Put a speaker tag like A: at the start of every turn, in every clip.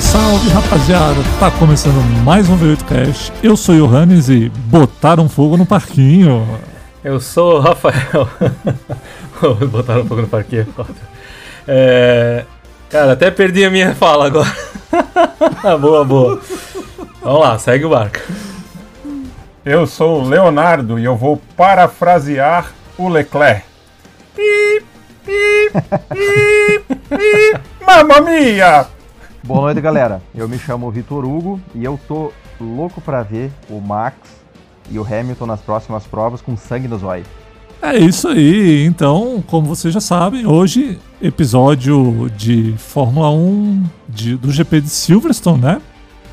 A: Salve, salve, rapaziada! Tá começando mais um V8 Cast. Eu sou o Johannes e botaram fogo no parquinho.
B: Eu sou o Rafael. botaram fogo no parquinho, é foda. É... Cara, até perdi a minha fala agora. boa, boa. Vamos lá, segue o barco.
C: Eu sou o Leonardo e eu vou parafrasear o Leclerc. Mamma mia!
D: Boa noite, galera. Eu me chamo Vitor Hugo e eu tô louco pra ver o Max e o Hamilton nas próximas provas com sangue nos olhos.
A: É isso aí. Então, como vocês já sabem, hoje episódio de Fórmula 1 de, do GP de Silverstone, né?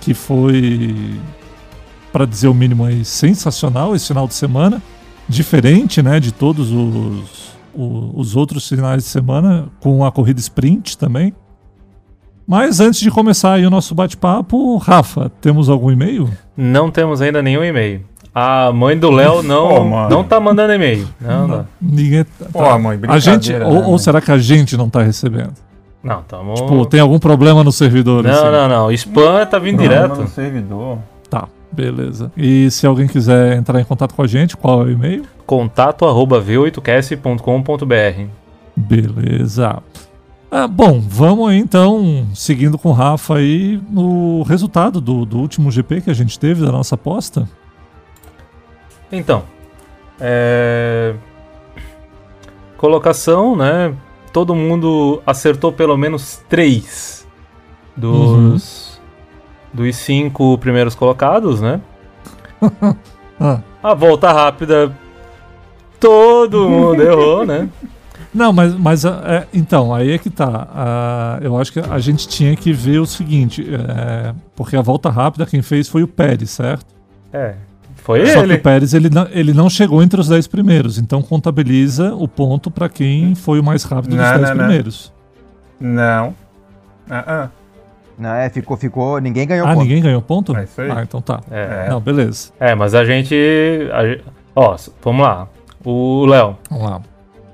A: Que foi, para dizer o mínimo, aí, sensacional esse final de semana. Diferente, né, de todos os, os, os outros finais de semana, com a corrida sprint também. Mas antes de começar aí o nosso bate-papo, Rafa, temos algum e-mail?
B: Não temos ainda nenhum e-mail. A mãe do Léo não, oh, não tá mandando e-mail. Não, não.
A: Ninguém tá. Pô, mãe, a gente, né, ou, ou, será que a gente não tá recebendo?
B: Não, tamo.
A: Tipo, tem algum problema no servidor?
B: Não, assim? não, não. Spam tá vindo direto.
C: no servidor.
A: Tá, beleza. E se alguém quiser entrar em contato com a gente, qual é o e-mail?
B: Contato arroba v8cast.com.br.
A: Beleza. Ah, bom, vamos aí então, seguindo com o Rafa aí, no resultado do, do último GP que a gente teve, da nossa aposta.
B: Então, é... colocação, né? Todo mundo acertou pelo menos três dos, uhum. dos cinco primeiros colocados, né? ah. A volta rápida, todo mundo errou, né?
A: Não, mas, mas é, então, aí é que tá. Uh, eu acho que a gente tinha que ver o seguinte, é, porque a volta rápida quem fez foi o Pérez, certo?
B: É, foi
A: Só
B: ele.
A: que o Pérez ele não, ele não chegou entre os 10 primeiros, então contabiliza o ponto para quem foi o mais rápido não, dos 10 primeiros.
C: Não. Uh
D: -uh. Não, é, ficou, ficou. Ninguém ganhou
A: ah,
D: ponto.
A: Ah, ninguém ganhou ponto?
C: É isso aí.
A: Ah, então tá.
B: É.
A: Não, beleza.
B: É, mas a gente. A, ó, vamos lá. O Léo.
A: Vamos lá.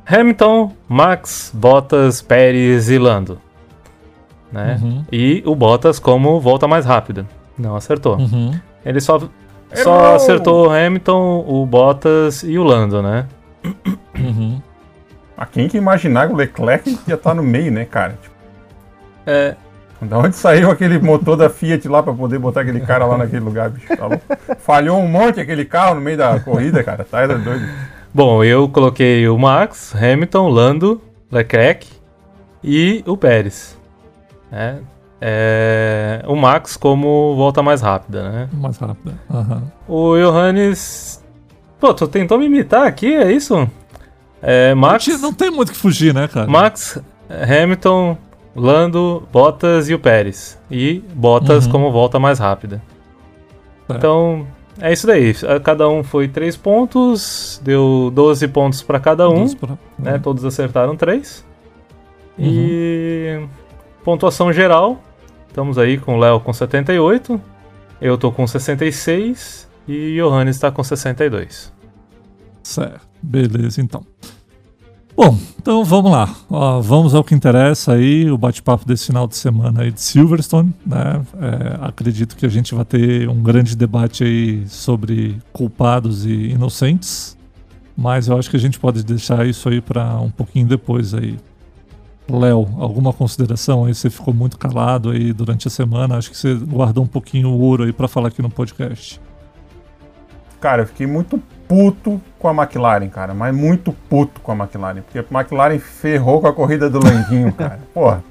B: Hamilton, Max, Bottas, Pérez e Lando. Né? Uhum. E o Bottas como volta mais rápida. Não acertou.
A: Uhum.
B: Ele só, só acertou o Hamilton, o Bottas e o Lando, né?
A: Uhum.
C: A quem que imaginar que o Leclerc ia estar tá no meio, né, cara? Tipo,
B: é.
C: Da onde saiu aquele motor da Fiat lá para poder botar aquele cara lá naquele lugar, bicho? Falhou um monte aquele carro no meio da corrida, cara. Tá doido.
B: Bom, eu coloquei o Max, Hamilton, Lando, Leclerc e o Pérez. É, é, o Max como volta mais rápida, né?
A: Mais rápida. Uhum.
B: O Johannes. Pô, tu tentou me imitar aqui, é isso? É, Max.
A: Não tem muito que fugir, né, cara?
B: Max, Hamilton, Lando, Bottas e o Pérez. E Bottas uhum. como volta mais rápida. É. Então, é isso daí. Cada um foi 3 pontos, deu 12 pontos para cada um. Pra... Né? Uhum. Todos acertaram 3. Uhum. E pontuação geral, estamos aí com o Léo com 78, eu tô com 66 e Johannes está com 62.
A: Certo, beleza então. Bom, então vamos lá. Ó, vamos ao que interessa aí, o bate-papo desse final de semana aí de Silverstone. Né? É, acredito que a gente vai ter um grande debate aí sobre culpados e inocentes, mas eu acho que a gente pode deixar isso aí para um pouquinho depois aí. Léo, alguma consideração aí? Você ficou muito calado aí durante a semana. Acho que você guardou um pouquinho o ouro aí para falar aqui no podcast.
C: Cara, eu fiquei muito puto com a McLaren, cara, mas muito puto com a McLaren, porque a McLaren ferrou com a corrida do Landinho, cara. Porra.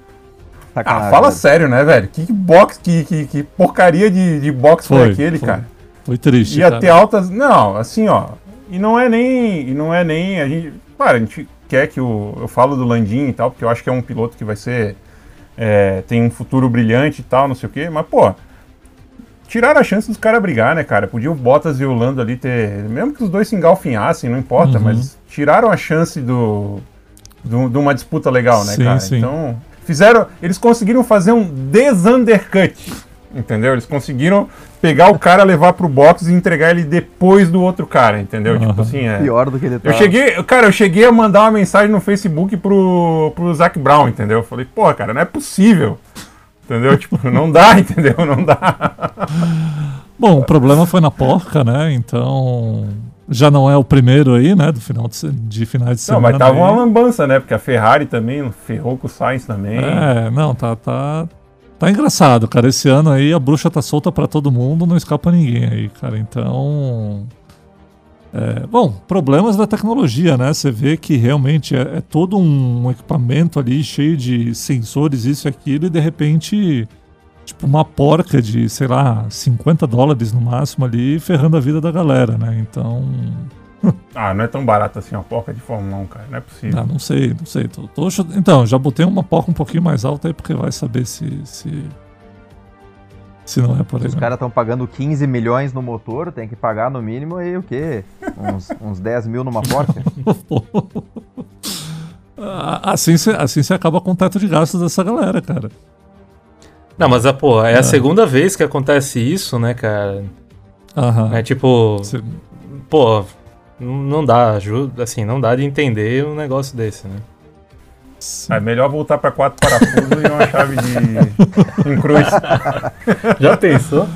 C: ah, fala sério, né, velho? Que box, que, que, que porcaria de, de box foi, foi aquele,
A: foi.
C: cara?
A: Foi triste.
C: Ia cara. ter altas. Não, assim, ó. E não é nem. E não é nem. A gente. Claro, a gente quer que o. Eu falo do Landinho e tal, porque eu acho que é um piloto que vai ser. É, tem um futuro brilhante e tal, não sei o quê, mas, pô tiraram a chance dos caras brigar, né, cara? Podia o Bottas e o Lando ali ter. Mesmo que os dois se engalfinhassem, não importa, uhum. mas tiraram a chance do, do, de uma disputa legal, né,
A: sim,
C: cara?
A: Sim.
C: Então. Fizeram. Eles conseguiram fazer um desundercut. Entendeu? Eles conseguiram pegar o cara, levar pro box e entregar ele depois do outro cara, entendeu? Uhum. Tipo assim, é.
D: Pior do que ele tá.
C: Eu cheguei, cara, eu cheguei a mandar uma mensagem no Facebook pro, pro Zac Brown, entendeu? Eu falei, porra, cara, não é possível. Entendeu? Tipo, não dá, entendeu? Não dá.
A: Bom, o problema foi na porca, né? Então já não é o primeiro aí, né? Do final de, de finais de semana.
C: Não, mas tava uma lambança, né? Porque a Ferrari também ferrou com o Sainz também.
A: É, não, tá, tá, tá engraçado, cara. Esse ano aí a bruxa tá solta para todo mundo, não escapa ninguém aí, cara. Então. É, bom, problemas da tecnologia, né? Você vê que realmente é, é, todo um equipamento ali cheio de sensores, isso e aquilo, e de repente, tipo, uma porca de, sei lá, 50 dólares no máximo ali, ferrando a vida da galera, né? Então.
C: ah, não é tão barato assim uma porca de Fórmula 1, cara. Não é possível.
A: Ah, não sei, não sei. Tô, tô... Então, já botei uma porca um pouquinho mais alta aí, porque vai saber se, se se não é por aí.
D: Os caras estão pagando 15 milhões no motor, tem que pagar no mínimo aí o quê? Uns, uns 10 mil numa porta?
A: assim você assim acaba com o teto de gastos dessa galera, cara.
B: Não, mas a, pô, é, é, a segunda vez que acontece isso, né, cara? Aham. É tipo. Cê... Pô, não dá, assim, não dá de entender um negócio desse, né?
C: É melhor voltar para quatro parafusos e uma chave de em cruz.
B: Já pensou?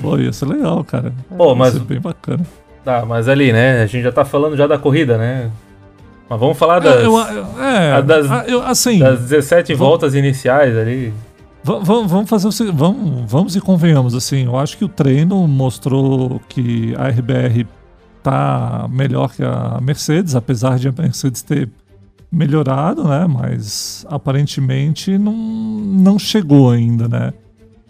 A: Pô, ia ser legal, cara.
B: Pô, mas
A: ia ser bem bacana.
B: Tá, mas ali, né? A gente já tá falando já da corrida, né? Mas vamos falar das, eu, eu, é, das, ah, eu, assim, das 17 vamos, voltas iniciais ali.
A: Vamos, vamos fazer o vamos, vamos e convenhamos, assim, eu acho que o treino mostrou que a RBR tá melhor que a Mercedes, apesar de a Mercedes ter melhorado, né? Mas aparentemente não, não chegou ainda, né?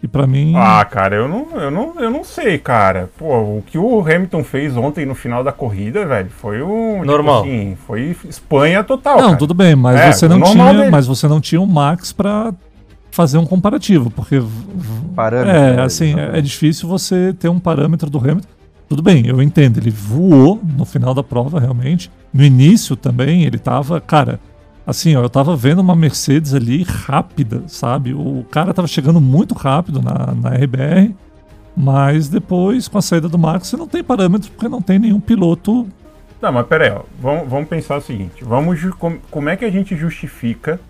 A: E para mim.
C: Ah, cara, eu não, eu, não, eu não sei, cara. Pô, o que o Hamilton fez ontem no final da corrida, velho, foi um. Tipo
B: normal.
C: Tipo assim, foi Espanha total.
A: Não,
C: cara.
A: tudo bem, mas é, você não tinha. Dele. Mas você não tinha o Max para fazer um comparativo, porque. Parâmetro. É, né, assim, é, é difícil você ter um parâmetro do Hamilton. Tudo bem, eu entendo, ele voou no final da prova, realmente. No início também, ele tava, cara, assim, ó, eu tava vendo uma Mercedes ali rápida, sabe? O cara tava chegando muito rápido na, na RBR, mas depois, com a saída do Max, você não tem parâmetros porque não tem nenhum piloto.
C: Não, mas peraí, ó, vamos, vamos pensar o seguinte: vamos, como, é que a gente justifica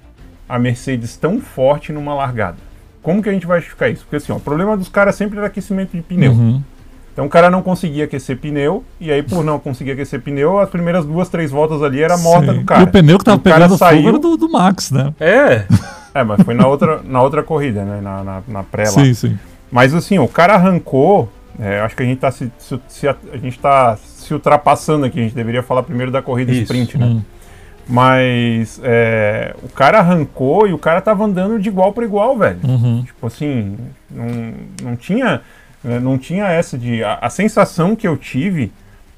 C: a Mercedes tão forte numa largada? Como que a gente vai justificar isso? Porque assim, ó, o problema dos caras sempre era aquecimento de pneu. Uhum. Então o cara não conseguia aquecer pneu, e aí por não conseguir aquecer pneu, as primeiras duas, três voltas ali era morta Sim. do cara.
A: E o pneu que tava o pegando saiu... fogo do, do Max, né?
C: É. é, mas foi na outra, na outra corrida, né? Na, na, na pré lá.
A: Sim, sim.
C: Mas assim, o cara arrancou. É, acho que a gente tá se, se, se, a, a gente tá se ultrapassando aqui. A gente deveria falar primeiro da corrida Isso. sprint, né? Hum. Mas é, o cara arrancou e o cara tava andando de igual para igual, velho. Uhum. Tipo assim, não, não tinha? Não tinha essa de. A, a, sensação que eu tive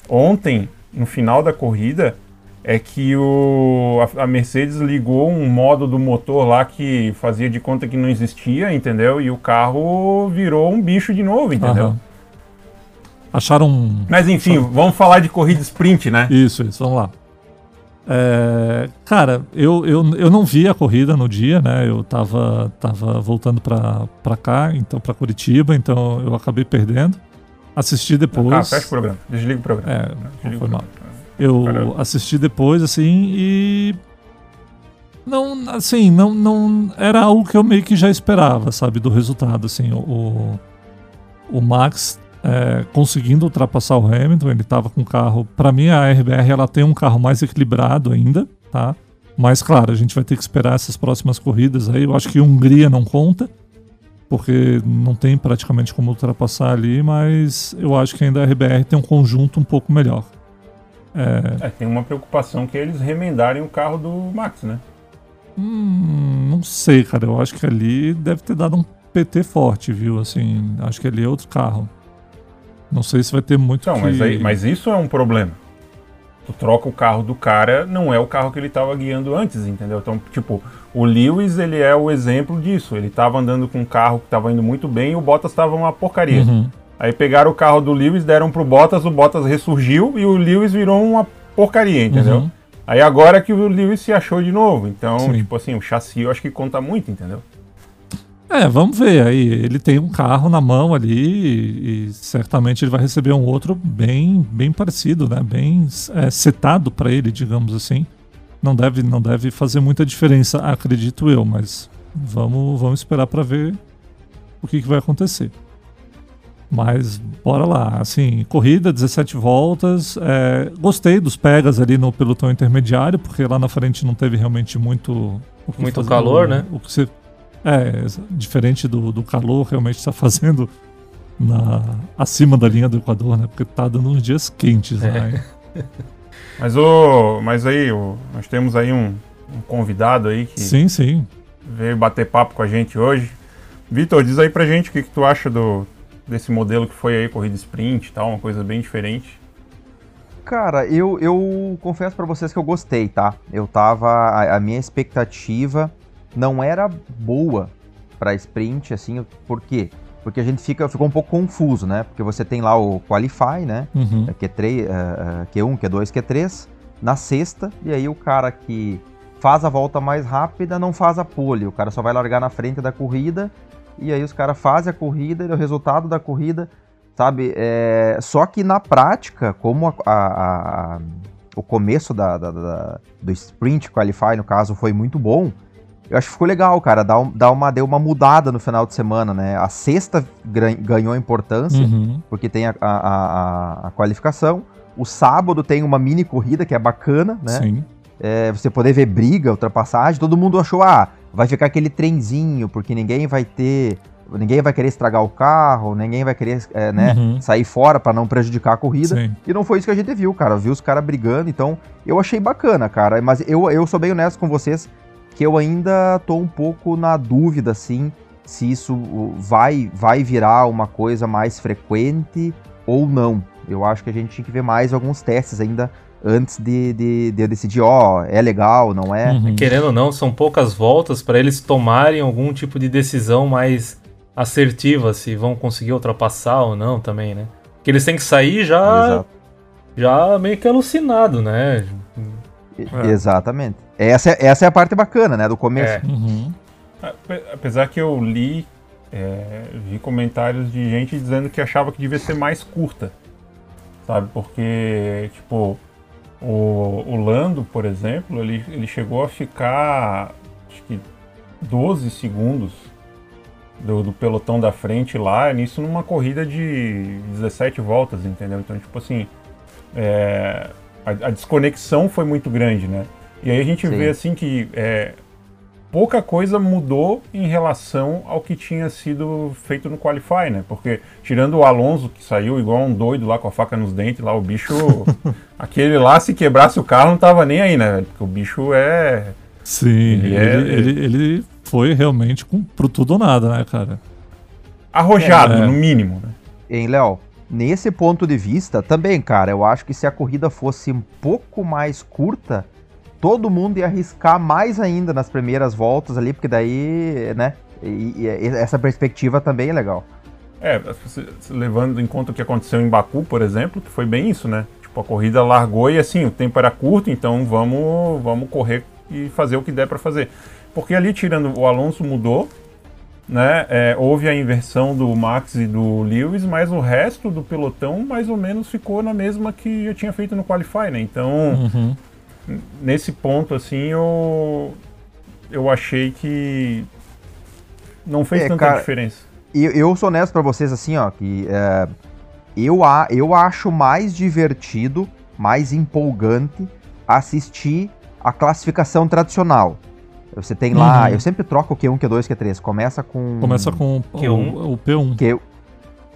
C: ontem, no final da corrida, é que o, a, a, Mercedes ligou um modo do motor lá que fazia de conta que não existia, entendeu? E o carro virou um bicho de novo, entendeu? Uhum.
A: Acharam.
C: Mas enfim, vamos falar de corrida sprint, né?
A: Isso, isso, vamos lá. É, cara, eu, eu, eu não vi a corrida no dia, né? Eu tava, tava voltando pra, pra cá, então pra Curitiba, então eu acabei perdendo. Assisti depois. Ah,
C: fecha o programa, desliga o programa. É,
A: desliga foi mal. Eu Caramba. assisti depois, assim, e. Não, assim, não, não. Era algo que eu meio que já esperava, sabe, do resultado, assim. O, o Max é, conseguindo ultrapassar o Hamilton. Ele estava com o carro. Para mim, a RBR ela tem um carro mais equilibrado ainda, tá? Mas claro, a gente vai ter que esperar essas próximas corridas aí. Eu acho que Hungria não conta, porque não tem praticamente como ultrapassar ali, mas eu acho que ainda a RBR tem um conjunto um pouco melhor.
C: É... É, tem uma preocupação que é eles remendarem o carro do Max, né?
A: Hum, não sei, cara. Eu acho que ali deve ter dado um PT forte, viu? Assim, acho que ali é outro carro. Não sei se vai ter muito.
C: Não, que... mas, aí, mas isso é um problema. Tu troca o carro do cara, não é o carro que ele estava guiando antes, entendeu? Então, tipo, o Lewis, ele é o exemplo disso. Ele estava andando com um carro que estava indo muito bem e o Bottas estava uma porcaria. Uhum. Aí pegaram o carro do Lewis, deram pro Bottas, o Bottas ressurgiu e o Lewis virou uma porcaria, entendeu? Uhum. Aí agora que o Lewis se achou de novo. Então, Sim. tipo assim, o chassi eu acho que conta muito, entendeu?
A: É, vamos ver aí. Ele tem um carro na mão ali e, e certamente ele vai receber um outro bem, bem parecido, né? Bem é, setado para ele, digamos assim. Não deve, não deve fazer muita diferença, acredito eu, mas Vamos, vamos esperar para ver o que, que vai acontecer. Mas bora lá, assim, corrida, 17 voltas. É, gostei dos pegas ali no pelotão intermediário, porque lá na frente não teve realmente muito.
B: muito fazer, calor,
A: o,
B: né?
A: O que você, é, diferente do, do calor, realmente está fazendo na, acima da linha do Equador, né? Porque tá dando uns dias quentes é.
C: Mas, o, mas aí, o, nós temos aí um, um convidado aí que
A: sim, sim.
C: veio bater papo com a gente hoje. Vitor, diz aí pra gente o que, que tu acha do, desse modelo que foi aí, corrida sprint e tal, uma coisa bem diferente.
D: Cara, eu, eu confesso para vocês que eu gostei, tá? Eu tava. A, a minha expectativa não era boa para sprint, assim, por quê? Porque a gente fica, ficou um pouco confuso, né? Porque você tem lá o Qualify, né?
A: Uhum.
D: Q3, uh, Q1, Q2, Q3, na sexta, e aí o cara que faz a volta mais rápida não faz a pole, o cara só vai largar na frente da corrida e aí os caras fazem a corrida e o resultado da corrida, sabe? É... Só que na prática, como a, a, a, o começo da, da, da, do sprint qualify, no caso, foi muito bom, eu acho que ficou legal, cara. Dá, um, dá uma, deu uma mudada no final de semana, né? A sexta ganhou importância,
A: uhum.
D: porque tem a, a, a, qualificação. O sábado tem uma mini corrida que é bacana, né?
A: Sim.
D: É, você poder ver briga, ultrapassagem. Todo mundo achou, ah, vai ficar aquele trenzinho, porque ninguém vai ter. Ninguém vai querer estragar o carro, ninguém vai querer é, né, uhum. sair fora para não prejudicar a corrida.
A: Sim.
D: E não foi isso que a gente viu, cara. Viu os caras brigando, então eu achei bacana, cara. Mas eu, eu sou bem honesto com vocês que eu ainda tô um pouco na dúvida, assim, se isso vai, vai virar uma coisa mais frequente ou não. Eu acho que a gente tinha que ver mais alguns testes ainda antes de, de, de eu decidir, ó, oh, é legal, não é?
B: Uhum. Querendo ou não, são poucas voltas para eles tomarem algum tipo de decisão mais assertiva, se vão conseguir ultrapassar ou não também, né? Que eles têm que sair já, já meio que alucinado, né?
D: É. Exatamente. Essa é, essa é a parte bacana, né, do começo.
A: É. Uhum.
C: Apesar que eu li, é, vi comentários de gente dizendo que achava que devia ser mais curta, sabe? Porque, tipo, o, o Lando, por exemplo, ele, ele chegou a ficar, acho que 12 segundos do, do, pelotão da frente lá, nisso numa corrida de 17 voltas, entendeu? Então, tipo assim, é, a, a, desconexão foi muito grande, né? E aí a gente Sim. vê assim que é, pouca coisa mudou em relação ao que tinha sido feito no Qualify, né? Porque tirando o Alonso, que saiu igual um doido lá com a faca nos dentes, lá o bicho. aquele lá, se quebrasse o carro, não tava nem aí, né? Porque o bicho é.
A: Sim, ele, é, ele, ele, ele foi realmente com, pro tudo ou nada, né, cara?
C: Arrojado, é. no mínimo, né?
D: Hein, Léo? Nesse ponto de vista, também, cara, eu acho que se a corrida fosse um pouco mais curta, todo mundo ia arriscar mais ainda nas primeiras voltas ali, porque daí, né? E, e essa perspectiva também é legal.
C: É, levando em conta o que aconteceu em Baku, por exemplo, que foi bem isso, né? Tipo, a corrida largou e assim, o tempo era curto, então vamos, vamos correr e fazer o que der para fazer. Porque ali, tirando o Alonso mudou, né? É, houve a inversão do Max e do Lewis, mas o resto do pelotão mais ou menos ficou na mesma que eu tinha feito no Qualify, né? Então,
A: uhum.
C: Nesse ponto, assim, eu, eu achei que não fez é, tanta cara, diferença.
D: Eu, eu sou honesto para vocês, assim, ó, que é, eu, a, eu acho mais divertido, mais empolgante assistir a classificação tradicional. Você tem lá, uhum. eu sempre troco o Q1, Q2, Q3. Começa com.
A: Começa com Q1. O, o P1.
D: Q,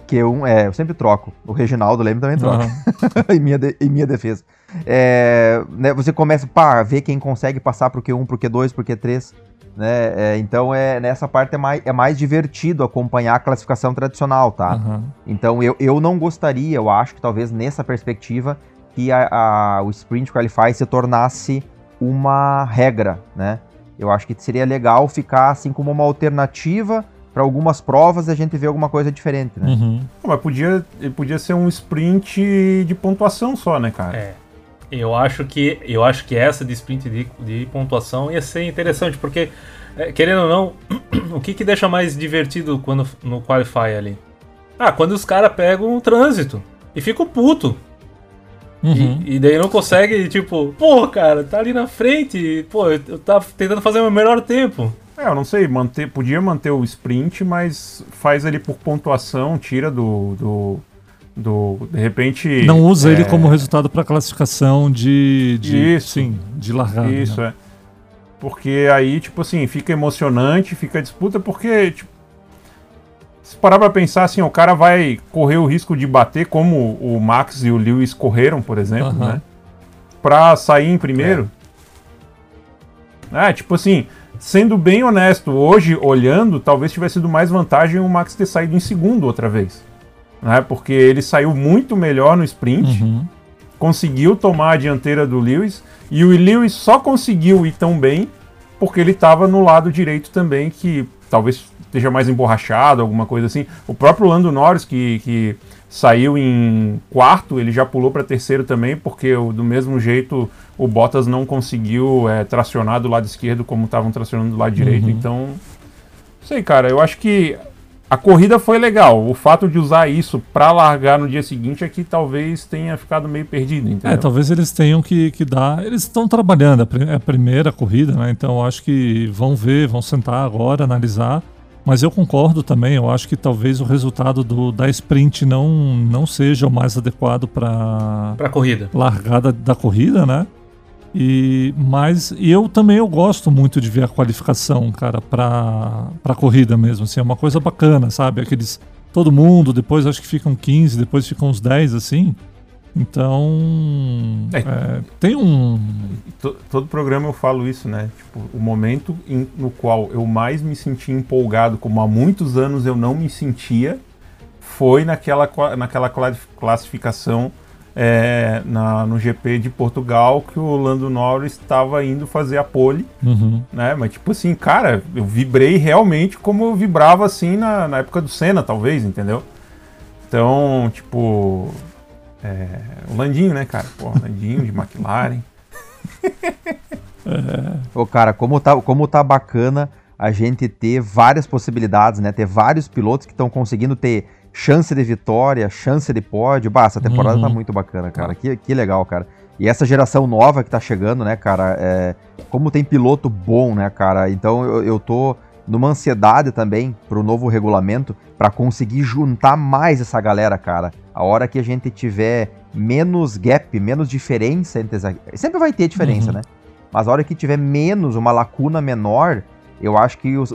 D: Q1, é, eu sempre troco. O Reginaldo Leme também troca. Uhum. em, minha de, em minha defesa. É, né, você começa, pá, ver quem consegue passar pro Q1, pro Q2, pro Q3. Né? É, então, é, nessa parte é mais, é mais divertido acompanhar a classificação tradicional, tá?
A: Uhum.
D: Então, eu, eu não gostaria, eu acho que talvez nessa perspectiva, que a, a, o Sprint Qualify se tornasse uma regra, né? Eu acho que seria legal ficar assim como uma alternativa para algumas provas a gente ver alguma coisa diferente, né?
A: Uhum.
C: Mas podia, podia ser um sprint de pontuação só, né, cara?
B: É. Eu acho que, eu acho que essa de sprint de, de pontuação ia ser interessante, porque, é, querendo ou não, o que, que deixa mais divertido quando no Qualify ali? Ah, quando os caras pegam o trânsito e ficam puto. Uhum. E, e, daí não consegue, tipo, pô, cara, tá ali na frente, pô, eu, eu tava tentando fazer o meu melhor tempo.
C: É, eu não sei, manter, podia manter o sprint, mas faz ele por pontuação, tira do. do, do de repente.
A: Não usa é... ele como resultado para classificação de, de.
C: Isso.
A: Sim, de largada.
C: Isso,
A: né?
C: é. Porque aí, tipo assim, fica emocionante, fica disputa, porque, tipo, se parar pra pensar assim, o cara vai correr o risco de bater como o Max e o Lewis correram, por exemplo, uhum. né? Pra sair em primeiro. É. é, tipo assim, sendo bem honesto, hoje, olhando, talvez tivesse sido mais vantagem o Max ter saído em segundo outra vez. Né? Porque ele saiu muito melhor no sprint, uhum. conseguiu tomar a dianteira do Lewis, e o Lewis só conseguiu ir tão bem porque ele estava no lado direito também, que talvez esteja mais emborrachado, alguma coisa assim. O próprio Lando Norris, que, que saiu em quarto, ele já pulou para terceiro também, porque do mesmo jeito o Bottas não conseguiu é, tracionar do lado esquerdo como estavam tracionando do lado direito. Uhum. Então, sei, cara, eu acho que a corrida foi legal. O fato de usar isso para largar no dia seguinte é que talvez tenha ficado meio perdido. Entendeu?
A: É, talvez eles tenham que, que dar. Eles estão trabalhando, é a primeira corrida, né? Então acho que vão ver, vão sentar agora, analisar. Mas eu concordo também, eu acho que talvez o resultado do, da sprint não, não seja o mais adequado para
B: a corrida.
A: Largada da corrida, né? E, mas eu também eu gosto muito de ver a qualificação, cara, pra, pra corrida mesmo. Assim, é uma coisa bacana, sabe? Aqueles. Todo mundo, depois acho que ficam 15, depois ficam uns 10, assim. Então. É, é, tem um.
C: Todo programa eu falo isso, né? Tipo, o momento em, no qual eu mais me senti empolgado, como há muitos anos eu não me sentia, foi naquela, naquela classificação é, na, no GP de Portugal que o Lando Norris estava indo fazer a pole, uhum. né? Mas tipo assim, cara, eu vibrei realmente como eu vibrava assim na, na época do Senna, talvez, entendeu? Então, tipo, é, o Landinho, né, cara? Pô, Landinho de McLaren.
D: Ô, cara, como tá, como tá bacana a gente ter várias possibilidades, né? Ter vários pilotos que estão conseguindo ter chance de vitória, chance de pódio. Bah, essa temporada tá uhum. tá muito bacana, cara. Que, que legal, cara. E essa geração nova que tá chegando, né, cara? É, como tem piloto bom, né, cara? Então eu, eu tô numa ansiedade também pro novo regulamento para conseguir juntar mais essa galera, cara. A hora que a gente tiver menos gap, menos diferença entre as... Sempre vai ter diferença, uhum. né? Mas a hora que tiver menos, uma lacuna menor, eu acho que os,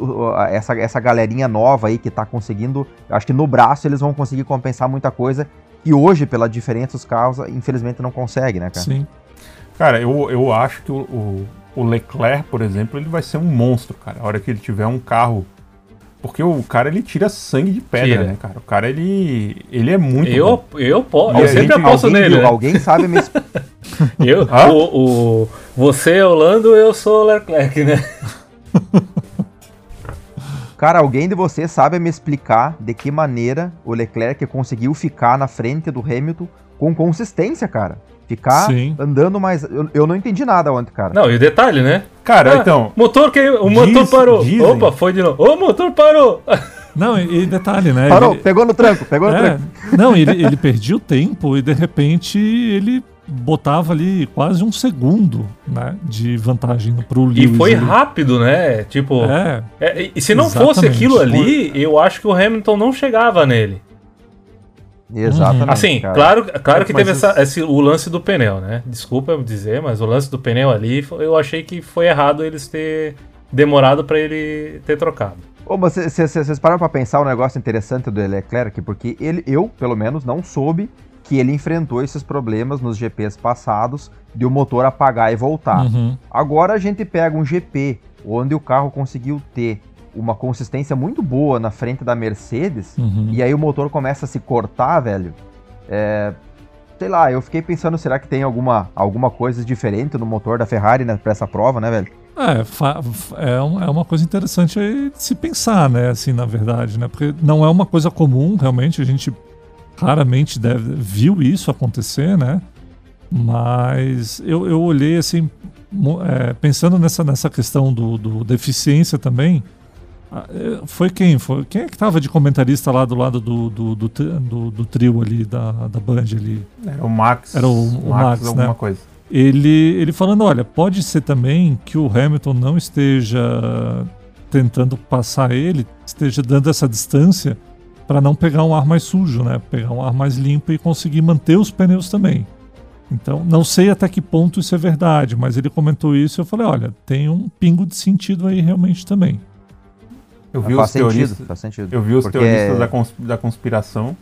D: essa, essa galerinha nova aí que tá conseguindo, eu acho que no braço eles vão conseguir compensar muita coisa que hoje, pela diferença dos carros, infelizmente não consegue, né, cara?
C: Sim. Cara, eu, eu acho que o, o, o Leclerc, por exemplo, ele vai ser um monstro, cara. A hora que ele tiver um carro porque o cara ele tira sangue de pedra, tira. né, cara? O cara ele ele é muito
B: Eu bom. eu, eu, eu sempre aposto
D: alguém,
B: nele. Né?
D: Alguém sabe me
B: Eu, o, o, você é o Lando, eu sou o Leclerc, né?
D: Cara, alguém de vocês sabe me explicar de que maneira o Leclerc conseguiu ficar na frente do Hamilton com consistência, cara? Ficar Sim. andando mais. Eu, eu, não entendi nada ontem, cara.
B: Não, e o detalhe, né?
C: Cara, ah, então.
B: Motor que O motor parou. Dizem. Opa, foi de novo. O motor parou!
A: Não, e, detalhe, né?
D: Parou, ele... pegou no tranco, pegou no é, tranco.
A: Não, ele, ele perdia o tempo e de repente ele botava ali quase um segundo né, de vantagem pro Lewis.
B: E foi ali. rápido, né? Tipo, é, é, e se não fosse aquilo ali, eu acho que o Hamilton não chegava nele.
D: Exatamente.
B: Assim, cara. claro, claro que teve essa, esse, o lance do pneu, né? Desculpa dizer, mas o lance do pneu ali, eu achei que foi errado eles ter demorado para ele ter trocado.
D: Ô, mas vocês pararam pra pensar um negócio interessante do Leclerc, porque ele, eu, pelo menos, não soube que ele enfrentou esses problemas nos GPs passados de o motor apagar e voltar. Uhum. Agora a gente pega um GP onde o carro conseguiu ter uma consistência muito boa na frente da Mercedes uhum. e aí o motor começa a se cortar, velho. É, sei lá, eu fiquei pensando, será que tem alguma, alguma coisa diferente no motor da Ferrari né, para essa prova, né, velho?
A: É, é, é uma coisa interessante de se pensar, né, assim, na verdade, né, porque não é uma coisa comum, realmente, a gente claramente deve, viu isso acontecer, né? Mas eu, eu olhei assim, é, pensando nessa, nessa questão do, do deficiência também. É, foi quem? Foi, quem é que estava de comentarista lá do lado do, do, do, do, do trio ali, da, da Band ali?
C: Era o Max.
A: Era o, o Max, Max
C: alguma
A: né?
C: coisa.
A: Ele, ele falando, olha, pode ser também que o Hamilton não esteja tentando passar ele esteja dando essa distância para não pegar um ar mais sujo, né? Pegar um ar mais limpo e conseguir manter os pneus também. Então, não sei até que ponto isso é verdade, mas ele comentou isso e eu falei, olha, tem um pingo de sentido aí realmente também.
C: Eu vi faz os sentido, teoristas, faz sentido. Eu vi os Porque... teoristas da, cons da conspiração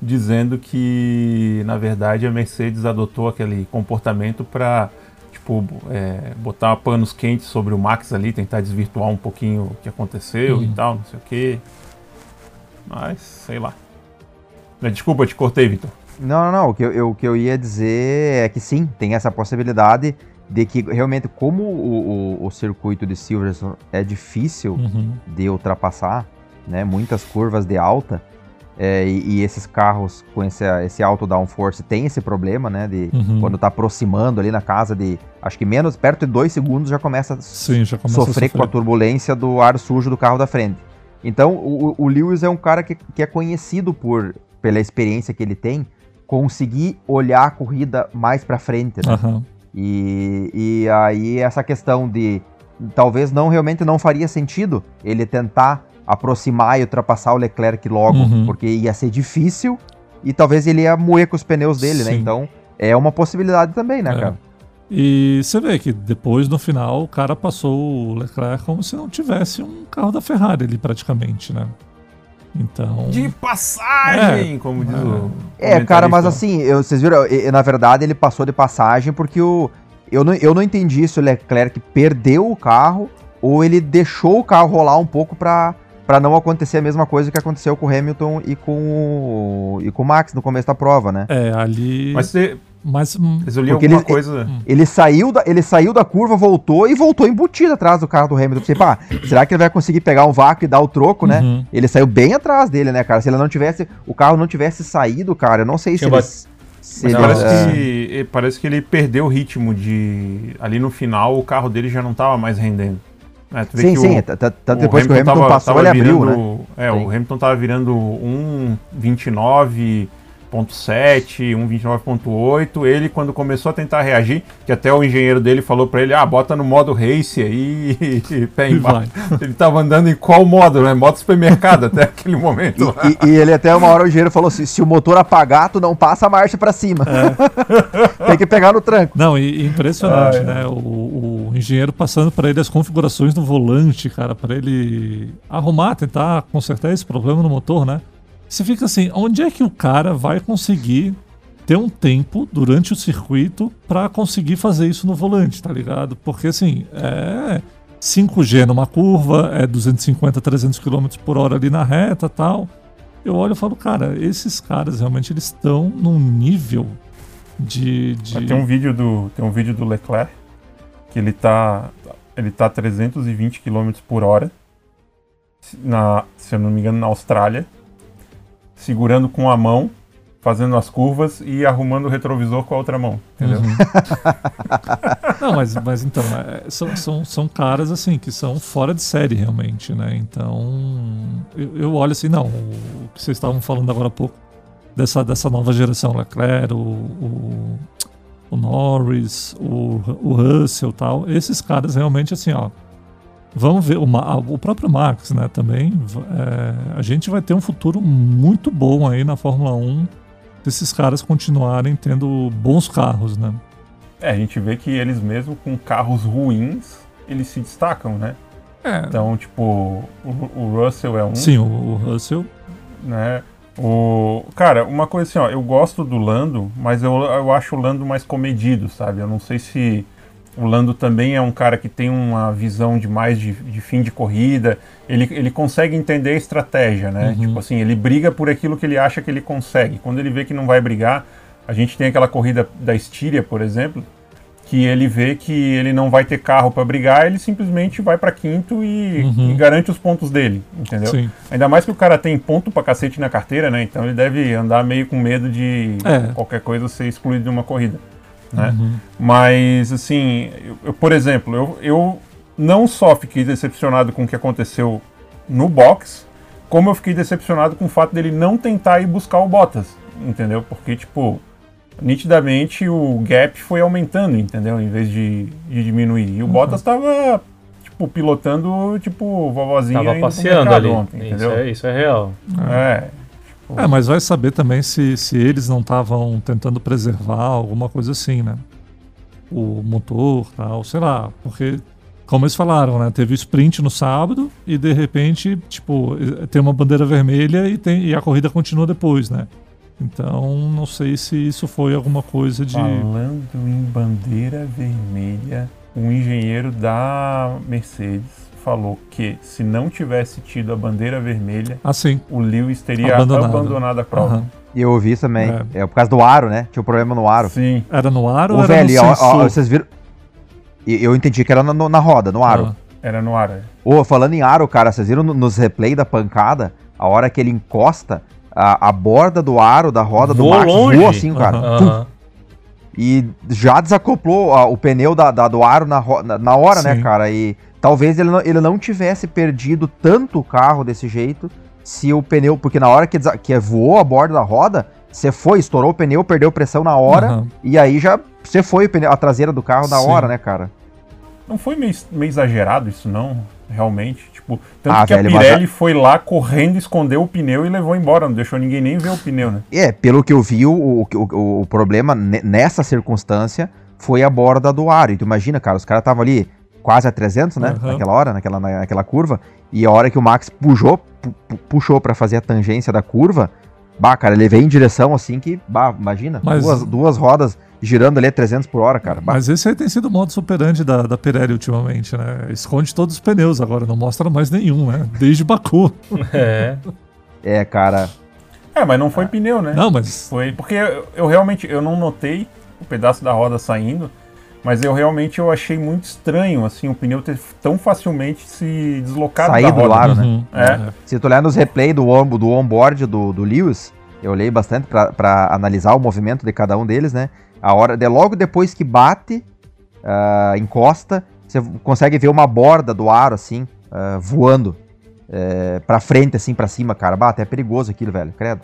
C: dizendo que, na verdade, a Mercedes adotou aquele comportamento para tipo, é, botar panos quentes sobre o Max ali, tentar desvirtuar um pouquinho o que aconteceu e tal, não sei o que. Mas, sei lá. Desculpa, te cortei, Vitor.
D: Não, não, não. O que, eu, o que eu ia dizer é que sim, tem essa possibilidade de que realmente, como o, o, o circuito de Silverstone é difícil uhum. de ultrapassar, né? Muitas curvas de alta. É, e, e, esses carros com esse, esse alto downforce tem esse problema, né? De uhum. quando tá aproximando ali na casa de. Acho que menos, perto de dois segundos já começa, Sim, já começa sofrer, a sofrer com a turbulência do ar sujo do carro da frente. Então, o, o Lewis é um cara que, que é conhecido por pela experiência que ele tem, conseguir olhar a corrida mais para frente, né? Uhum. E, e aí essa questão de talvez não realmente não faria sentido ele tentar aproximar e ultrapassar o Leclerc logo, uhum. porque ia ser difícil e talvez ele ia moer com os pneus dele, né? Sim. né? Então é uma possibilidade também, né, é. cara?
A: E você vê que depois, no final, o cara passou o Leclerc como se não tivesse um carro da Ferrari ali, praticamente, né? Então.
C: De passagem, é, como diz é. o.
D: É, cara, mas assim, eu, vocês viram, eu, na verdade ele passou de passagem porque o. Eu não, eu não entendi se o Leclerc perdeu o carro ou ele deixou o carro rolar um pouco para para não acontecer a mesma coisa que aconteceu com o Hamilton e com o, e com o Max no começo da prova, né?
A: É, ali.
C: Mas você,
A: mas
C: hum, Porque ele, coisa.
D: Ele saiu, da, ele saiu da curva, voltou e voltou embutido atrás do carro do Hamilton. Pensei, pá, será que ele vai conseguir pegar um vácuo e dar o troco, né? Uhum. Ele saiu bem atrás dele, né, cara? Se ele não tivesse, o carro não tivesse saído, cara, eu não sei se, ele,
C: se ele, parece, é... que, parece que ele perdeu o ritmo de. Ali no final, o carro dele já não tava mais rendendo.
D: É, sim, sim. Tanto depois que o Hamilton tava, passou, tava ele abriu,
C: virando, né? É, sim. o Hamilton tava virando 1,29 1.7, 1.29.8. Ele, quando começou a tentar reagir, que até o engenheiro dele falou para ele: ah, bota no modo race aí e pé embaixo. Ele tava andando em qual modo, né? Modo supermercado até aquele momento.
D: E, e, e, ele até uma hora o engenheiro falou assim: se o motor apagar, tu não passa a marcha para cima. É. Tem que pegar no tranco.
A: Não, e impressionante, ah, é. né? O, o, engenheiro passando para ele as configurações do volante, cara, para ele arrumar, tentar consertar esse problema no motor, né? Você fica assim, onde é que o cara vai conseguir ter um tempo durante o circuito para conseguir fazer isso no volante, tá ligado? Porque assim, é 5G numa curva, é 250, 300 km por hora ali na reta tal. Eu olho e falo, cara, esses caras realmente eles estão num nível de, de...
C: Tem um vídeo do tem um vídeo do Leclerc que ele tá ele tá 320 km por hora na, se eu não me engano, na Austrália segurando com a mão, fazendo as curvas e arrumando o retrovisor com a outra mão, entendeu? Uhum.
A: Não, mas, mas então, é, são, são, são caras assim que são fora de série realmente, né? Então, eu, eu olho assim, não, o que vocês estavam falando agora há pouco, dessa, dessa nova geração, Leclerc, o, o, o Norris, o, o Russell e tal, esses caras realmente assim, ó, Vamos ver, o, o próprio Max, né, também. É, a gente vai ter um futuro muito bom aí na Fórmula 1 se esses caras continuarem tendo bons carros, né?
C: É, a gente vê que eles mesmo com carros ruins, eles se destacam, né? É. Então, tipo, o, o Russell é um.
A: Sim, o, o Russell.
C: Né? O... Cara, uma coisa assim, ó, eu gosto do Lando, mas eu, eu acho o Lando mais comedido, sabe? Eu não sei se o Lando também é um cara que tem uma visão de mais de, de fim de corrida. Ele, ele consegue entender a estratégia, né? Uhum. Tipo assim, ele briga por aquilo que ele acha que ele consegue. Quando ele vê que não vai brigar, a gente tem aquela corrida da Estíria, por exemplo, que ele vê que ele não vai ter carro para brigar, ele simplesmente vai para quinto e, uhum. e, garante os pontos dele, entendeu? Sim. Ainda mais que o cara tem ponto para cacete na carteira, né? Então ele deve andar meio com medo de é. qualquer coisa ser excluído de uma corrida né? Uhum. Mas, assim, eu, eu, por exemplo, eu, eu não só fiquei decepcionado com o que aconteceu no box, como eu fiquei decepcionado com o fato dele não tentar ir buscar o Bottas, entendeu? Porque, tipo, nitidamente o gap foi aumentando, entendeu? Em vez de, de diminuir. E o uhum. Bottas tava, tipo, pilotando, tipo, vovozinha
B: Tava passeando ali. Ontem, isso? É, isso é real.
A: É. É, mas vai saber também se, se eles não estavam tentando preservar alguma coisa assim, né? O motor, tal, sei lá, porque como eles falaram, né? Teve o sprint no sábado e de repente, tipo, tem uma bandeira vermelha e, tem, e a corrida continua depois, né? Então, não sei se isso foi alguma coisa de.
C: Falando em bandeira vermelha, um engenheiro da Mercedes falou que se não tivesse tido a bandeira vermelha,
A: assim,
C: o Lewis teria abandonado, abandonado a prova. Uhum.
D: E eu ouvi também. É. é. por causa do aro, né? Tinha um problema no aro.
A: Sim. Era no aro
D: ou era velho, no ó, ó, vocês viram? Eu entendi que era na, na roda, no aro. Ah.
C: Era no aro.
D: Ô, oh, falando em aro, cara, vocês viram nos replay da pancada, a hora que ele encosta, a, a borda do aro da roda do Max longe. voa assim, cara. Uhum. E já desacoplou ó, o pneu da, da, do aro na, na, na hora, né, Sim. né, cara? E talvez ele não, ele não tivesse perdido tanto o carro desse jeito se o pneu. Porque na hora que, que voou a borda da roda, você foi, estourou o pneu, perdeu pressão na hora, uhum. e aí já você foi pneu, a traseira do carro na Sim. hora, né, cara?
C: Não foi meio, meio exagerado isso, não, realmente. Tipo, tanto ah, que velho, a Pirelli mas... foi lá correndo, escondeu o pneu e levou embora, não deixou ninguém nem ver o pneu, né?
D: É, pelo que eu vi, o, o, o problema nessa circunstância foi a borda do aro. E tu imagina, cara, os caras estavam ali quase a 300, né? Uhum. Naquela hora, naquela, naquela curva. E a hora que o Max puxou, pu puxou para fazer a tangência da curva, bah, cara, ele veio em direção assim que, bah, imagina, Mas... duas, duas rodas girando ali a 300 por hora, cara.
A: Mas esse aí tem sido o modo superante da, da Pirelli ultimamente, né? Esconde todos os pneus agora, não mostra mais nenhum, né? Desde Baku.
B: É.
D: é, cara.
C: É, mas não foi pneu, né?
A: Não, mas.
C: Foi. Porque eu, eu realmente eu não notei o pedaço da roda saindo. Mas eu realmente eu achei muito estranho, assim, o pneu ter tão facilmente se deslocado
D: Saído da roda. do lado, né?
A: Uhum,
D: é. é. Se tu olhar nos replay do, do onboard do, do Lewis, eu olhei bastante para analisar o movimento de cada um deles, né? A hora de logo depois que bate, uh, encosta, você consegue ver uma borda do aro assim, uh, voando é, pra frente, assim, pra cima, cara. Bate, é perigoso aquilo, velho, credo.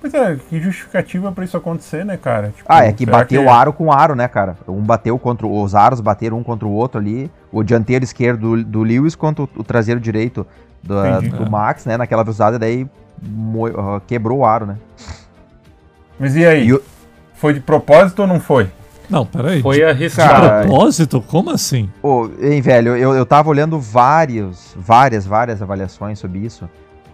C: Pois é, que justificativa pra isso acontecer, né, cara?
D: Tipo, ah, é que bateu que... aro com aro, né, cara? Um bateu contra. Os aros bateram um contra o outro ali. O dianteiro esquerdo do, do Lewis contra o, o traseiro direito do, do é. Max, né? Naquela velocidade, daí quebrou o aro, né?
C: Mas e aí? E o... Foi de propósito ou não foi?
A: Não, peraí.
B: Foi arriscado.
A: De propósito? Como assim?
D: Ô, hein, velho, eu, eu tava olhando vários, várias, várias avaliações sobre isso.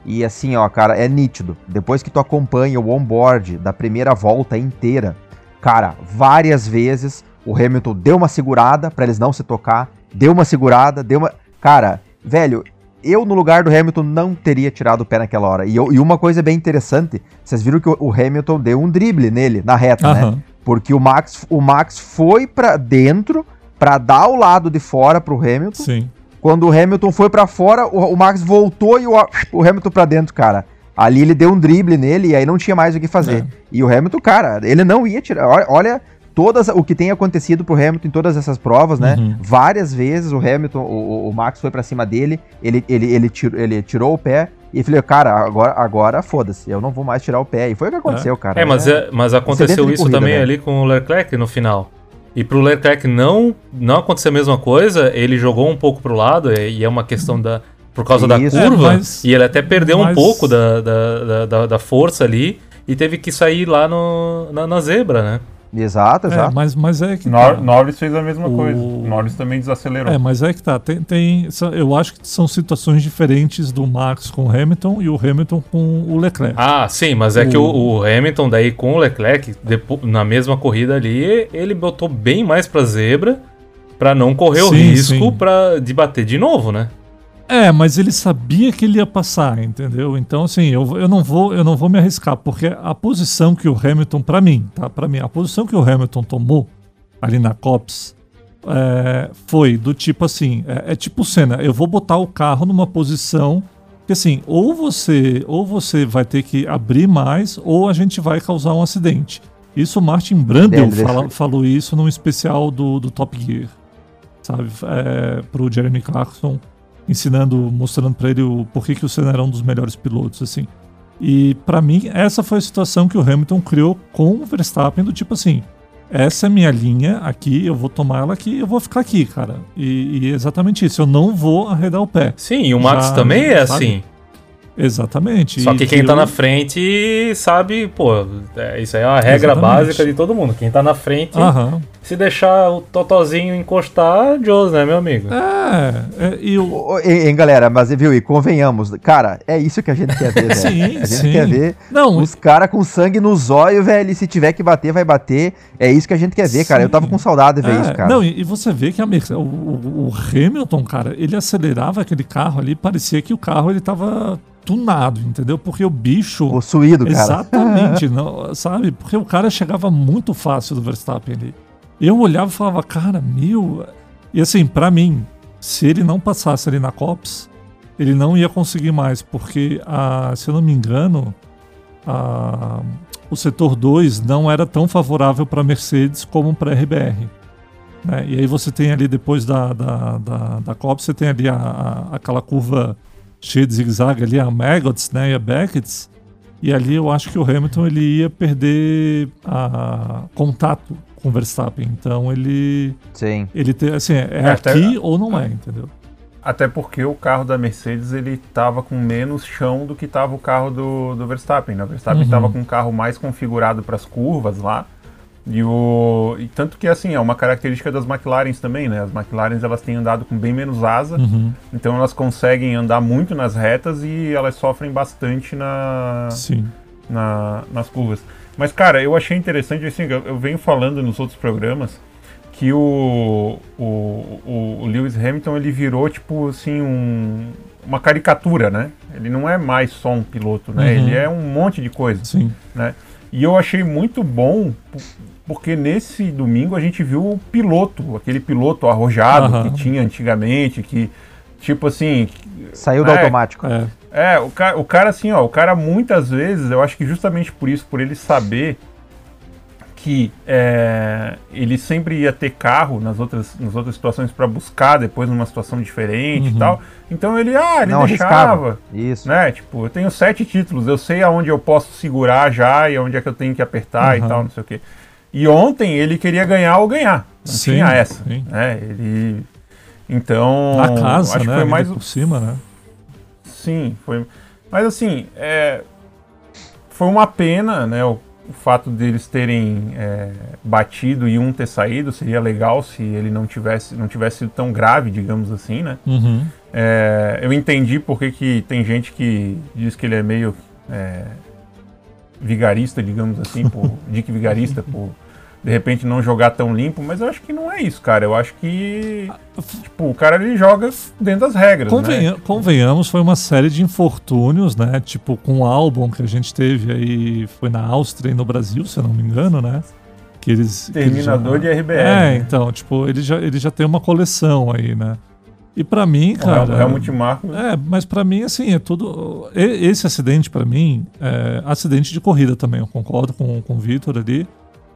D: E assim, ó, cara, é nítido. Depois que tu acompanha o onboard da primeira volta inteira, cara, várias vezes o Hamilton deu uma segurada para eles não se tocar, deu uma segurada, deu uma. Cara, velho, eu no lugar do Hamilton não teria tirado o pé naquela hora. E, eu, e uma coisa bem interessante, vocês viram que o, o, Hamilton deu um drible nele, na reta, uhum. né? Porque o Max, o Max foi para dentro para dar o lado de fora pro Hamilton.
A: Sim.
D: Quando o Hamilton foi para fora, o, o, Max voltou e o, o Hamilton para dentro, cara. Ali ele deu um drible nele e aí não tinha mais o que fazer. É. E o Hamilton, cara, ele não ia tirar. Olha, olha todas o que tem acontecido pro Hamilton em todas essas provas, né? Uhum. Várias vezes o Hamilton, o, o Max foi para cima dele, ele, ele, ele, tirou, ele tirou o pé e falei, cara, agora, agora foda-se, eu não vou mais tirar o pé. E foi o que aconteceu,
B: é.
D: cara.
B: É, mas, é, mas aconteceu isso corrida, também né? ali com o Leclerc no final. E pro Leclerc não, não acontecer a mesma coisa, ele jogou um pouco pro lado, e é uma questão da. Por causa isso, da curva, é, mas, e ele até perdeu mas... um pouco da, da, da, da, força ali e teve que sair lá no, na, na zebra, né?
D: Exato,
A: é,
D: exato.
A: mas, mas é que.
C: Nor tá. Norris fez a mesma o... coisa. Norris também desacelerou.
A: É, mas é que tá. Tem, tem, eu acho que são situações diferentes do Max com o Hamilton e o Hamilton com o Leclerc.
B: Ah, sim, mas é o... que o, o, Hamilton daí com o Leclerc, depois, na mesma corrida ali, ele botou bem mais pra zebra para não correr sim, o risco Pra, de bater de novo, né?
A: É, mas ele sabia que ele ia passar, entendeu? Então, assim, eu, eu, não, vou, eu não vou me arriscar, porque a posição que o Hamilton, para mim, tá? Para mim, a posição que o Hamilton tomou ali na COPS é, foi do tipo assim: é, é tipo cena, eu vou botar o carro numa posição que, assim, ou você, ou você vai ter que abrir mais, ou a gente vai causar um acidente. Isso o Martin Brandel fala, falou isso num especial do, do Top Gear, sabe? É, pro Jeremy Clarkson ensinando, mostrando para ele o porquê que o Senna era um dos melhores pilotos, assim. E para mim, essa foi a situação que o Hamilton criou com o Verstappen, do tipo assim, essa é minha linha aqui, eu vou tomar ela aqui, eu vou ficar aqui, cara. E, e é exatamente isso, eu não vou arredar o pé.
B: Sim, e o Max Já, também é sabe? assim.
A: Exatamente.
B: Só que quem tá na frente sabe, pô, é, isso aí é uma regra Exatamente. básica de todo mundo. Quem tá na frente, Aham. Se deixar o Totozinho encostar, Jones, né, meu amigo?
A: É, é e o.
D: Hein, galera, mas viu, e convenhamos, cara, é isso que a gente quer ver, velho. sim, a gente sim. quer ver Não, os caras com sangue nos olhos, velho, e se tiver que bater, vai bater. É isso que a gente quer ver, sim. cara. Eu tava com saudade de ver é, isso, cara.
A: Não, e, e você vê que a, o, o, o Hamilton, cara, ele acelerava aquele carro ali, parecia que o carro ele tava tunado, entendeu? Porque o bicho.
D: Possuído, cara.
A: Exatamente, não, sabe? Porque o cara chegava muito fácil do Verstappen ali. Eu olhava e falava, cara, meu. E assim, para mim, se ele não passasse ali na COPS, ele não ia conseguir mais, porque, a, se eu não me engano, a, o setor 2 não era tão favorável para Mercedes como para RBR. Né? E aí você tem ali, depois da, da, da, da COPS, você tem ali a, a, aquela curva cheio de zigue-zague ali, a Maggots né, e a Beckett's. E ali eu acho que o Hamilton ele ia perder a contato com o Verstappen. Então ele.
D: Sim.
A: Ele tem, assim, é, é aqui ou não é, entendeu?
C: Até porque o carro da Mercedes ele estava com menos chão do que estava o carro do, do Verstappen. Né? O Verstappen estava uhum. com um carro mais configurado para as curvas lá. E, o, e tanto que assim, é uma característica das McLarens também, né? As McLarens elas têm andado com bem menos asa, uhum. então elas conseguem andar muito nas retas e elas sofrem bastante na,
A: Sim.
C: na nas curvas. Mas cara, eu achei interessante assim, eu, eu venho falando nos outros programas que o, o, o, Lewis Hamilton ele virou tipo assim um, uma caricatura, né? Ele não é mais só um piloto, né? Uhum. Ele é um monte de coisa,
A: Sim.
C: né? E eu achei muito bom porque nesse domingo a gente viu o piloto, aquele piloto arrojado uhum. que tinha antigamente, que tipo assim.
D: Saiu do automático.
C: É, é o, cara, o cara assim, ó, o cara muitas vezes, eu acho que justamente por isso, por ele saber que é, ele sempre ia ter carro nas outras, nas outras situações para buscar depois numa situação diferente uhum. e tal. Então ele, ah, ele Não, deixava.
D: Isso.
C: Né? Tipo, eu tenho sete títulos, eu sei aonde eu posso segurar já e aonde é que eu tenho que apertar uhum. e tal, não sei o quê. E ontem ele queria ganhar ou ganhar. Não sim, tinha essa. Sim. Né? Ele. Então.
A: Na casa, acho né? Que foi mais por cima, né?
C: Sim, foi. Mas assim, é... foi uma pena, né? O, o fato deles terem é, batido e um ter saído seria legal se ele não tivesse não tivesse sido tão grave, digamos assim, né?
A: Uhum.
C: É, eu entendi porque que tem gente que diz que ele é meio é, vigarista, digamos assim, por Dick vigarista, por de repente não jogar tão limpo, mas eu acho que não é isso, cara. Eu acho que tipo, o cara ele joga dentro das regras, Convenha
A: né? Convenhamos, foi uma série de infortúnios, né? Tipo, com o álbum que a gente teve aí, foi na Áustria e no Brasil, se eu não me engano, né? Que eles,
C: Terminador
A: que eles
C: já... de RBR.
A: É, né? então, tipo, ele já, ele já tem uma coleção aí, né? E para mim, cara.
C: É, é multimarco.
A: É, mas para mim, assim, é tudo. Esse acidente, para mim, é acidente de corrida também. Eu concordo com, com o Vitor ali.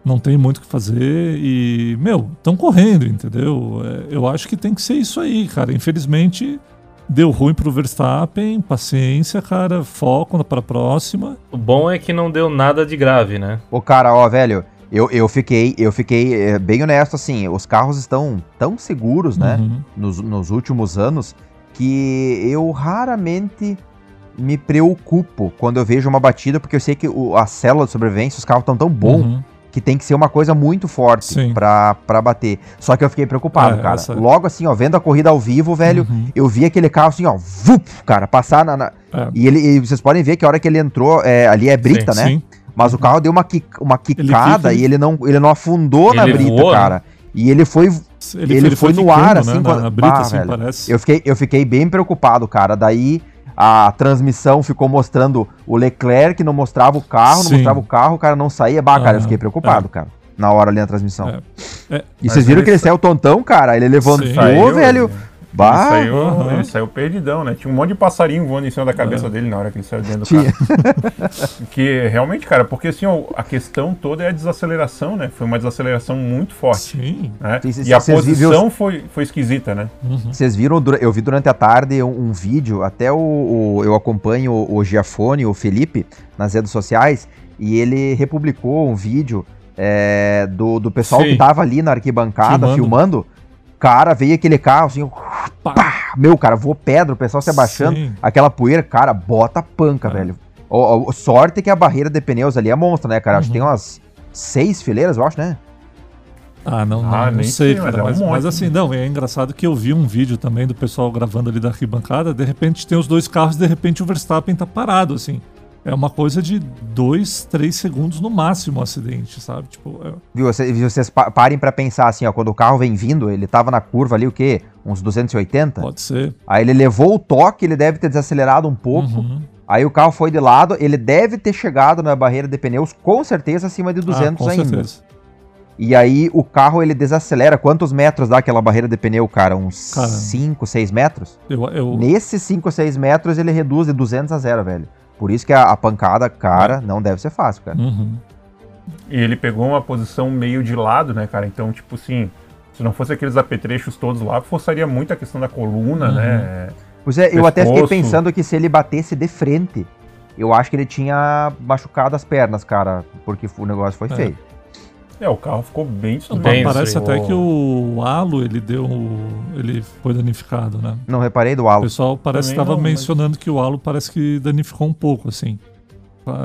A: Não tem muito o que fazer e, meu, estão correndo, entendeu? É, eu acho que tem que ser isso aí, cara. Infelizmente, deu ruim pro Verstappen, paciência, cara, foco para a próxima.
B: O bom é que não deu nada de grave, né?
D: O cara, ó, velho, eu, eu fiquei, eu fiquei é, bem honesto, assim, os carros estão tão seguros, né, uhum. nos, nos últimos anos, que eu raramente me preocupo quando eu vejo uma batida, porque eu sei que o, a célula de sobrevivência, os carros estão tão bons uhum. Que tem que ser uma coisa muito forte pra, pra bater. Só que eu fiquei preocupado, é, cara. Essa... Logo assim, ó, vendo a corrida ao vivo, velho, uhum. eu vi aquele carro assim, ó, vup, cara, passar na. na... É. E, ele, e vocês podem ver que a hora que ele entrou, é, ali é brita, sim, né? Sim. Mas o carro deu uma, uma quicada ele e ele não, ele não afundou ele na brita, voou, né? cara. Né? E ele foi. Ele, ele, foi, foi no ar, assim, né? quando, na, brita, assim, velho. parece. Eu fiquei, eu fiquei bem preocupado, cara. Daí a transmissão ficou mostrando o Leclerc, não mostrava o carro, Sim. não mostrava o carro, o cara não saía. Bah, cara, eu fiquei preocupado, é. cara. Na hora ali na transmissão. É. É. E vocês viram que ele saiu tontão, cara? Ele levantou, Sim. velho.
C: Bah, ele, saiu, uhum. ele saiu perdidão, né? Tinha um monte de passarinho voando em cima da cabeça uhum. dele na hora que ele saiu dentro do carro. que realmente, cara, porque assim, ó, a questão toda é a desaceleração, né? Foi uma desaceleração muito forte.
A: Sim.
C: Né? Sim, e a posição foi, foi esquisita, né?
D: Uhum. Vocês viram, eu vi durante a tarde um, um vídeo, até o, o, eu acompanho o Giafone, o Felipe, nas redes sociais, e ele republicou um vídeo é, do, do pessoal Sim. que tava ali na arquibancada filmando. filmando. Cara, veio aquele carro assim, pá. pá meu, cara, voou pedra, o pessoal se abaixando, Sim. aquela poeira, cara, bota panca, é. velho. O, o, sorte que a barreira de pneus ali é monstro, né, cara? Uhum. Acho que tem uhum. umas seis fileiras, eu acho, né?
A: Ah, não, não, ah, não sei, cara. Mas, é um mas, assim, não, é engraçado que eu vi um vídeo também do pessoal gravando ali da arquibancada. De repente tem os dois carros, de repente o Verstappen tá parado, assim. É uma coisa de dois, três segundos no máximo o acidente, sabe? Tipo, é...
D: Viu, vocês, vocês parem para pensar assim, ó, quando o carro vem vindo, ele tava na curva ali o quê? Uns 280?
A: Pode ser.
D: Aí ele levou o toque, ele deve ter desacelerado um pouco. Uhum. Aí o carro foi de lado, ele deve ter chegado na barreira de pneus com certeza acima de 200 ah, com ainda. Certeza. E aí o carro ele desacelera. Quantos metros dá aquela barreira de pneu, cara? Uns 5, 6 metros? Eu, eu... Nesses 5, 6 metros ele reduz de 200 a 0, velho. Por isso que a, a pancada, cara, não deve ser fácil, cara.
C: Uhum. E ele pegou uma posição meio de lado, né, cara? Então, tipo assim, se não fosse aqueles apetrechos todos lá, forçaria muito a questão da coluna, uhum. né?
D: Pois é, eu até fiquei pensando que se ele batesse de frente, eu acho que ele tinha machucado as pernas, cara, porque o negócio foi é. feio.
C: É, o carro ficou bem
A: destruído. Parece até que o halo ele deu. ele foi danificado, né?
D: Não reparei do halo.
A: O pessoal parece que estava mencionando mas... que o halo parece que danificou um pouco, assim.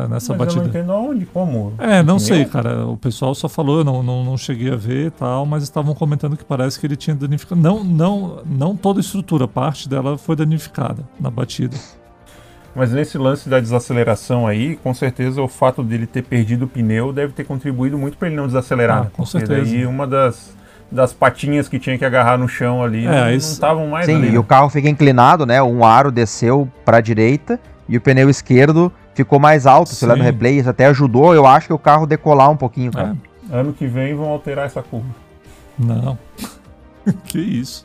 A: Nessa mas batida.
C: Eu não entendo onde, como.
A: É, não sei, cara. O pessoal só falou, eu não, não, não cheguei a ver e tal, mas estavam comentando que parece que ele tinha danificado. Não, não, não toda a estrutura, parte dela foi danificada na batida.
C: Mas nesse lance da desaceleração aí, com certeza o fato dele ter perdido o pneu deve ter contribuído muito para ele não desacelerar. Ah,
A: né? Com Porque certeza.
C: daí uma das, das patinhas que tinha que agarrar no chão ali é, não estavam mais
D: Sim,
C: ali.
D: e né? o carro fica inclinado, né? Um aro desceu para a direita e o pneu esquerdo ficou mais alto. Sim. Se olhar no replay, isso até ajudou, eu acho, que o carro decolar um pouquinho, cara.
C: É. Ano que vem vão alterar essa curva.
A: Não. que isso.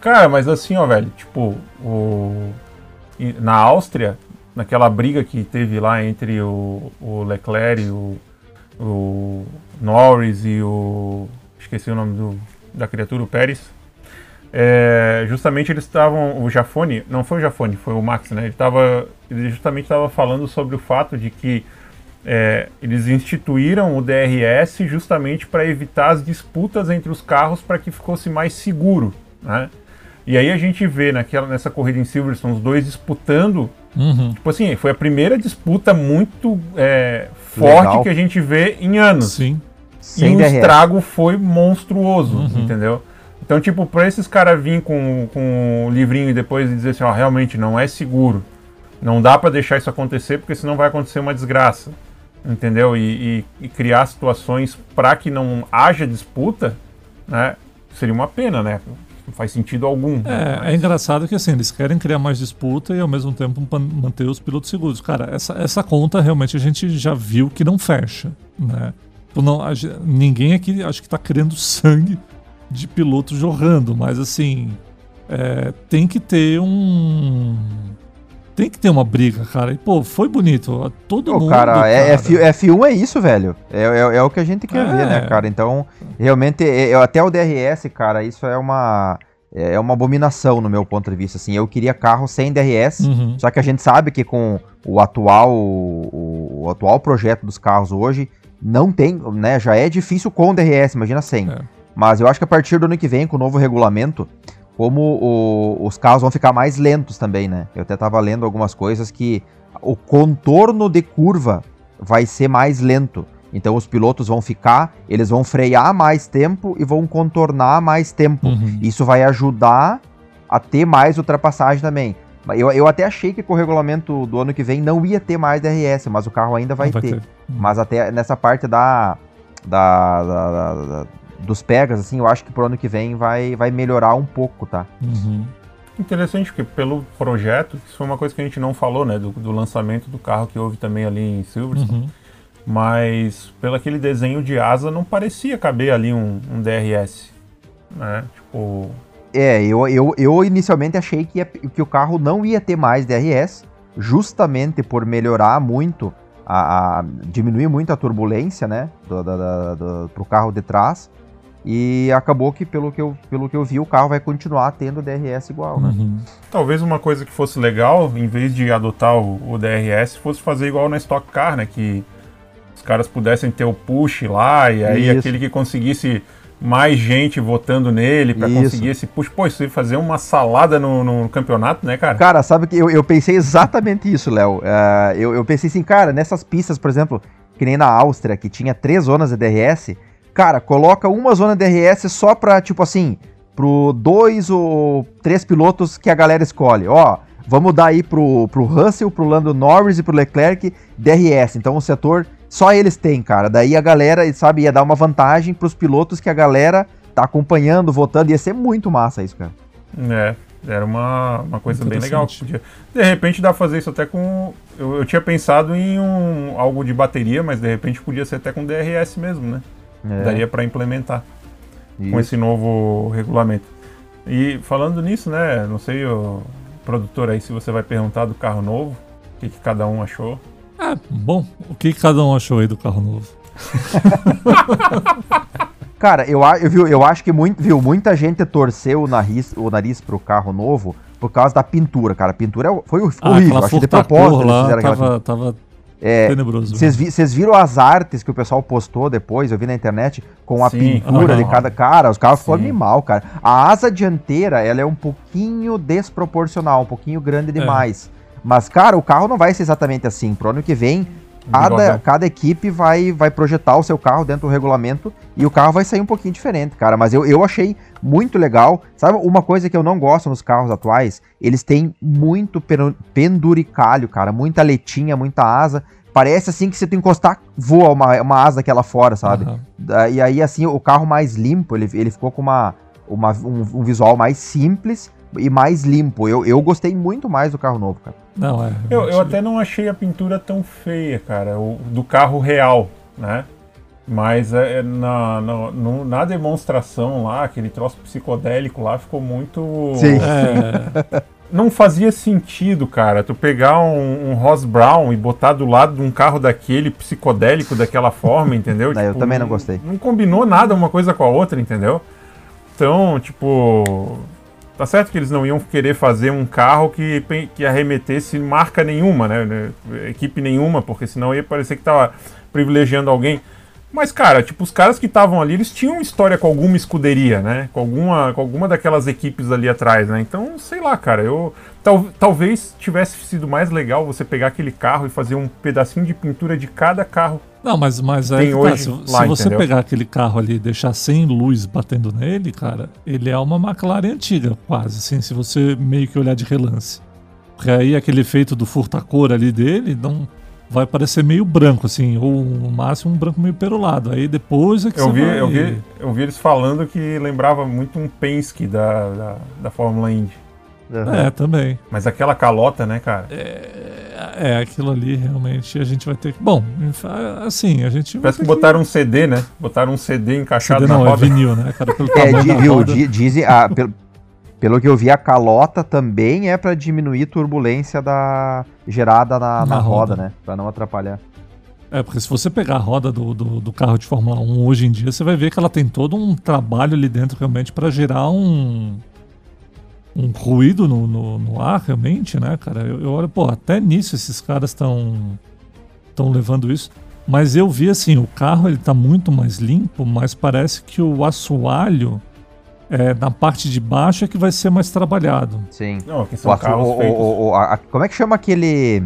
C: Cara, mas assim, ó, velho, tipo, o na Áustria, naquela briga que teve lá entre o, o Leclerc, o, o Norris e o. esqueci o nome do, da criatura, o Pérez. É, justamente eles estavam. O Jafone, não foi o Jafone, foi o Max, né? Ele, tava, ele justamente estava falando sobre o fato de que é, eles instituíram o DRS justamente para evitar as disputas entre os carros para que fosse mais seguro, né? E aí a gente vê naquela, nessa corrida em Silverstone os dois disputando. Uhum. Tipo assim, foi a primeira disputa muito é, forte Legal. que a gente vê em anos.
A: Sim.
C: E Sem o estrago foi monstruoso, uhum. entendeu? Então, tipo, pra esses caras virem com, com o livrinho e depois dizer assim, ó, realmente não é seguro. Não dá para deixar isso acontecer, porque senão vai acontecer uma desgraça. Entendeu? E, e, e criar situações para que não haja disputa, né? Seria uma pena, né? Não faz sentido algum.
A: É, mas... é engraçado que assim, eles querem criar mais disputa e ao mesmo tempo manter os pilotos seguros. Cara, essa, essa conta realmente a gente já viu que não fecha, né? Tipo, não, a, ninguém aqui acho que tá querendo sangue de piloto jorrando, mas assim, é, tem que ter um tem que ter uma briga, cara. E, pô, foi bonito. Todo Ô, mundo.
D: Cara, cara. É, F, F1 é isso, velho. É, é, é o que a gente quer é. ver, né, cara? Então, realmente, é, até o DRS, cara, isso é uma. É uma abominação no meu ponto de vista. Assim, eu queria carro sem DRS, uhum. só que a gente sabe que com o atual, o, o, atual projeto dos carros hoje, não tem, né? Já é difícil com DRS, imagina sem. É. Mas eu acho que a partir do ano que vem, com o novo regulamento, como o, os carros vão ficar mais lentos também, né? Eu até estava lendo algumas coisas que o contorno de curva vai ser mais lento. Então os pilotos vão ficar, eles vão frear mais tempo e vão contornar mais tempo. Uhum. Isso vai ajudar a ter mais ultrapassagem também. Eu, eu até achei que com o regulamento do ano que vem não ia ter mais DRS, mas o carro ainda vai, vai ter. ter. Mas até nessa parte da, da, da, da dos Pegas, assim, eu acho que pro ano que vem vai, vai melhorar um pouco, tá?
A: Uhum.
C: Interessante, porque pelo projeto, isso foi uma coisa que a gente não falou, né? Do, do lançamento do carro que houve também ali em Silverstone. Uhum. Mas pelo aquele desenho de asa não parecia caber ali um, um DRS. Né? Tipo.
D: É, eu, eu, eu inicialmente achei que, ia, que o carro não ia ter mais DRS, justamente por melhorar muito, a, a diminuir muito a turbulência, né? Do, do, do, do, pro carro de trás. E acabou que, pelo que, eu, pelo que eu vi, o carro vai continuar tendo DRS igual, né? Uhum.
C: Talvez uma coisa que fosse legal, em vez de adotar o, o, DRS, fosse fazer igual na Stock Car, né? Que os caras pudessem ter o push lá, e aí Isso. aquele que conseguisse mais gente votando nele para conseguir esse push. Pô, isso fazer uma salada no, no, campeonato, né, cara?
D: Cara, sabe que eu, eu pensei exatamente isso, Léo. Uh, eu, eu pensei assim, cara, nessas pistas, por exemplo, que nem na Áustria, que tinha três zonas de DRS, cara, coloca uma zona de DRS só pra, tipo assim, pro dois ou três pilotos que a galera escolhe. Ó, vamos dar aí pro, pro Russell, pro Lando Norris e pro Leclerc DRS. Então o setor só eles têm, cara. Daí a galera, sabe, ia dar uma vantagem pros pilotos que a galera tá acompanhando, votando. Ia ser muito massa isso, cara.
C: É, era uma, uma coisa bem legal. Podia, de repente dá pra fazer isso até com. Eu, eu, tinha pensado em um, algo de bateria, mas de repente podia ser até com DRS mesmo, né? É. Daria para implementar isso. com esse novo regulamento. E falando nisso, né? Não sei, o produtor aí, se você vai perguntar do carro novo, o que, que cada um achou.
A: É, bom, o que cada um achou aí do carro novo?
D: Cara, eu, eu, viu, eu acho que muito, viu, muita gente torceu o nariz, o nariz pro carro novo por causa da pintura, cara. A pintura é foi ah, horrível. Acho que de propósito
A: lá, tava, aquela... tava é, tenebroso.
D: Vocês vi, viram as artes que o pessoal postou depois, eu vi na internet, com a Sim, pintura de cada cara. Os carros ficou animal, cara. A asa dianteira, ela é um pouquinho desproporcional, um pouquinho grande é. demais. É. Mas, cara, o carro não vai ser exatamente assim. Pro ano que vem, cada, cada equipe vai, vai projetar o seu carro dentro do regulamento e o carro vai sair um pouquinho diferente, cara. Mas eu, eu achei muito legal. Sabe uma coisa que eu não gosto nos carros atuais? Eles têm muito penduricalho, cara. Muita letinha, muita asa. Parece assim que se tu encostar, voa uma, uma asa daquela fora, sabe? Uhum. E aí, assim, o carro mais limpo, ele, ele ficou com uma, uma um, um visual mais simples e mais limpo. Eu, eu gostei muito mais do carro novo, cara.
C: Não, é. Eu, eu até não achei a pintura tão feia, cara, o, do carro real, né? Mas é, é na, na, no, na demonstração lá, aquele troço psicodélico lá ficou muito.
D: Sim. É,
C: não fazia sentido, cara, tu pegar um, um Ross Brown e botar do lado de um carro daquele psicodélico daquela forma, entendeu?
D: Não, tipo, eu também não gostei.
C: Não, não combinou nada uma coisa com a outra, entendeu? Então, tipo, Tá certo que eles não iam querer fazer um carro que, que arremetesse marca nenhuma, né? né? Equipe nenhuma, porque senão ia parecer que tava privilegiando alguém. Mas, cara, tipo, os caras que estavam ali, eles tinham história com alguma escuderia, né? Com alguma, com alguma daquelas equipes ali atrás, né? Então, sei lá, cara, eu. Tal, talvez tivesse sido mais legal você pegar aquele carro e fazer um pedacinho de pintura de cada carro
A: não, mas, mas é tá, se, lá, se, você pegar aquele carro ali e deixar sem luz batendo nele, cara, ele é uma McLaren antiga, quase, assim, se você meio que olhar de relance. Porque aí aquele efeito do furta-cor ali dele não vai parecer meio branco, assim, ou no máximo um branco meio perolado. Aí depois é que
C: eu
A: você
C: vi,
A: vai...
C: Eu vi, eu vi eles falando que lembrava muito um Penske da, da, da Fórmula Indy.
A: Uhum. É, também.
C: Mas aquela calota, né, cara?
A: É, é, aquilo ali realmente a gente vai ter que. Bom, assim, a gente.
C: Parece que, que botaram um CD, né? Botaram um CD encaixado CD
A: na
C: não, é
A: roda. É vinil, né, cara?
D: Pelo é, di, viu, dizem. Ah, pelo, pelo que eu vi, a calota também é para diminuir turbulência da gerada na, na, na roda, roda, né? Para não atrapalhar.
A: É, porque se você pegar a roda do, do, do, carro de Fórmula 1 hoje em dia, você vai ver que ela tem todo um trabalho ali dentro realmente para gerar um, um ruído no, no, no, ar, realmente, né, cara? Eu, eu olho, pô, até nisso esses caras estão estão levando isso. Mas eu vi assim, o carro ele tá muito mais limpo, mas parece que o assoalho é, na parte de baixo é que vai ser mais trabalhado.
D: Sim. Não, aqui são o, carros o, o, o a, como é que chama aquele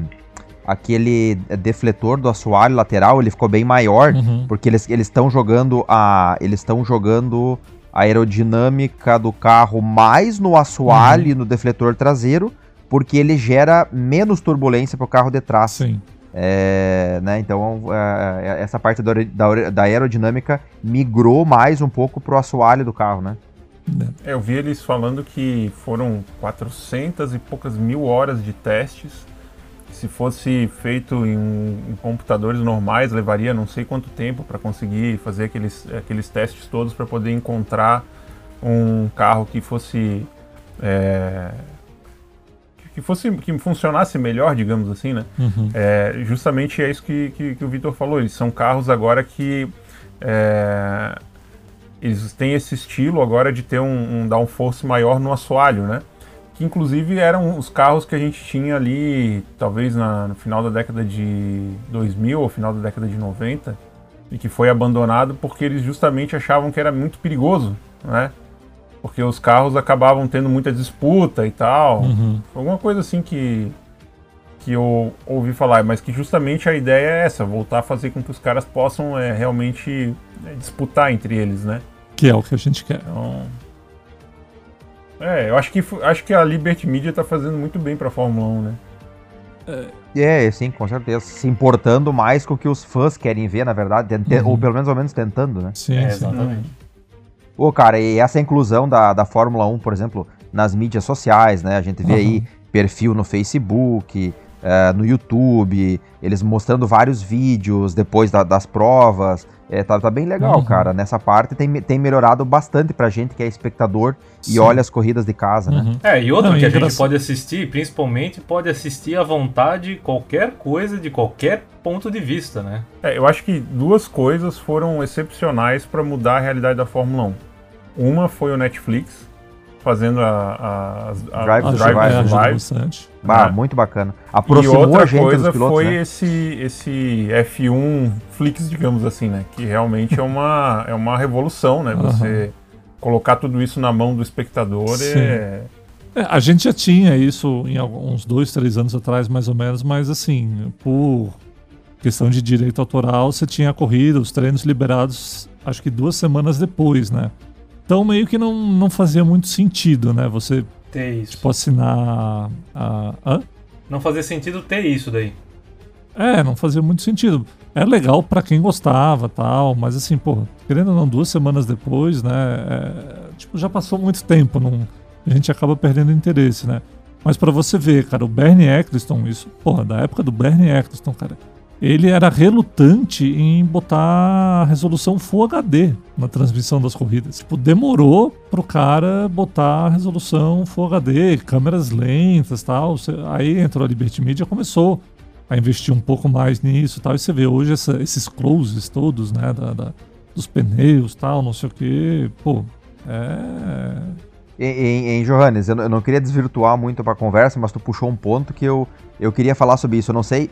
D: aquele defletor do assoalho lateral? Ele ficou bem maior uhum. porque eles estão jogando a eles estão jogando aerodinâmica do carro mais no assoalho uhum. e no defletor traseiro, porque ele gera menos turbulência para o carro de trás.
A: Sim.
D: É, né, então, é, é essa parte da, da, da, aerodinâmica migrou mais um pouco para o assoalho do carro, né?
C: É, eu vi eles falando que foram 400 e poucas mil horas de testes se fosse feito em, em, computadores normais, levaria não sei quanto tempo para conseguir fazer aqueles, aqueles testes todos para poder encontrar um carro que fosse é, que fosse que funcionasse melhor, digamos assim, né? Uhum. É, justamente é isso que, que, que o Vitor falou. Eles são carros agora que é, eles têm esse estilo agora de ter um, um downforce maior no assoalho, né? Que inclusive eram os carros que a gente tinha ali, talvez na, no final da década de 2000 ou final da década de 90, e que foi abandonado porque eles justamente achavam que era muito perigoso, né? Porque os carros acabavam tendo muita disputa e tal. Uhum. Alguma coisa assim que, que eu ouvi falar, mas que justamente a ideia é essa, voltar a fazer com que os caras possam é, realmente é, disputar entre eles, né?
A: Que é o que a gente quer.
C: Então, é, eu acho que, acho que a Liberty Media tá fazendo muito bem pra Fórmula 1, né?
D: É, sim, com certeza. Se importando mais com o que os fãs querem ver, na verdade, uhum. ou pelo menos ao menos tentando, né?
B: Sim, é, exatamente.
D: Pô, cara, e essa inclusão da, da Fórmula 1, por exemplo, nas mídias sociais, né? A gente vê uhum. aí perfil no Facebook, uh, no YouTube, eles mostrando vários vídeos depois da, das provas. É, tá, tá bem legal, uhum. cara. Nessa parte tem, tem melhorado bastante pra gente que é espectador Sim. e olha as corridas de casa, né?
B: uhum. né? É, e outra Não, que a gente pode assistir, principalmente, pode assistir à vontade qualquer coisa de qualquer ponto de vista, né?
C: É, eu acho que duas coisas foram excepcionais para mudar a realidade da Fórmula 1. Uma foi o Netflix, fazendo a, a, a
D: Drive, Drive, Drive, Drive. Ah, é. muito bacana.
C: Aproximou e outra a gente coisa pilotos, foi né? esse, esse F1 Flix, digamos assim, né? Que realmente é uma, é uma revolução, né? Você uhum. colocar tudo isso na mão do espectador é...
A: é... A gente já tinha isso em alguns dois, três anos atrás, mais ou menos, mas assim, por questão de direito autoral, você tinha a corrida, os treinos liberados, acho que duas semanas depois, né? Então meio que não, não fazia muito sentido, né? Você
B: ter isso.
A: Tipo, assinar a. Hã?
B: Não fazia sentido ter isso daí.
A: É, não fazia muito sentido. É legal para quem gostava tal, mas assim, pô, querendo ou não, duas semanas depois, né? É, tipo, já passou muito tempo, não, a gente acaba perdendo interesse, né? Mas para você ver, cara, o Bernie Eccleston, isso, porra, da época do Bernie Eccleston, cara, ele era relutante em botar a resolução Full HD na transmissão das corridas. Tipo, demorou pro cara botar a resolução Full HD, câmeras lentas tal. Aí entrou a Liberty Media começou a investir um pouco mais nisso tal. E você vê hoje essa, esses closes todos, né, da, da, dos pneus tal, não sei o que. Pô, é...
D: Em, em, Johannes, eu não queria desvirtuar muito para a conversa, mas tu puxou um ponto que eu, eu queria falar sobre isso. Eu não sei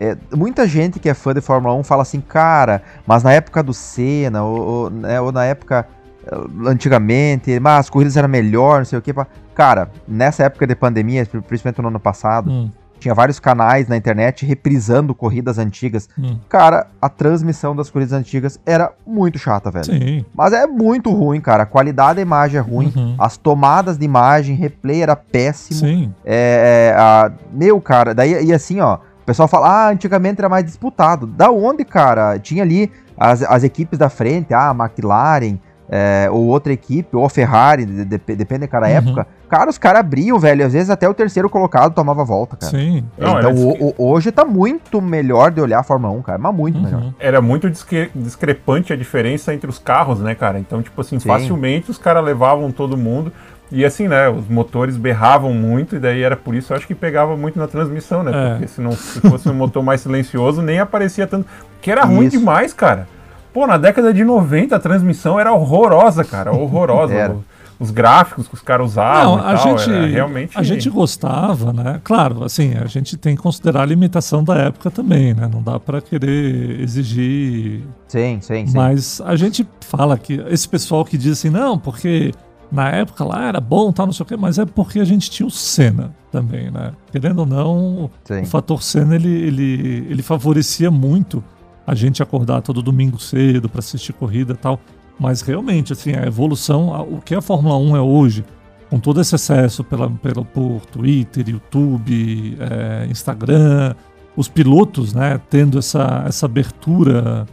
D: é, muita gente que é fã de Fórmula 1 fala assim, cara, mas na época do Senna, ou, ou, né, ou na época eh, antigamente, mas as corridas eram melhor, não sei o que. Cara, nessa época de pandemia, principalmente no ano passado, hum. tinha vários canais na internet reprisando corridas antigas. Hum. Cara, a transmissão das corridas antigas era muito chata, velho. Sim. Mas é muito ruim, cara. A qualidade da imagem é ruim, uhum. as tomadas de imagem, replay era péssimo. Sim. É, é, a, meu, cara, daí e assim, ó pessoal fala, ah, antigamente era mais disputado. Da onde, cara? Tinha ali as, as equipes da frente, ah, a McLaren, é, ou outra equipe, ou a Ferrari, de, de, depende de cada uhum. época. Cara, os caras abriam, velho. Às vezes até o terceiro colocado tomava volta, cara. Sim. Não, então o, o, hoje tá muito melhor de olhar a Fórmula 1, cara. Mas muito uhum. melhor.
C: Era muito discre discrepante a diferença entre os carros, né, cara? Então, tipo assim, Sim. facilmente os caras levavam todo mundo. E assim, né, os motores berravam muito e daí era por isso, eu acho que pegava muito na transmissão, né? É. Porque se não se fosse um motor mais silencioso, nem aparecia tanto. Que era isso. ruim demais, cara. Pô, na década de 90 a transmissão era horrorosa, cara, horrorosa. era. Os gráficos que os caras usavam não, a tal, gente, realmente...
A: A gente gostava, né? Claro, assim, a gente tem que considerar a limitação da época também, né? Não dá para querer exigir...
D: Sim, sim, sim.
A: Mas a gente fala que... Esse pessoal que diz assim, não, porque na época lá era bom, tal, não sei o quê, mas é porque a gente tinha o Senna também, né? Querendo ou não, Sim. o fator Senna ele, ele, ele favorecia muito a gente acordar todo domingo cedo para assistir corrida e tal. Mas realmente, assim, a evolução, o que a Fórmula 1 é hoje, com todo esse acesso pela, pela, por Twitter, YouTube, é, Instagram, os pilotos, né, tendo essa, essa abertura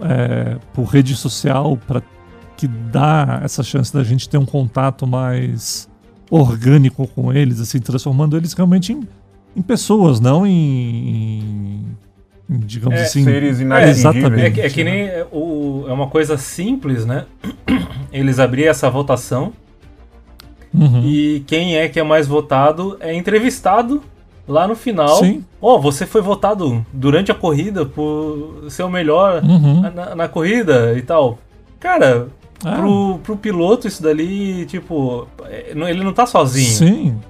A: é, por rede social para que dá essa chance da gente ter um contato mais orgânico com eles, assim, transformando eles realmente em, em pessoas, não em, em digamos é, assim,
C: seres é, exatamente.
B: É, é, que nem é, o, é uma coisa simples, né? Eles abriam essa votação uhum. e quem é que é mais votado é entrevistado lá no final. Sim. Oh, você foi votado durante a corrida por ser o melhor uhum. na, na corrida e tal. Cara, ah. Pro, pro piloto, isso dali, tipo, é, ele não tá sozinho.
A: Sim.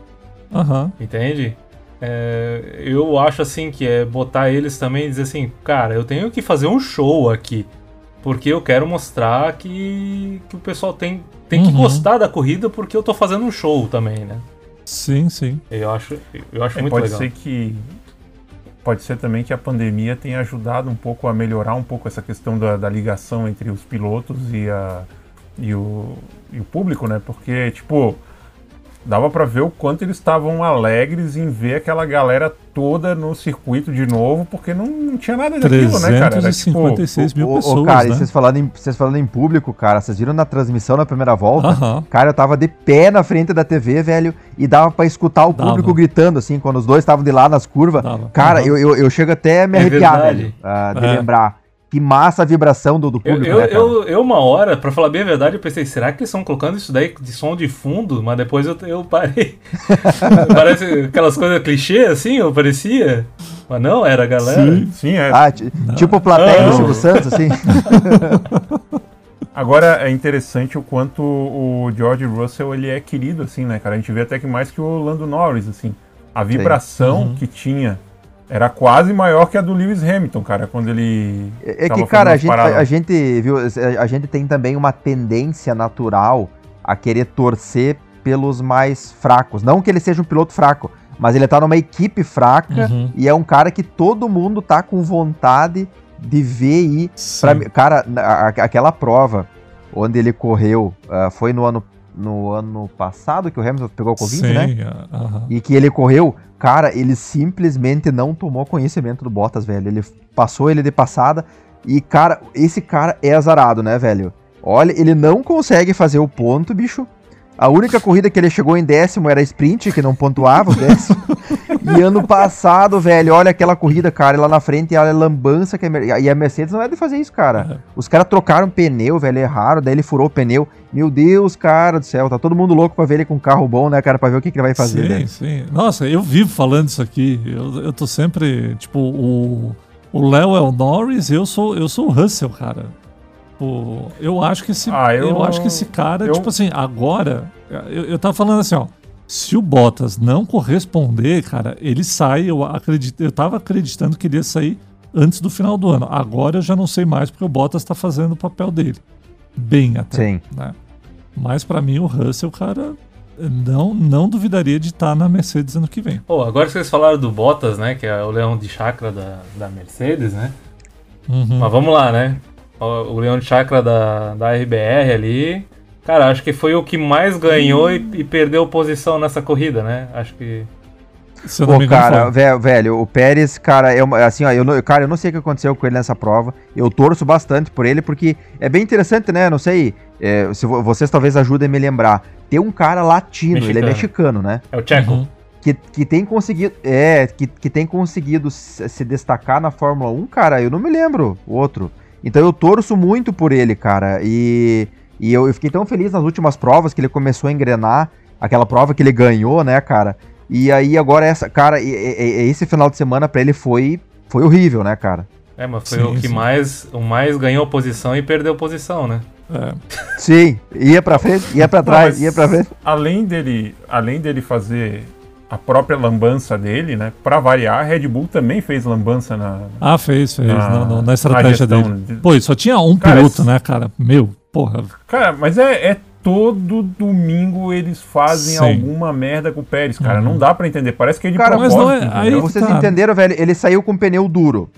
B: Uhum. Entende? É, eu acho assim que é botar eles também e dizer assim, cara, eu tenho que fazer um show aqui. Porque eu quero mostrar que, que o pessoal tem, tem uhum. que gostar da corrida porque eu tô fazendo um show também, né?
A: Sim, sim.
B: Eu acho, eu acho
C: é,
B: muito
C: pode
B: legal.
C: Pode ser que pode ser também que a pandemia tenha ajudado um pouco a melhorar um pouco essa questão da, da ligação entre os pilotos e, a, e, o, e o público, né? Porque, tipo, dava para ver o quanto eles estavam alegres em ver aquela galera toda no circuito de novo, porque não, não tinha nada daquilo, né, cara?
A: Era, 356 tipo, mil pessoas,
D: o, cara,
A: né?
D: e vocês falando, em, vocês falando em público, cara, vocês viram na transmissão na primeira volta? Uh -huh. Cara, eu tava de pé na frente da TV, velho, e dava para escutar o público dava. gritando, assim, quando os dois estavam de lá nas curvas. Dava. Cara, uh -huh. eu, eu, eu, chego até a me é arrepiar, velho, uh, de é. lembrar que massa a vibração do, do público.
B: Eu, né, eu, eu, uma hora, pra falar bem a verdade, eu pensei, será que eles estão colocando isso daí de som de fundo? Mas depois eu, eu parei. Parece aquelas coisas clichê assim, eu parecia. Mas não, era a galera.
C: Sim, sim é.
D: Ah, tipo plateia do Silvio Santos, assim.
C: Agora é interessante o quanto o George Russell ele é querido, assim, né, cara? A gente vê até que mais que o Lando Norris, assim. A vibração uhum. que tinha era quase maior que a do Lewis Hamilton, cara, quando ele.
D: É, é que, cara, a gente, a, a, gente, viu, a gente tem também uma tendência natural a querer torcer pelos mais fracos. Não que ele seja um piloto fraco, mas ele tá numa equipe fraca uhum. e é um cara que todo mundo tá com vontade de ver ir. Pra, cara, a, aquela prova onde ele correu uh, foi no ano no ano passado que o Hamilton pegou o Covid, Sim, né? Uh -huh. E que ele correu, cara, ele simplesmente não tomou conhecimento do Bottas, velho. Ele passou ele de passada e, cara, esse cara é azarado, né, velho? Olha, ele não consegue fazer o ponto, bicho. A única corrida que ele chegou em décimo era sprint, que não pontuava o décimo. e ano passado, velho, olha aquela corrida, cara, lá na frente, a lambança que a, e a Mercedes não é de fazer isso, cara. Uhum. Os caras trocaram pneu, velho, erraram, daí ele furou o pneu. Meu Deus, cara do céu, tá todo mundo louco pra ver ele com um carro bom, né, cara, pra ver o que, que ele vai fazer. Sim,
A: né? sim. Nossa, eu vivo falando isso aqui. Eu, eu tô sempre, tipo, o o Léo é o Norris, eu sou eu sou o Russell, cara. Tipo, eu acho que esse, ah, eu... eu... acho que esse cara, eu... tipo assim, agora, eu, eu tava falando assim, ó, se o Bottas não corresponder, cara, ele sai, eu acredito, eu tava acreditando que ele ia sair antes do final do ano. Agora eu já não sei mais porque o Bottas tá fazendo o papel dele. Bem até, Sim. né? Mas para mim o Russell, cara, não, não duvidaria de estar tá na Mercedes ano que vem.
B: Pô, agora que vocês falaram do Bottas, né, que é o leão de chakra da, da Mercedes, né? Uhum. Mas vamos lá, né? O Leão de Chakra da, da RBR ali. Cara, acho que foi o que mais ganhou e, e perdeu posição nessa corrida, né? Acho que.
D: Se Pô, cara, velho, velho, o Pérez, cara, é assim, ó, eu não, cara, eu não sei o que aconteceu com ele nessa prova. Eu torço bastante por ele, porque é bem interessante, né? Não sei, é, se vocês talvez ajudem a me lembrar. Tem um cara latino, mexicano. ele é mexicano, né?
B: É o Checo. Uhum.
D: Que, que tem conseguido. É, que, que tem conseguido se destacar na Fórmula 1, cara, eu não me lembro o outro. Então eu torço muito por ele, cara. E, e eu, eu, fiquei tão feliz nas últimas provas que ele começou a engrenar. Aquela prova que ele ganhou, né, cara? E aí agora essa, cara, e, e, esse final de semana para ele foi foi horrível, né, cara?
B: É, mas foi sim, o que sim. mais o mais ganhou posição e perdeu posição, né?
D: É. Sim, ia para frente, ia para trás, Não, ia para frente.
C: Além dele, além dele fazer a própria lambança dele, né? Para variar, a Red Bull também fez lambança na.
A: Ah, fez, fez. Na, na, na estratégia na dele. De... Pô, só tinha um cara, piloto, né, cara? Meu, porra.
C: Cara, mas é, é todo domingo eles fazem Sim. alguma merda com o Pérez, cara. Uhum. Não dá para entender. Parece que é de
D: cara, mas não é. Aí vocês tá. entenderam, velho? Ele saiu com pneu duro.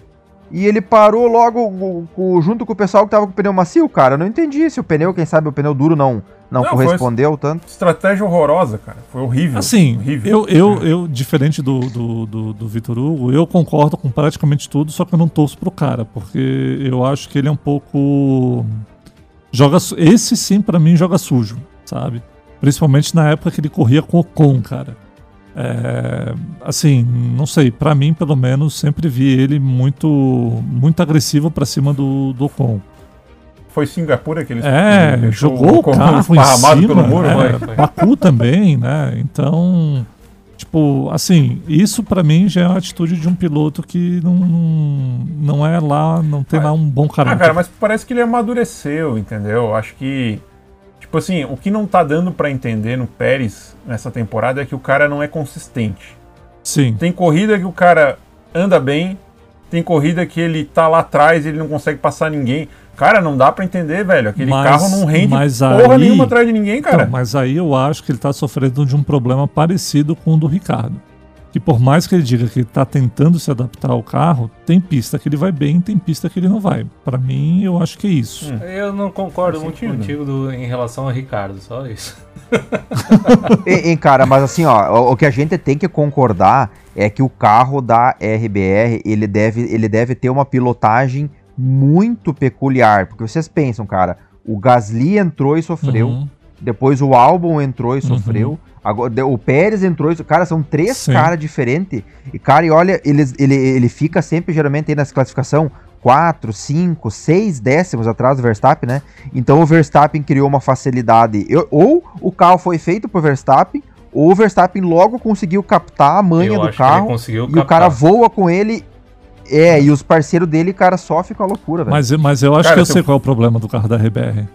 D: E ele parou logo junto com o pessoal que tava com o pneu macio, cara. Eu não entendi se o pneu, quem sabe o pneu duro não, não, não correspondeu tanto.
C: Estratégia horrorosa, cara. Foi horrível.
A: Assim,
C: horrível.
A: Eu, eu, é. eu, diferente do, do, do, do Vitor Hugo, eu concordo com praticamente tudo, só que eu não torço pro cara, porque eu acho que ele é um pouco. Joga, esse sim, para mim, joga sujo, sabe? Principalmente na época que ele corria com o Ocon, cara. É, assim, não sei, para mim pelo menos sempre vi ele muito muito agressivo para cima do, do Ocon.
C: Foi Singapura que ele
A: É, jogou o, carro em cima, pelo muro, é, Baku também, né? Então, tipo, assim, isso para mim já é a atitude de um piloto que não, não é lá, não tem lá um bom caráter. Ah,
C: cara, mas parece que ele amadureceu, entendeu? Acho que Tipo assim, o que não tá dando para entender no Pérez nessa temporada é que o cara não é consistente.
A: Sim.
C: Tem corrida que o cara anda bem, tem corrida que ele tá lá atrás e ele não consegue passar ninguém. Cara, não dá para entender, velho. Aquele
A: Mas-
C: carro não rende
A: mas
C: porra
A: aí-
C: nenhuma atrás de ninguém, cara.
A: Então, mas aí eu acho que ele tá sofrendo de um problema parecido com o do Ricardo. Que por mais que ele diga que ele tá tentando se adaptar ao carro, tem pista que ele vai bem, tem pista que ele não vai. Pra mim, eu acho que é isso.
C: Hum.
B: Eu não concordo muito contigo do- em relação a Ricardo, só isso.
D: E, e, cara, mas assim, ó, o, o que a gente tem que concordar é que o carro da RBR, ele deve, ele deve ter uma pilotagem muito peculiar, porque vocês pensam, cara, o Gasly entrou e sofreu,
A: Uhum.
D: depois o Albon entrou e
A: Uhum.
D: sofreu, agora de- o Pérez entrou e cara, são três caras diferentes, e cara, e olha, eles, ele, ele fica sempre, geralmente, aí nessa classificação, 4, 5, 6 décimos atrás do Verstappen, né? Então o Verstappen criou uma facilidade. Eu- ou o carro foi feito por Verstappen, ou o Verstappen logo conseguiu captar a manha
B: eu
D: do
B: ele
D: carro e o cara
B: captar.
D: voa com ele. É, e os parceiros dele, cara, sofre com a loucura, velho.
A: Mas, mas eu acho
C: Cara,
A: que eu
C: se
A: sei
C: eu-
A: qual é o problema do carro da RBR.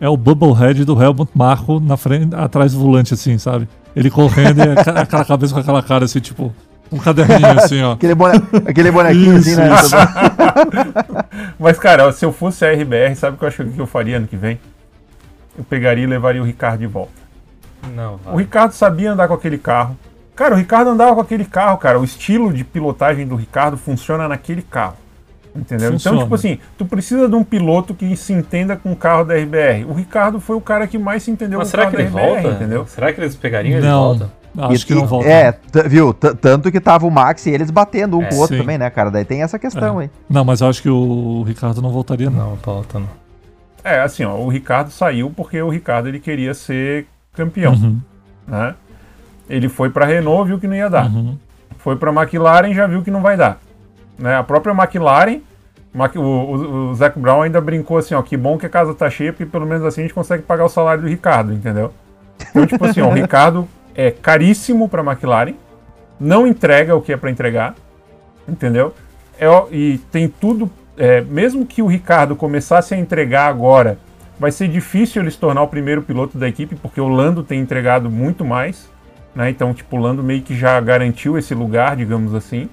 A: É o Bubblehead do Helmut Marko na frente, atrás do volante, assim, sabe? Ele correndo e aquela cabeça com aquela cara, assim, tipo, um caderninho, assim, ó.
D: Aquele, bone... Aquele bonequinho assim, né?
A: Isso,
C: Mas, cara, se eu fosse a RBR, sabe o que eu acho que eu faria ano que vem? Eu pegaria e levaria o Ricardo de volta.
B: Não,
C: O Ricardo sabia andar com aquele carro. Cara, o Ricardo andava com aquele carro, cara. O estilo de pilotagem do Ricardo funciona naquele carro. Entendeu?
A: Funciona.
C: Então, tipo assim, tu precisa de um piloto que se entenda com o carro da RBR. O Ricardo foi o cara que mais se entendeu
B: Mas
C: com o
B: será
C: carro
B: que
C: da
B: ele
C: RBR,
B: volta?
C: entendeu?
B: Será que eles pegariam ele volta?
A: acho
D: E-
A: que não volta.
D: É, viu? T- Tanto que tava o Max e eles batendo um
B: É,
D: com o outro
A: sim.
D: também, né, cara? Daí tem essa questão,
A: É.
D: hein?
A: Não, mas eu acho que o Ricardo não voltaria, não.
B: Não, volta não.
C: É, assim, ó, o Ricardo saiu porque o Ricardo ele queria ser campeão,
A: Uhum,
C: né? Ele foi pra Renault, viu que não ia dar.
A: uhum.
C: Foi pra McLaren, já viu que não vai dar. Né? A própria McLaren, Mc- o, o, o Zac Brown ainda brincou assim, ó, que bom que a casa tá cheia, porque pelo menos assim a gente consegue pagar o salário do Ricardo, entendeu? Então, tipo assim, ó, o Ricardo é caríssimo pra McLaren, não entrega o que é pra entregar, entendeu? É, e tem tudo, é, mesmo que o Ricardo começasse a entregar agora, vai ser difícil ele se tornar o primeiro piloto da equipe, porque o Lando tem entregado muito mais, né? Então, tipo, o Lando meio que já garantiu esse lugar, digamos assim.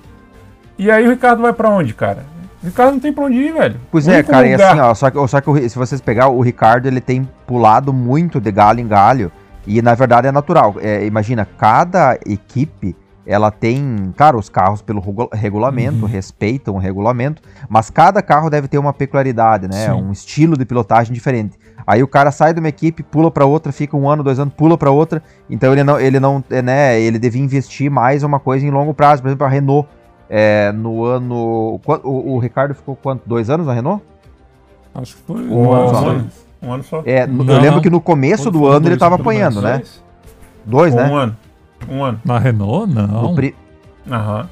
C: E aí o Ricardo vai pra onde, cara? O Ricardo não tem pra onde ir, velho.
D: Pois é, cara, e assim, ó, só que, só que o se vocês pegar o Ricardo, ele tem pulado muito de galho em galho, e na verdade é natural. É, imagina, cada equipe, ela tem, cara, os carros pelo regu- regulamento,
A: Uhum.
D: respeitam o regulamento, mas cada carro deve ter uma peculiaridade, né?
A: Sim.
D: Um estilo de pilotagem diferente. Aí o cara sai de uma equipe, pula pra outra, fica um ano, dois anos, pula pra outra. Então ele não, ele não, é, né? Ele devia investir mais uma coisa em longo prazo. Por exemplo, a Renault é, no ano, o, o Ricardo ficou quanto? Dois anos na Renault?
A: Acho que foi.
C: Um,
D: Um ano
C: ano
D: só.
C: Um ano só.
D: É,
A: Não,
D: eu lembro que no começo do ano ele
A: dois,
D: tava
A: pelo
D: apanhando, né?
B: Dois?
D: Dois,
C: Um
D: né?
C: ano. Um ano.
A: Na Renault, não.
D: O pri-
C: Aham.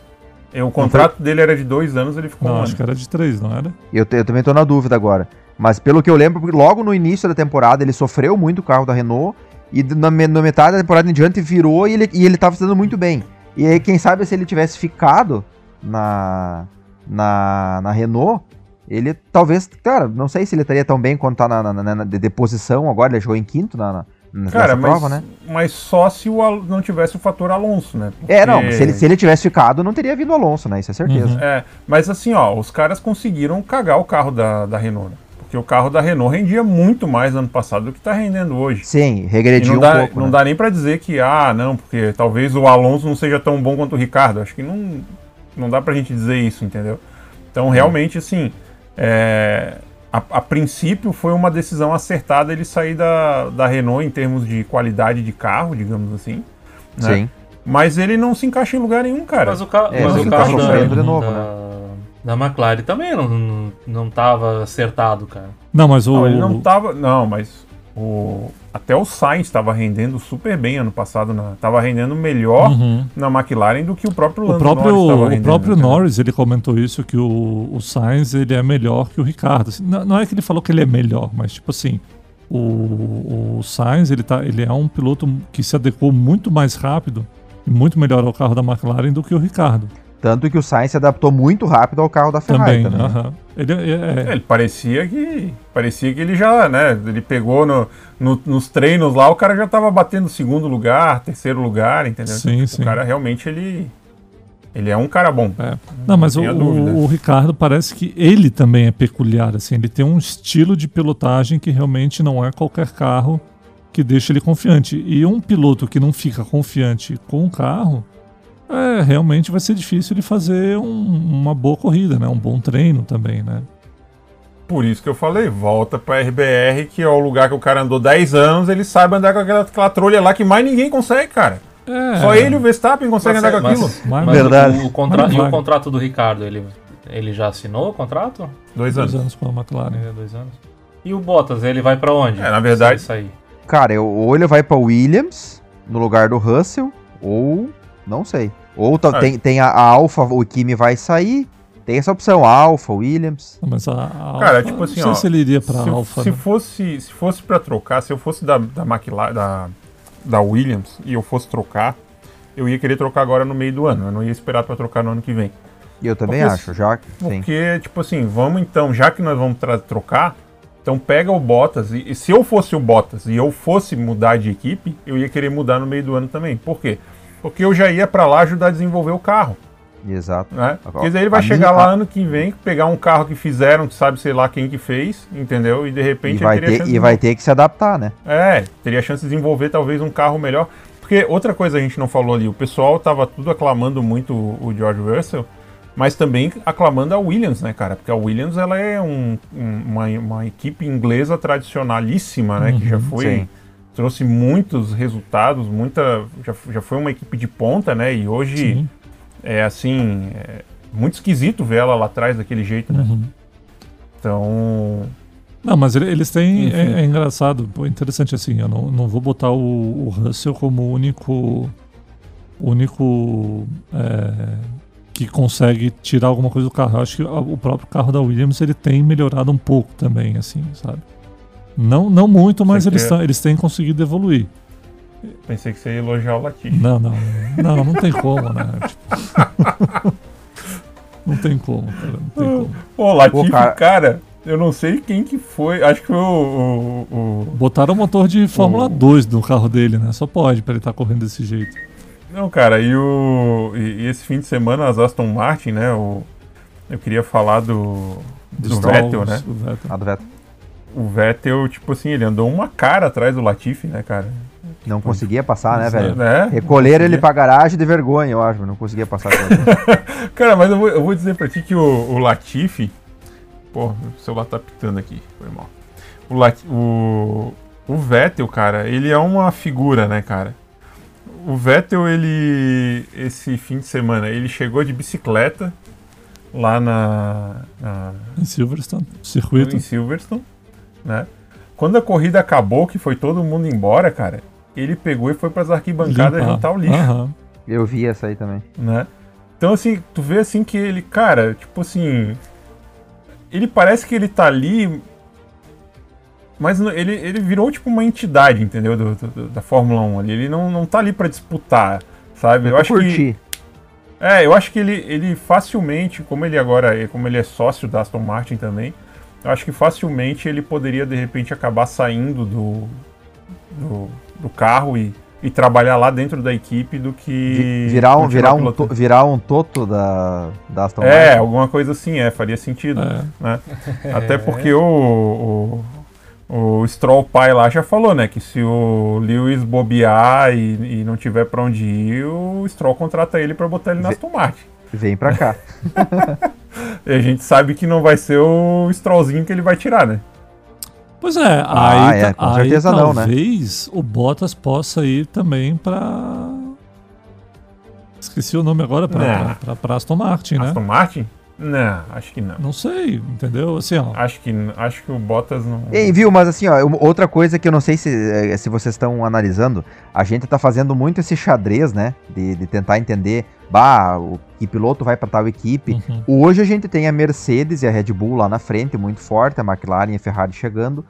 C: E o contrato dele era de dois anos, ele ficou um
A: Não,
C: ano.
A: acho que era de três, não era?
D: eu, te- eu também tô na dúvida agora. Mas pelo que eu lembro, logo no início da temporada ele sofreu muito o carro da Renault e na, na metade da temporada em diante virou e ele, e ele tava se dando muito bem. E aí, quem sabe se ele tivesse ficado na, na, na Renault, ele talvez, cara, não sei se ele estaria tão bem quanto tá na, na, na- na- de, de posição agora, ele chegou em quinto na,
C: Cara, mas,
D: prova, né?
C: mas só se o Al- não tivesse o fator Alonso, né?
D: É, não,
C: Porque-
D: se ele, se ele tivesse ficado, não teria vindo o Alonso, né? Isso é certeza.
A: Uhum.
C: É, mas assim, ó, os caras conseguiram cagar o carro da, da Renault, né? Porque o carro da Renault rendia muito mais ano passado do que tá rendendo hoje.
D: Sim, regrediu
C: não
D: um
C: dá,
D: pouco.
C: não
D: né?
C: dá nem pra dizer que, ah, não, porque talvez o Alonso não seja tão bom quanto o Ricardo. Acho que não, não dá pra gente dizer isso, entendeu? Então, realmente, assim, é, a, a princípio foi uma decisão acertada ele sair da, da Renault em termos de qualidade de carro, digamos assim. né?
D: Sim.
C: Mas ele não se encaixa em lugar nenhum, cara.
B: Mas o, ca
D: É,
B: mas
C: não
B: o
C: fica
B: carro da,
D: de novo,
B: da, da McLaren também não, não, não tava acertado, cara.
A: Não, mas o.
C: Não, ele não tava. Não, mas o, até o Sainz estava rendendo super bem ano passado. Na, tava rendendo melhor
A: Uhum.
C: na McLaren do que o próprio
A: O
C: Lando
A: próprio,
C: Norris tava
A: o
C: rendendo,
A: próprio
C: entendeu?
A: Norris, ele comentou isso, que o, o Sainz ele é melhor que o Ricardo. Assim, não, não é que ele falou que ele é melhor, mas tipo assim, o, o Sainz ele, tá, ele é um piloto que se adequou muito mais rápido e muito melhor ao carro da McLaren do que o Ricardo.
D: Tanto que o Sainz se adaptou muito rápido ao carro da Ferrari também. também.
C: Uh -huh. ele, é, é... ele, parecia que parecia que ele já, né? Ele pegou no, no, nos treinos lá, o cara já tava batendo segundo lugar, terceiro lugar, entendeu?
A: Sim, o sim.
C: cara realmente ele ele é um cara bom. É.
A: Não, mas o, o, o, Ricardo parece que ele também é peculiar, assim, ele tem um estilo de pilotagem que realmente não é qualquer carro que deixa ele confiante. E um piloto que não fica confiante com o carro, é, realmente vai ser difícil ele fazer um, uma boa corrida, né? Um bom treino também, né?
C: Por isso que eu falei, volta pra RBR, que é o lugar que o cara andou 10 anos, ele sabe andar com aquela, aquela trolha lá que mais ninguém consegue, cara. É. Só ele e o Verstappen conseguem andar com aquilo. Mas,
B: mas Verdade. O, o contra... E o contrato do Ricardo, ele, ele já assinou o contrato?
A: Dois anos. Dois anos com a McLaren.
B: É, dois anos. E o Bottas, ele vai para onde?
C: É, na verdade. Isso
D: aí. Cara, ou ele vai para Williams, no lugar do Russell, ou não sei. Ou tá, é. tem, tem a, a Alfa, o Kimi vai sair. Tem essa opção, Alfa, Williams.
A: Mas a, a
C: Cara, tipo assim,
A: não sei ó, se ele iria pra se, Alfa.
C: Se, né? fosse, se fosse pra trocar, se eu fosse da, da McLaren, da, da Williams, e eu fosse trocar, eu ia querer trocar agora no meio do ano. Eu não ia esperar para trocar no ano que vem.
D: Eu também porque, acho, já que.
C: Porque, tipo assim, vamos então, já que nós vamos trocar, então pega o Bottas. E, e, se eu fosse o Bottas e eu fosse mudar de equipe, eu ia querer mudar no meio do ano também. Por quê? Porque eu já ia para lá ajudar a desenvolver o carro.
D: Exato.
C: Né? Porque daí ele vai a chegar minha... lá ano que vem, pegar um carro que fizeram, que sabe sei lá quem que fez, entendeu? E de repente
D: e vai, ter, e vai ter que se adaptar, né?
C: É, teria chance de desenvolver talvez um carro melhor. Porque outra coisa a gente não falou ali, o pessoal tava tudo aclamando muito o George Russell, mas também aclamando a Williams, né, cara? Porque a Williams ela é um, uma, uma, equipe inglesa tradicionalíssima, né? Uhum, que já uhum, foi. Sim. Trouxe muitos resultados, muita. Já, já foi uma equipe de ponta, né? E hoje sim. é assim. É muito esquisito ver ela lá atrás daquele jeito, né? Uhum. Então.
A: Não, mas eles têm. É, é, engraçado, interessante assim. Eu não, não vou botar o, o Russell como único. único. É, que consegue tirar alguma coisa do carro. Eu acho que o próprio carro da Williams ele tem melhorado um pouco também, assim, sabe? Não, não muito, mas eles, tão, eles têm conseguido evoluir.
C: Pensei que você ia elogiar o Latifi.
A: Não, não. Não, não tem como, né? Tipo... não tem como, cara. Não tem como.
C: Ô, cara... cara eu não sei quem que foi. Acho que foi o. o, o
A: Botaram o motor de Fórmula o... 2 no carro dele, né? Só pode pra ele estar tá correndo desse jeito.
C: Não, cara, e, o, e, e, esse fim de semana as Aston Martin, né? O, eu queria falar do. Do, do Vettel, né? Vettel.
D: Ah, do Vettel.
C: O Vettel, tipo assim, ele andou uma cara atrás do Latifi, né, cara?
D: Não tipo, conseguia passar, né, velho? Né? Recolher ele pra garagem de vergonha, eu acho, não conseguia passar.
C: cara, mas eu vou, eu vou dizer pra ti que o, o Latifi, Pô, o celular tá pitando aqui, foi mal. O, o, o Vettel, cara, ele é uma figura, né, cara? O Vettel, ele. Esse fim de semana, ele chegou de bicicleta lá na. na
A: em Silverstone, circuito.
C: Em Silverstone, né? Quando a corrida acabou, que foi todo mundo embora, cara, ele pegou e foi para as arquibancadas Limpar. juntar o lixo. Uhum.
D: Eu vi essa aí também.
C: Né? Então, assim, tu vê assim que ele, cara, tipo assim, ele parece que ele tá ali. Mas ele, ele virou tipo uma entidade, entendeu? Do, do, da Fórmula 1 ali. Ele não, não tá ali para disputar, sabe?
D: Eu, acho curtir. que.
C: É, eu acho que ele, ele facilmente, como ele agora é, como ele é sócio da Aston Martin também, eu acho que facilmente ele poderia de repente acabar saindo do, do, do carro e e trabalhar lá dentro da equipe do que.
D: Virar um, virar um, to, virar um toto da, da Aston
C: é, Martin. É, alguma coisa assim, é, faria sentido. É. Né? Até porque o, o, o, Stroll pai lá já falou, né? Que se o Lewis bobear e, e não tiver para onde ir, o Stroll contrata ele para botar ele na Aston Martin.
D: Vem para cá.
C: e a gente sabe que não vai ser o Strollzinho que ele vai tirar, né?
A: Pois é, ah, aí, é, com certeza aí, não, né? talvez o Bottas possa ir também para Esqueci o nome agora para Aston Martin, né?
C: Aston Martin? Não, acho que não.
A: Não sei, entendeu? Assim, ó.
C: Acho que, acho que o Bottas não.
D: Ei, viu, mas assim, ó, outra coisa que eu não sei se, eh, se vocês estão analisando, a gente tá fazendo muito esse xadrez, né? De, de tentar entender, bah, o que piloto vai para tal equipe. Uhum. Hoje a gente tem a Mercedes e a Red Bull lá na frente, muito forte, a McLaren e a Ferrari chegando.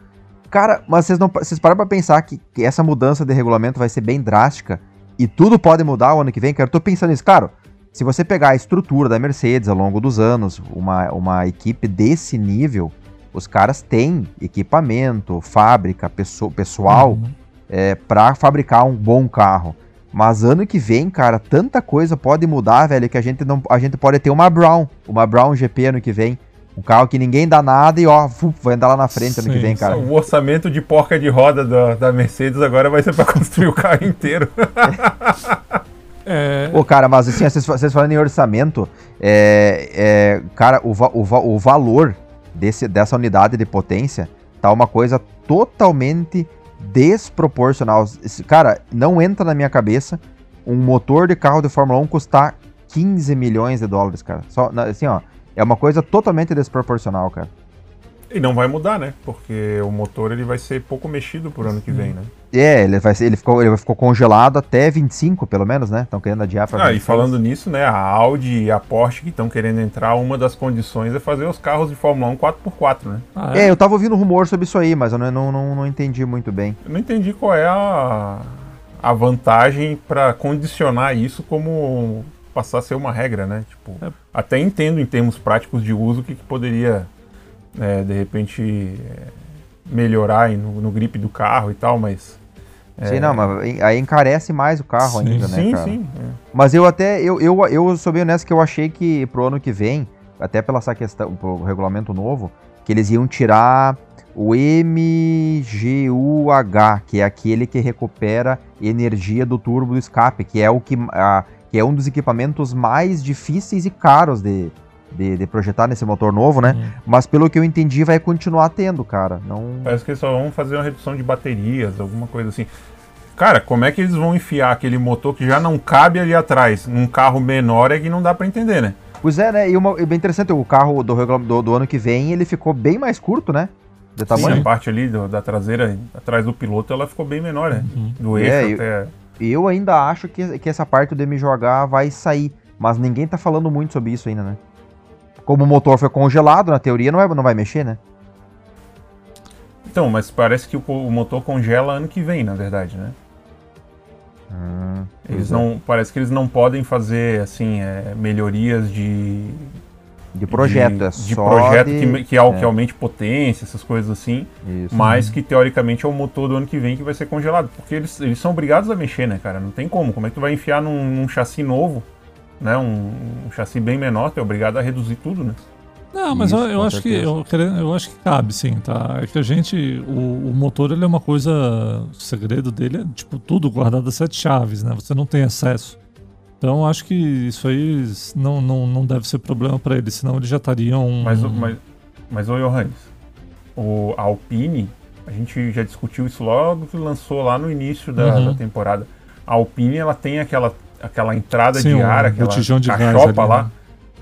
D: Cara, mas vocês não vocês param pra pensar que, que essa mudança de regulamento vai ser bem drástica e tudo pode mudar o ano que vem? Cara, eu tô pensando nisso, claro se você pegar a estrutura da Mercedes ao longo dos anos, uma, uma equipe desse nível, os caras têm equipamento, fábrica, pessoa, pessoal uhum. é, para fabricar um bom carro. Mas ano que vem, cara, tanta coisa pode mudar, velho, que a gente não, a gente pode ter uma Brown, uma Brown GP ano que vem. Um carro que ninguém dá nada e ó, vai andar lá na frente Sim, ano que vem, cara.
C: O orçamento de porca de roda da, da Mercedes agora vai ser para construir o carro inteiro.
D: É... Cara, mas assim, vocês, vocês falando em orçamento, é, é, cara, o, o, o valor desse, dessa unidade de potência tá uma coisa totalmente desproporcional. Cara, não entra na minha cabeça um motor de carro de Fórmula 1 custar 15 milhões de dólares, cara. Só, assim, ó, é uma coisa totalmente desproporcional, cara.
C: E não vai mudar, né? Porque o motor ele vai ser pouco mexido por ano que vem, né?
D: É, ele, vai ser, ele, ficou, ele ficou congelado até 25, pelo menos, né? Estão querendo adiar para
C: Ah, e falando nisso, né? A Audi e a Porsche que estão querendo entrar, uma das condições é fazer os carros de Fórmula 1 4x4, né?
D: Ah, é? é? eu tava ouvindo rumor sobre isso aí, mas eu não, não, não, não entendi muito bem.
C: Eu não entendi qual é a, a vantagem para condicionar isso como passar a ser uma regra, né? Tipo, é. até entendo em termos práticos de uso o que, que poderia é, de repente é, melhorar no, no grip do carro e tal, mas.
D: É... Sim, não, mas aí encarece mais o carro sim, ainda, né, sim, cara? Sim, sim. É. Mas eu até, eu, eu, eu sou bem honesto que eu achei que pro ano que vem, até pela essa questão, pro regulamento novo, que eles iam tirar o MGUH, que é aquele que recupera energia do turbo do escape, que é o que, a, que é um dos equipamentos mais difíceis e caros de, de, de, projetar nesse motor novo, né? Uhum. Mas pelo que eu entendi, vai continuar tendo, cara. Não...
C: Parece que eles só vão fazer uma redução de baterias, alguma coisa assim. Cara, como é que eles vão enfiar aquele motor que já não cabe ali atrás num carro menor é que não dá para entender, né?
D: Pois é, né? E uma, bem interessante, o carro do, do, do, ano que vem, ele ficou bem mais curto, né?
C: De tamanho. Sim, a parte ali do, da traseira, atrás do piloto, ela ficou bem menor, né? Uhum. Do eixo é,
D: até... Eu, eu ainda acho que, que essa parte do MJH vai sair, mas ninguém tá falando muito sobre isso ainda, né? Como o motor foi congelado, na teoria não, é, não vai mexer, né?
C: Então, mas parece que o, o motor congela ano que vem, na verdade, né?
D: Hum,
C: eles não, é. parece que eles não podem fazer assim é, melhorias de
D: de projeto,
C: de,
D: é
C: de projeto de, que, que, é. que aumente potência, essas coisas assim, Isso, mas que teoricamente é o motor do ano que vem que vai ser congelado, porque eles, eles são obrigados a mexer, né, cara? Não tem como. Como é que tu vai enfiar num, num chassi novo né, um, um chassi bem menor, tu é obrigado a reduzir tudo, né?
A: Não, mas Isso, eu, eu acho que eu, eu acho que cabe, sim, tá? É que a gente. O, o, motor ele é uma coisa. O segredo dele é tipo tudo guardado a sete chaves, né? Você não tem acesso. Então acho que isso aí não, não, não deve ser problema para eles, senão eles já estariam.
C: Mas, mas, mas ô Johannes, o Alpine, a gente já discutiu isso logo que lançou lá no início da, uhum. da temporada. A Alpine ela tem aquela aquela entrada Sim, de ar, um aquela
A: de
C: cachopa ali, lá, né?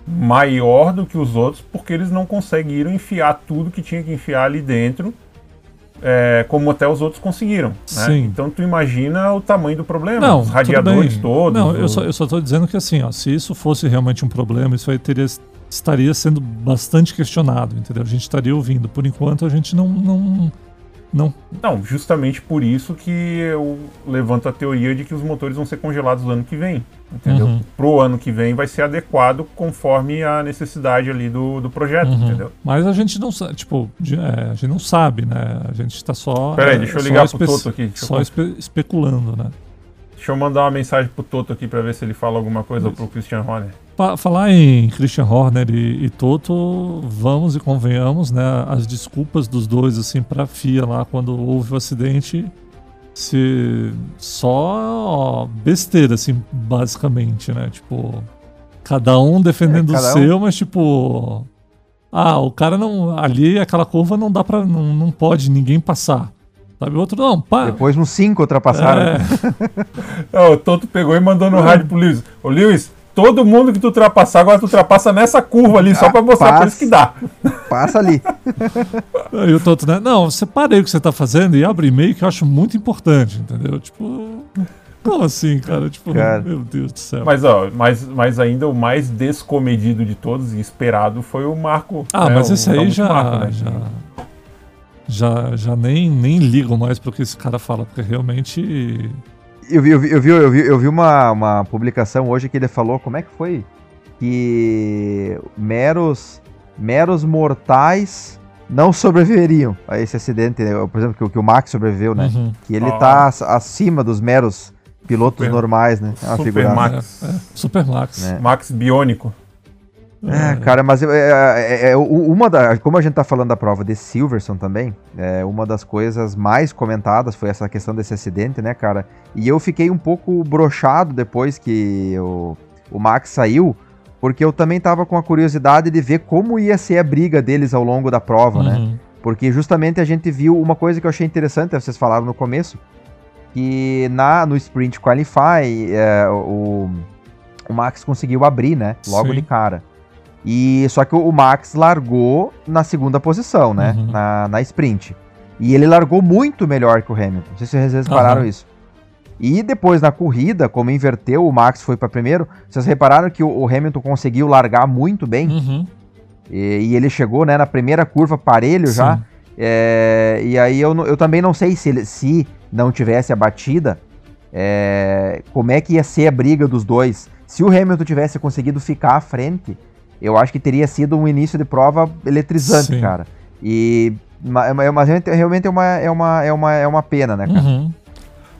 C: maior do que os outros, porque eles não conseguiram enfiar tudo que tinha que enfiar ali dentro, é, como até os outros conseguiram. Né? Então tu imagina o tamanho do problema,
A: não,
C: os radiadores todos.
A: Não, eu, só, eu só tô dizendo que assim, ó, se isso fosse realmente um problema, isso aí teria, estaria sendo bastante questionado, entendeu? A gente estaria ouvindo. Por enquanto a gente não, não não.
C: Não, justamente por isso que eu levanto a teoria de que os motores vão ser congelados no ano que vem. Entendeu? Uhum. Pro ano que vem vai ser adequado conforme a necessidade ali do, do projeto, uhum. entendeu?
A: Mas a gente não sabe, tipo, é, a gente não sabe, né? A gente está só.
C: Peraí, deixa eu ligar pro Toto aqui.
A: Só espe especulando, né?
C: Deixa eu mandar uma mensagem pro Toto aqui para ver se ele fala alguma coisa Isso. pro Christian Horner.
A: Pa falar em Christian Horner e, e, Toto, vamos e convenhamos, né? As desculpas dos dois, assim, pra FIA lá quando houve o acidente, se só besteira, assim, basicamente, né? Tipo, cada um defendendo é, cada o seu, um... mas tipo. Ah, o cara não. Ali, aquela curva não dá pra. Não, não pode ninguém passar. Sabe, o outro não, pá.
D: Depois no 5 ultrapassaram.
C: É. o Toto pegou e mandou no rádio pro Lewis. Ô Lewis, todo mundo que tu ultrapassar, agora tu ultrapassa nessa curva ali, só pra mostrar passa, por isso que dá.
D: Passa ali.
A: Aí o Toto, né? Não, separei o que você tá fazendo e abre e-mail que eu acho muito importante, entendeu? Tipo. Como assim, cara? Tipo, cara. meu Deus do céu.
C: Mas, ó, mas, mas ainda o mais descomedido de todos e esperado foi o Marco.
A: Ah, né, mas esse aí já, Marco, né? já já, já nem, nem ligo mais pro que esse cara fala, porque realmente.
D: Eu vi, eu vi, eu vi, eu vi, eu vi uma, uma publicação hoje que ele falou, como é que foi? Que meros, meros mortais não sobreviveriam a esse acidente, né? por exemplo, que, que, o Max sobreviveu, né? Uhum. Que ele tá acima dos meros pilotos super, normais, né?
C: É uma super Max.
A: É, é, super Max.
C: É. Max biônico.
D: É, cara, mas é, é, é, uma da. Como a gente tá falando da prova de Silverson também, é, uma das coisas mais comentadas foi essa questão desse acidente, né, cara? E eu fiquei um pouco brochado depois que o, o Max saiu, porque eu também tava com a curiosidade de ver como ia ser a briga deles ao longo da prova, né? uhum. né? Porque justamente a gente viu uma coisa que eu achei interessante, vocês falaram no começo, que na, no Sprint Qualify é, o, o Max conseguiu abrir, né? Logo Sim. de cara. E só que o Max largou na segunda posição, né? Uhum. Na, na sprint. E ele largou muito melhor que o Hamilton. Não sei se vocês repararam uhum. isso. E depois na corrida, como inverteu, o Max foi para primeiro. Vocês repararam que o, Hamilton conseguiu largar muito bem? Uhum. E, e, ele chegou né, na primeira curva parelho Sim. já. É, e aí eu, eu também não sei se, ele, se não tivesse a batida, é, como é que ia ser a briga dos dois. Se o Hamilton tivesse conseguido ficar à frente, eu acho que teria sido um início de prova eletrizante, Sim. cara. E mas, mas realmente é uma, é, uma, é, uma, é uma pena, né, cara? Uhum.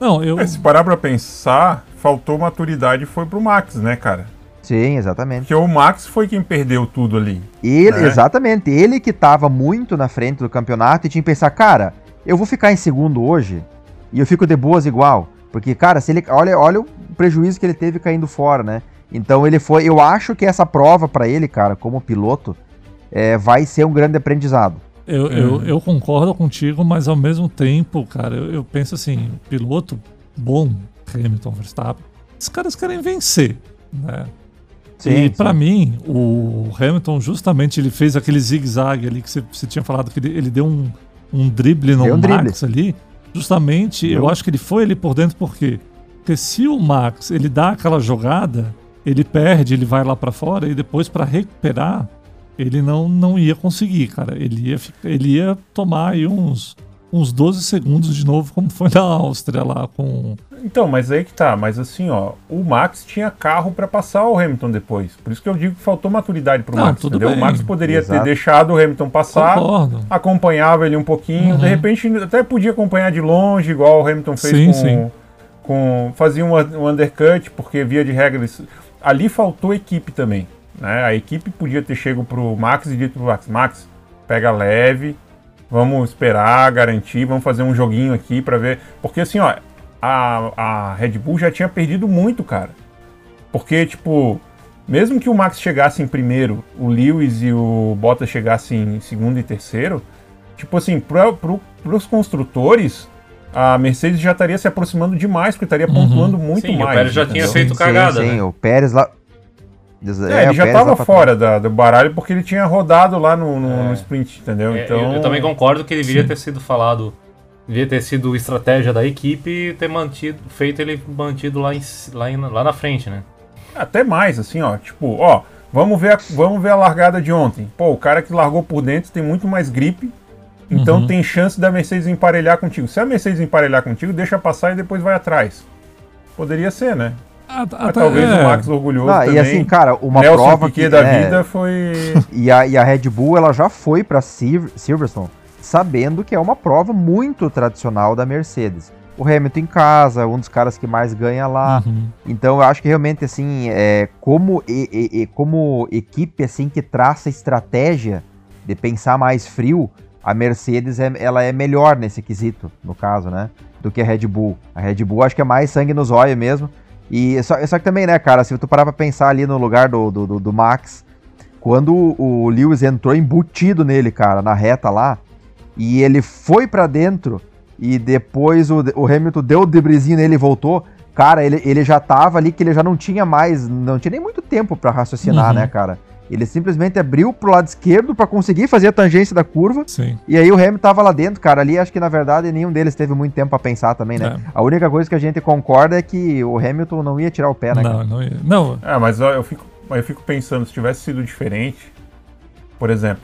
C: Não, eu... É, se parar pra pensar, faltou maturidade e foi pro Max, né, cara?
D: Sim, exatamente.
C: Porque o Max foi quem perdeu tudo ali.
D: Ele, né? Exatamente. Ele que tava muito na frente do campeonato e tinha que pensar, cara, eu vou ficar em segundo hoje e eu fico de boas igual. Porque, cara, se ele. Olha, olha o prejuízo que ele teve caindo fora, né? Então ele foi. Eu acho que essa prova para ele, cara, como piloto, é, vai ser um grande aprendizado.
A: Eu, eu, uhum. eu, concordo contigo, mas ao mesmo tempo, cara, eu, eu penso assim: piloto bom, Hamilton, Verstappen, os caras querem vencer, né? Sim, e para mim, o Hamilton justamente ele fez aquele zigue-zague ali que você tinha falado que ele, ele deu um, um drible no um Max drible. ali. Justamente, eu acho que ele foi ali por dentro porque porque se o Max ele dá aquela jogada, ele perde, ele vai lá para fora e depois para recuperar, ele não, não ia conseguir, cara. Ele ia, ele ia tomar aí uns, uns 12 segundos de novo, como foi na Áustria lá com.
C: Então, mas aí que tá. Mas assim, ó, o Max tinha carro para passar o Hamilton depois. Por isso que eu digo que faltou maturidade pro não, Max. Entendeu? Bem. O Max poderia Exato. ter deixado o Hamilton passar, Concordo. acompanhava ele um pouquinho, uhum. de repente até podia acompanhar de longe, igual o Hamilton fez sim, com. Sim. com fazia um, um undercut, porque via de regra ali faltou equipe também. Né? A equipe podia ter chego pro Max e dito pro Max, Max, pega leve, vamos esperar, garantir, vamos fazer um joguinho aqui para ver. Porque assim, ó, a, a Red Bull já tinha perdido muito, cara. Porque, tipo, mesmo que o Max chegasse em primeiro, o Lewis e o Bottas chegassem em segundo e terceiro, tipo assim, para pro, pros construtores, a Mercedes já estaria se aproximando demais, porque estaria uhum. pontuando muito sim, mais. O
B: Pérez já entendeu? tinha feito cagada. Sim, sim. Né?
D: o Pérez lá.
C: É, ele já estava fora da, do baralho porque ele tinha rodado lá no, no, é. no sprint, entendeu?
B: É, então... Eu, eu, também concordo que deveria sim. ter sido falado, deveria ter sido estratégia da equipe e ter mantido, feito ele mantido lá, em, lá, em, lá na frente, né?
C: Até mais, assim, ó. Tipo, ó, vamos ver, a, vamos ver a largada de ontem. Pô, o cara que largou por dentro tem muito mais gripe então uhum. tem chance da Mercedes emparelhar contigo. Se a Mercedes emparelhar contigo, deixa passar e depois vai atrás. Poderia ser, né? Ah, ah, talvez é. o Max orgulhoso ah, também.
D: E assim, cara, uma Nelson prova
C: que da é... vida foi
D: e a, e a Red Bull ela já foi para Silverstone sabendo que é uma prova muito tradicional da Mercedes. O Hamilton em casa, um dos caras que mais ganha lá. Uhum. Então eu acho que realmente assim, é, como e, e, como equipe assim que traça estratégia de pensar mais frio, a Mercedes é, ela é melhor nesse quesito, no caso, né? Do que a Red Bull. A Red Bull acho que é mais sangue nos olhos mesmo. E só, só que também, né, cara, se tu parar pra pensar ali no lugar do, do, do, do Max, quando o Lewis entrou embutido nele, cara, na reta lá, e ele foi para dentro, e depois o, o Hamilton deu o debrezinho nele e voltou, cara, ele, ele já tava ali que ele já não tinha mais, não tinha nem muito tempo para raciocinar, uhum. né, cara? Ele simplesmente abriu pro lado esquerdo para conseguir fazer a tangência da curva.
A: Sim.
D: E aí o Hamilton tava lá dentro, cara. Ali acho que na verdade nenhum deles teve muito tempo para pensar também, né? É. A única coisa que a gente concorda é que o Hamilton não ia tirar o pé, né?
A: Não, cara? não ia. Não.
C: É, mas eu fico, eu fico pensando, se tivesse sido diferente, por exemplo,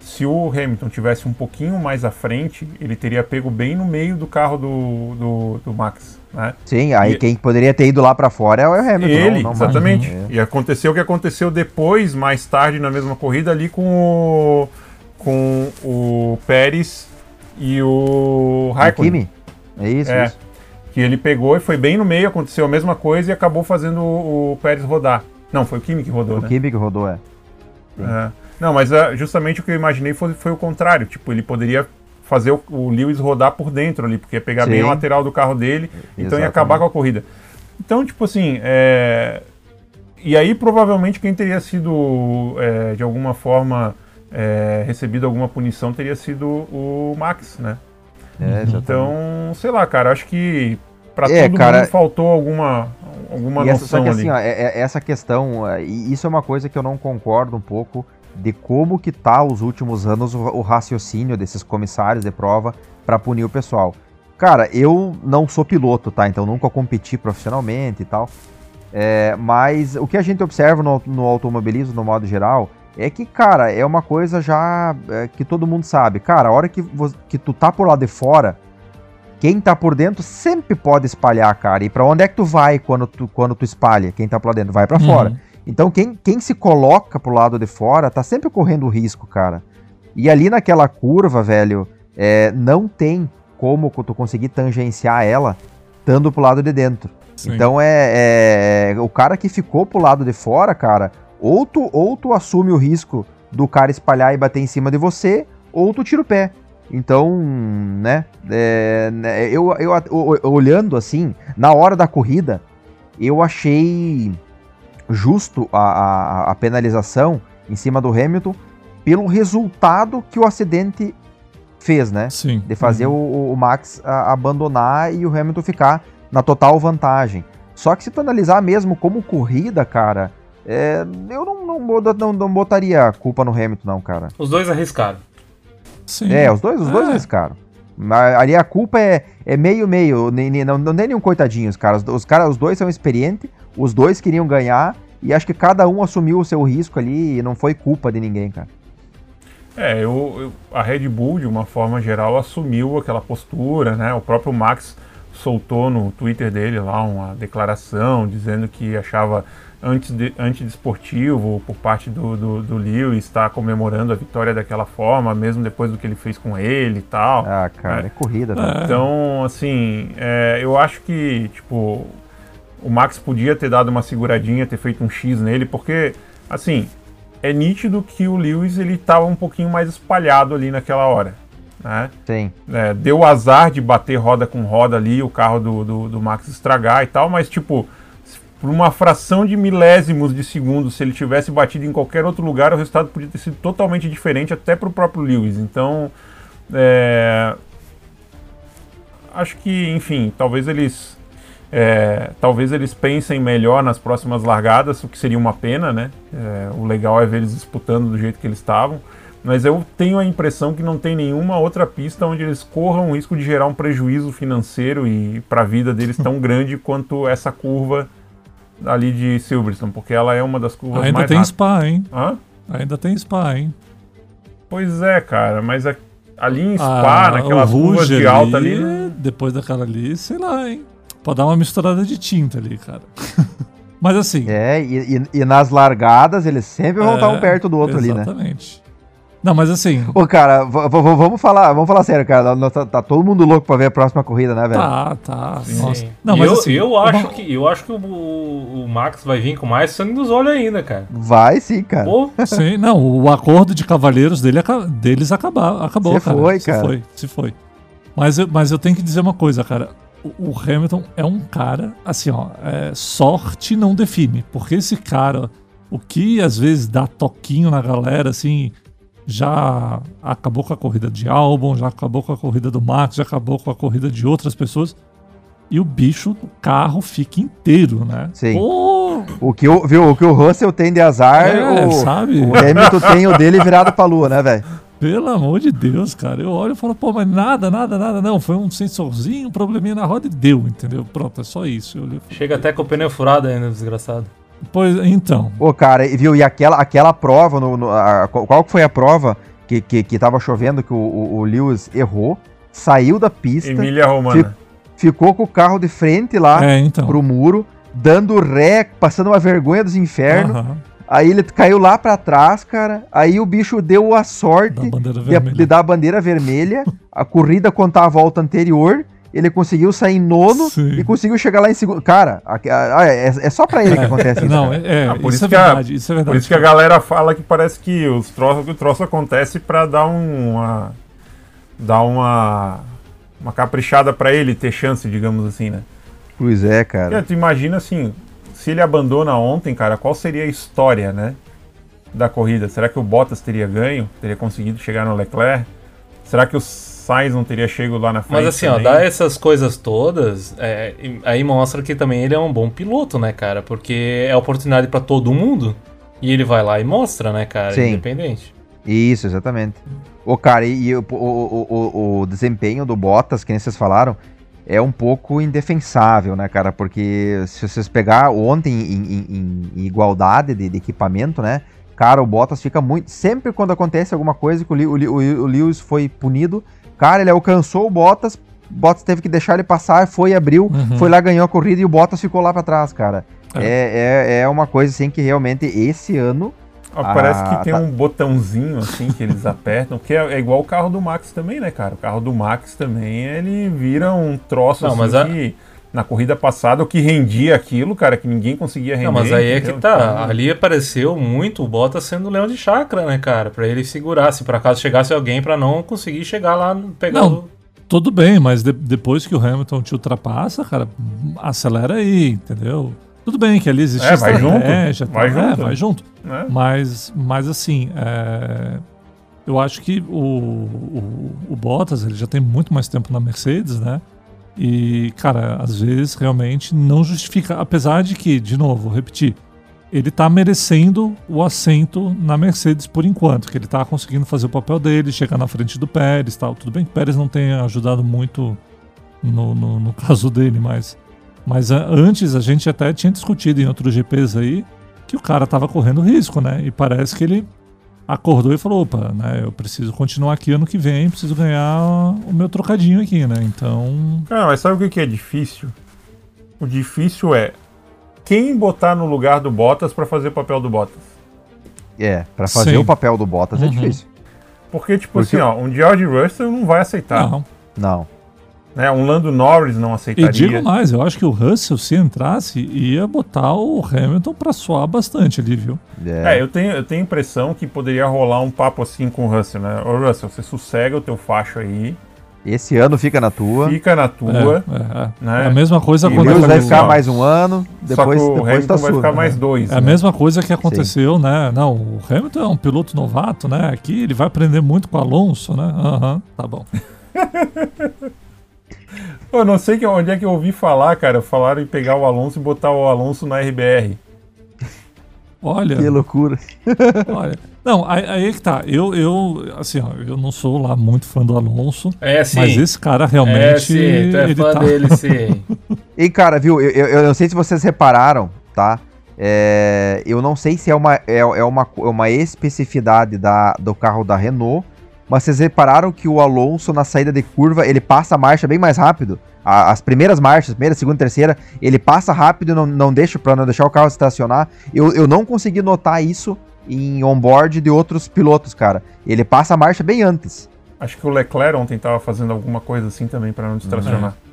C: se o Hamilton tivesse um pouquinho mais à frente, ele teria pego bem no meio do carro do, do, do Max. Né?
D: Sim, aí e, quem poderia ter ido lá para fora é o Hamilton.
C: Ele, não, não exatamente. E aconteceu o que aconteceu depois, mais tarde, na mesma corrida, ali com o, com o Pérez e o
D: Raikkonen. É isso, é, isso.
C: Que ele pegou e foi bem no meio, aconteceu a mesma coisa e acabou fazendo o, o Pérez rodar. Não, foi o Kimi que rodou,
D: o
C: né?
D: O Kimi que rodou, é.
C: é. Não, mas uh, justamente o que eu imaginei foi, foi o contrário. Tipo, ele poderia fazer o, o Lewis rodar por dentro ali, porque ia pegar Sim. bem a lateral do carro dele, Exatamente. então ia acabar com a corrida. Então, tipo assim, é... e aí provavelmente quem teria sido, é, de alguma forma, é, recebido alguma punição teria sido o Max, né? É, então, sei lá, cara, acho que para é, todo cara, mundo faltou alguma, alguma
D: noção essa, que, ali. Assim, ó, é, é, essa questão, e isso é uma coisa que eu não concordo um pouco, de como que tá os últimos anos o, raciocínio desses comissários de prova para punir o pessoal. Cara, eu não sou piloto, tá? Então nunca competi profissionalmente e tal. É, mas o que a gente observa no, no, automobilismo, no modo geral, é que, cara, é uma coisa já é, que todo mundo sabe. Cara, a hora que, que tu tá por lá de fora, quem tá por dentro sempre pode espalhar, cara. E para onde é que tu vai quando tu, quando tu espalha? Quem tá por lá dentro vai para uhum. fora. Então quem, quem se coloca pro lado de fora tá sempre correndo risco, cara. E ali naquela curva, velho, é, não tem como tu conseguir tangenciar ela estando pro lado de dentro. Sim. Então é, é, o cara que ficou pro lado de fora, cara, ou tu, ou tu assume o risco do cara espalhar e bater em cima de você, ou tu tira o pé. Então, né, é, né, eu, eu, olhando assim, na hora da corrida, eu achei justo a, a, a penalização em cima do Hamilton pelo resultado que o acidente fez, né?
A: Sim.
D: De fazer uhum. o, o, Max a, abandonar e o Hamilton ficar na total vantagem. Só que se tu analisar mesmo como corrida, cara, é, eu não, não, não, não, botaria a culpa no Hamilton, não, cara.
B: Os dois arriscaram.
D: Sim. É, os dois, os dois é. arriscaram. Ali a culpa é, é meio meio, nem, nem, não, não tem nenhum coitadinho, os caras. Os, cara, os dois são experientes, os dois queriam ganhar e acho que cada um assumiu o seu risco ali e não foi culpa de ninguém, cara.
C: É, eu, eu, a Red Bull, de uma forma geral, assumiu aquela postura, né? O próprio Max soltou no Twitter dele lá uma declaração dizendo que achava antidesportivo por parte do, do, do Lewis estar comemorando a vitória daquela forma, mesmo depois do que ele fez com ele e tal.
D: Ah, cara, é, é corrida.
C: Né? Então, assim, é, eu acho que, tipo, o Max podia ter dado uma seguradinha, ter feito um X nele, porque, assim, é nítido que o Lewis ele estava um pouquinho mais espalhado ali naquela hora. Né?
D: Sim.
C: É, deu azar de bater roda com roda ali, o carro do, do, do Max estragar e tal, mas, tipo, por uma fração de milésimos de segundo, se ele tivesse batido em qualquer outro lugar, o resultado podia ter sido totalmente diferente, até para o próprio Lewis. Então, é... acho que, enfim, talvez eles, é... talvez eles pensem melhor nas próximas largadas, o que seria uma pena, né? É... O legal é ver eles disputando do jeito que eles estavam. Mas eu tenho a impressão que não tem nenhuma outra pista onde eles corram o risco de gerar um prejuízo financeiro e para a vida deles tão grande quanto essa curva ali de Silverstone, porque ela é uma das curvas
A: Ainda
C: mais
A: tem
C: rápidas.
A: Spa, hein?
C: Hã?
A: Ainda tem Spa, hein?
C: Pois é, cara, mas ali em Spa, ah, naquelas curvas de alta ali, ali...
A: Depois daquela ali, sei lá, hein? Pode dar uma misturada de tinta ali, cara. mas assim...
D: É, e, e, e, nas largadas eles sempre vão é, estar um perto do outro
A: exatamente.
D: ali,
A: né? Exatamente. Não, mas assim.
D: Ô, cara, vamos falar, vamos falar sério, cara. Tá, tá, todo mundo louco pra ver a próxima corrida, né, velho?
A: Tá, tá.
B: Sim. Nossa. Não, mas eu, assim, eu acho que eu acho que o, o, Max vai vir com mais sangue nos olhos ainda, cara.
D: Vai sim, cara. Pô.
A: Sim, não, o acordo de cavaleiros dele, deles acabar, acabou,
D: se
A: cara.
D: Foi, cara.
A: Se foi, se foi. Mas eu, mas eu tenho que dizer uma coisa, cara. O, o Hamilton é um cara, assim, ó, é, sorte não define. Porque esse cara, o que às vezes dá toquinho na galera, assim, já acabou com a corrida de Albon, já acabou com a corrida do Max, já acabou com a corrida de outras pessoas. E o bicho do carro fica inteiro, né?
D: Sim. O, que o, viu, o que o Russell tem de azar, é, o, sabe? o Hamilton tem o dele virado pra lua, né, velho?
A: Pelo amor de Deus, cara. Eu olho e falo, pô, mas nada, nada, nada. Não, foi um sensorzinho, um probleminha na roda e deu, entendeu? Pronto, é só isso.
B: Olhei, Chega até com o pneu furado ainda, desgraçado.
A: Pois, então.
D: Pô, cara, viu? E aquela, aquela prova, no, no a, qual que foi a prova que, que, que tava chovendo, que o, o, o Lewis errou, saiu da pista.
C: Emília Romana.
D: Fi, ficou com o carro de frente lá
A: é, então.
D: pro muro, dando ré, passando uma vergonha dos infernos. Uhum. Aí ele caiu lá para trás, cara. Aí o bicho deu a sorte de, de, dar a bandeira vermelha. a corrida contar a volta anterior. Ele conseguiu sair em nono Sim. e conseguiu chegar lá em segundo. Cara, a, a, a, é, é, só pra ele que acontece isso.
A: Não, é, ah, por isso, isso, é verdade, isso é verdade.
C: Por isso que a galera fala que parece que os troços, o troço acontece pra dar uma. dar uma. uma caprichada pra ele ter chance, digamos assim, né?
D: Pois é, cara.
C: É, tu imagina assim, se ele abandona ontem, cara, qual seria a história, né? Da corrida? Será que o Bottas teria ganho? Teria conseguido chegar no Leclerc? Será que os Sainz não teria chego lá na frente.
B: Mas assim, também. ó, dar essas coisas todas, é, aí mostra que também ele é um bom piloto, né, cara? Porque é oportunidade para todo mundo. E ele vai lá e mostra, né, cara? Sim. Independente.
D: Isso, exatamente. O cara, e, e o, o, o, o, desempenho do Bottas, que nem vocês falaram, é um pouco indefensável, né, cara? Porque se vocês pegar ontem em, em, em igualdade de, de, equipamento, né? Cara, o Bottas fica muito. Sempre quando acontece alguma coisa que o, o, o Lewis foi punido, Cara, ele alcançou o Bottas, Bottas teve que deixar ele passar, foi, abriu, uhum. foi lá, ganhou a corrida e o Bottas ficou lá para trás, cara. É. É, é, é uma coisa assim que realmente esse ano.
C: Ah, parece que tem tá... um botãozinho assim que eles apertam, que é, é, igual o carro do Max também, né, cara? O carro do Max também, ele vira um troço Não, assim mas que na corrida passada o que rendia aquilo, cara, que ninguém conseguia render. Não,
B: mas aí entendeu? é que tá. Então, Ali apareceu muito o Bottas sendo o leão de chakra, né, cara? Pra ele segurar, se por acaso chegasse alguém para não conseguir chegar lá, pegar não, o...
A: Tudo bem, mas de, depois que o Hamilton te ultrapassa, cara, acelera aí, entendeu? Tudo bem que ali existe
C: é, vai junto,
A: vai, tá, junto. É, vai junto. É. Mas, mas assim, é, eu acho que o, o, o Bottas ele já tem muito mais tempo na Mercedes, né? E, cara, às vezes realmente não justifica. Apesar de que, de novo, vou repetir, ele tá merecendo o assento na Mercedes por enquanto, que ele tá conseguindo fazer o papel dele, chegar na frente do Pérez tal. Tudo bem que o Pérez não tenha ajudado muito no, no, no caso dele, mas, mas antes a gente até tinha discutido em outros GPs aí que o cara tava correndo risco, né? E parece que ele acordou e falou: opa, né, eu preciso continuar aqui ano que vem, preciso ganhar o meu trocadinho aqui, né? Então.
C: Cara, mas sabe o que é difícil? O difícil é quem botar no lugar do Bottas para fazer o papel do Bottas.
D: É, para fazer Sim. o papel do Bottas é uhum. é difícil.
C: Porque, tipo Porque... assim, ó, um George Russell não vai aceitar.
D: Não. Não.
C: Né? Um Lando Norris não aceitaria.
A: E digo mais, eu acho que o Russell, se entrasse, ia botar o Hamilton para suar bastante ali, viu?
C: É. é, eu, tenho, eu tenho a impressão que poderia rolar um papo assim com o Russell, né? Ô Russell, você sossega o teu facho aí.
D: Esse ano fica na tua.
C: Fica na tua. É,
A: é, é. Né? é a mesma coisa
D: e quando. vai ficar mais um ano, depois, Só que o depois
C: Hamilton
D: tá
C: vai ficar mais dois.
A: É né? a mesma coisa que aconteceu, Sim. né? Não, o Hamilton é um piloto novato, né? Aqui ele vai aprender muito com o Alonso, né? Aham, uhum, tá bom.
C: Eu não sei que, onde é que eu ouvi falar, cara. Falaram em pegar o Alonso e botar o Alonso na RBR.
A: Olha.
D: Que loucura.
A: Olha. Não, aí, aí é que tá. Eu, eu, assim, ó, eu não sou lá muito fã do Alonso.
B: É, sim.
A: Mas esse cara realmente. É,
B: sim, tu é fã tá... dele, sim.
D: e, cara, viu, eu, eu, eu, não sei se vocês repararam, tá? É, eu não sei se é uma, é, é uma, é uma especificidade da, do carro da Renault mas vocês repararam que o Alonso na saída de curva, ele passa a marcha bem mais rápido. as primeiras marchas, primeira, segunda, terceira, ele passa rápido e não, não deixa para não deixar o carro estacionar. Eu, eu não consegui notar isso em onboard de outros pilotos, cara. Ele passa a marcha bem antes.
C: Acho que o Leclerc ontem estava fazendo alguma coisa assim também para não distracionar. É.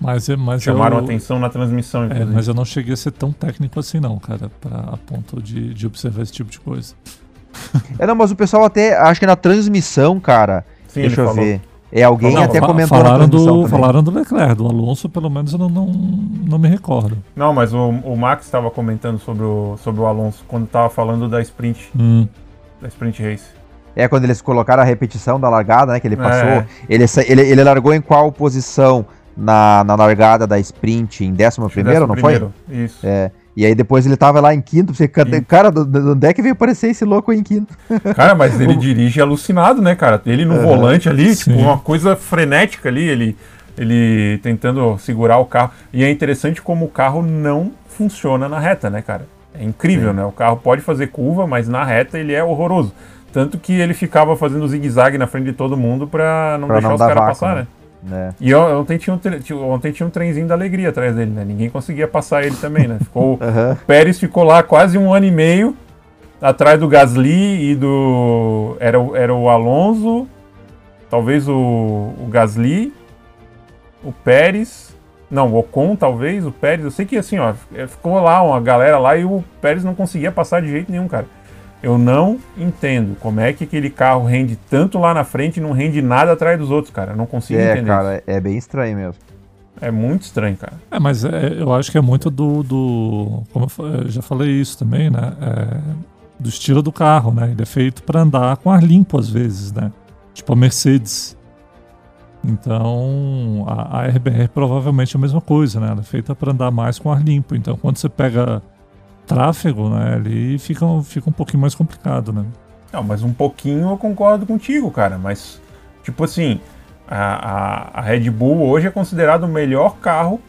A: Mas, mas
C: Chamaram
A: eu,
C: atenção na transmissão,
A: É, mas eu não cheguei a ser tão técnico assim não, cara, pra, a ponto de, de observar esse tipo de coisa.
D: É, não, mas o pessoal até, acho que na transmissão, cara, Sim, deixa eu falou. ver. É, alguém não, até comentou
A: falaram do, Falaram do Leclerc, do Alonso, pelo menos eu não, não, não me recordo.
C: Não, mas o, o Max estava comentando sobre o, sobre o Alonso quando estava falando da sprint.
A: Hum.
C: Da sprint race.
D: É, quando eles colocaram a repetição da largada, né, que ele passou. É. Ele, ele, ele largou em qual posição na, na largada da sprint? Em décimo primeiro, não primeiro.
C: foi? Isso.
D: É. E aí depois ele tava lá em quinto. Você, cara, do, onde é que veio aparecer esse louco aí em quinto?
C: Cara, mas ele dirige alucinado, né, cara? Ele no volante ali, sim. tipo, uma coisa frenética ali, ele, ele tentando segurar o carro. E é interessante como o carro não funciona na reta, né, cara? É incrível, sim. né? O carro pode fazer curva, mas na reta ele é horroroso. Tanto que ele ficava fazendo zigue-zague na frente de todo mundo pra não
D: Pra
C: deixar
D: não
C: os caras passar,
D: né?
C: né?
D: É.
C: E ontem tinha, um, tre- ontem tinha um trenzinho da alegria atrás dele, né? Ninguém conseguia passar ele também, né? Ficou, o Pérez ficou lá quase um ano e meio atrás do Gasly e do. Era, o- era o Alonso, talvez o, o Gasly, o Pérez. Não, o Ocon, talvez, o Pérez. Eu sei que assim, ó, ficou lá uma galera lá e o Pérez não conseguia passar de jeito nenhum, cara. Eu não entendo como é que aquele carro rende tanto lá na frente e não rende nada atrás dos outros, cara. Eu não consigo
D: É,
C: entender.
D: cara, é bem estranho mesmo.
C: isso. É muito estranho, cara.
A: É, mas é, eu acho que é muito do. do como eu já falei isso também, né? É, do estilo do carro, né? Ele é feito para andar com ar limpo às vezes, né? Tipo a Mercedes. Então, a, a RBR provavelmente é a mesma coisa, né? Ela é feita para andar mais com ar limpo. Então, quando você pega tráfego, né? Ali fica, fica um pouquinho mais complicado, né?
C: Não, mas um pouquinho eu concordo contigo, cara. Mas, tipo assim, a, a, a Red Bull hoje é considerado o melhor carro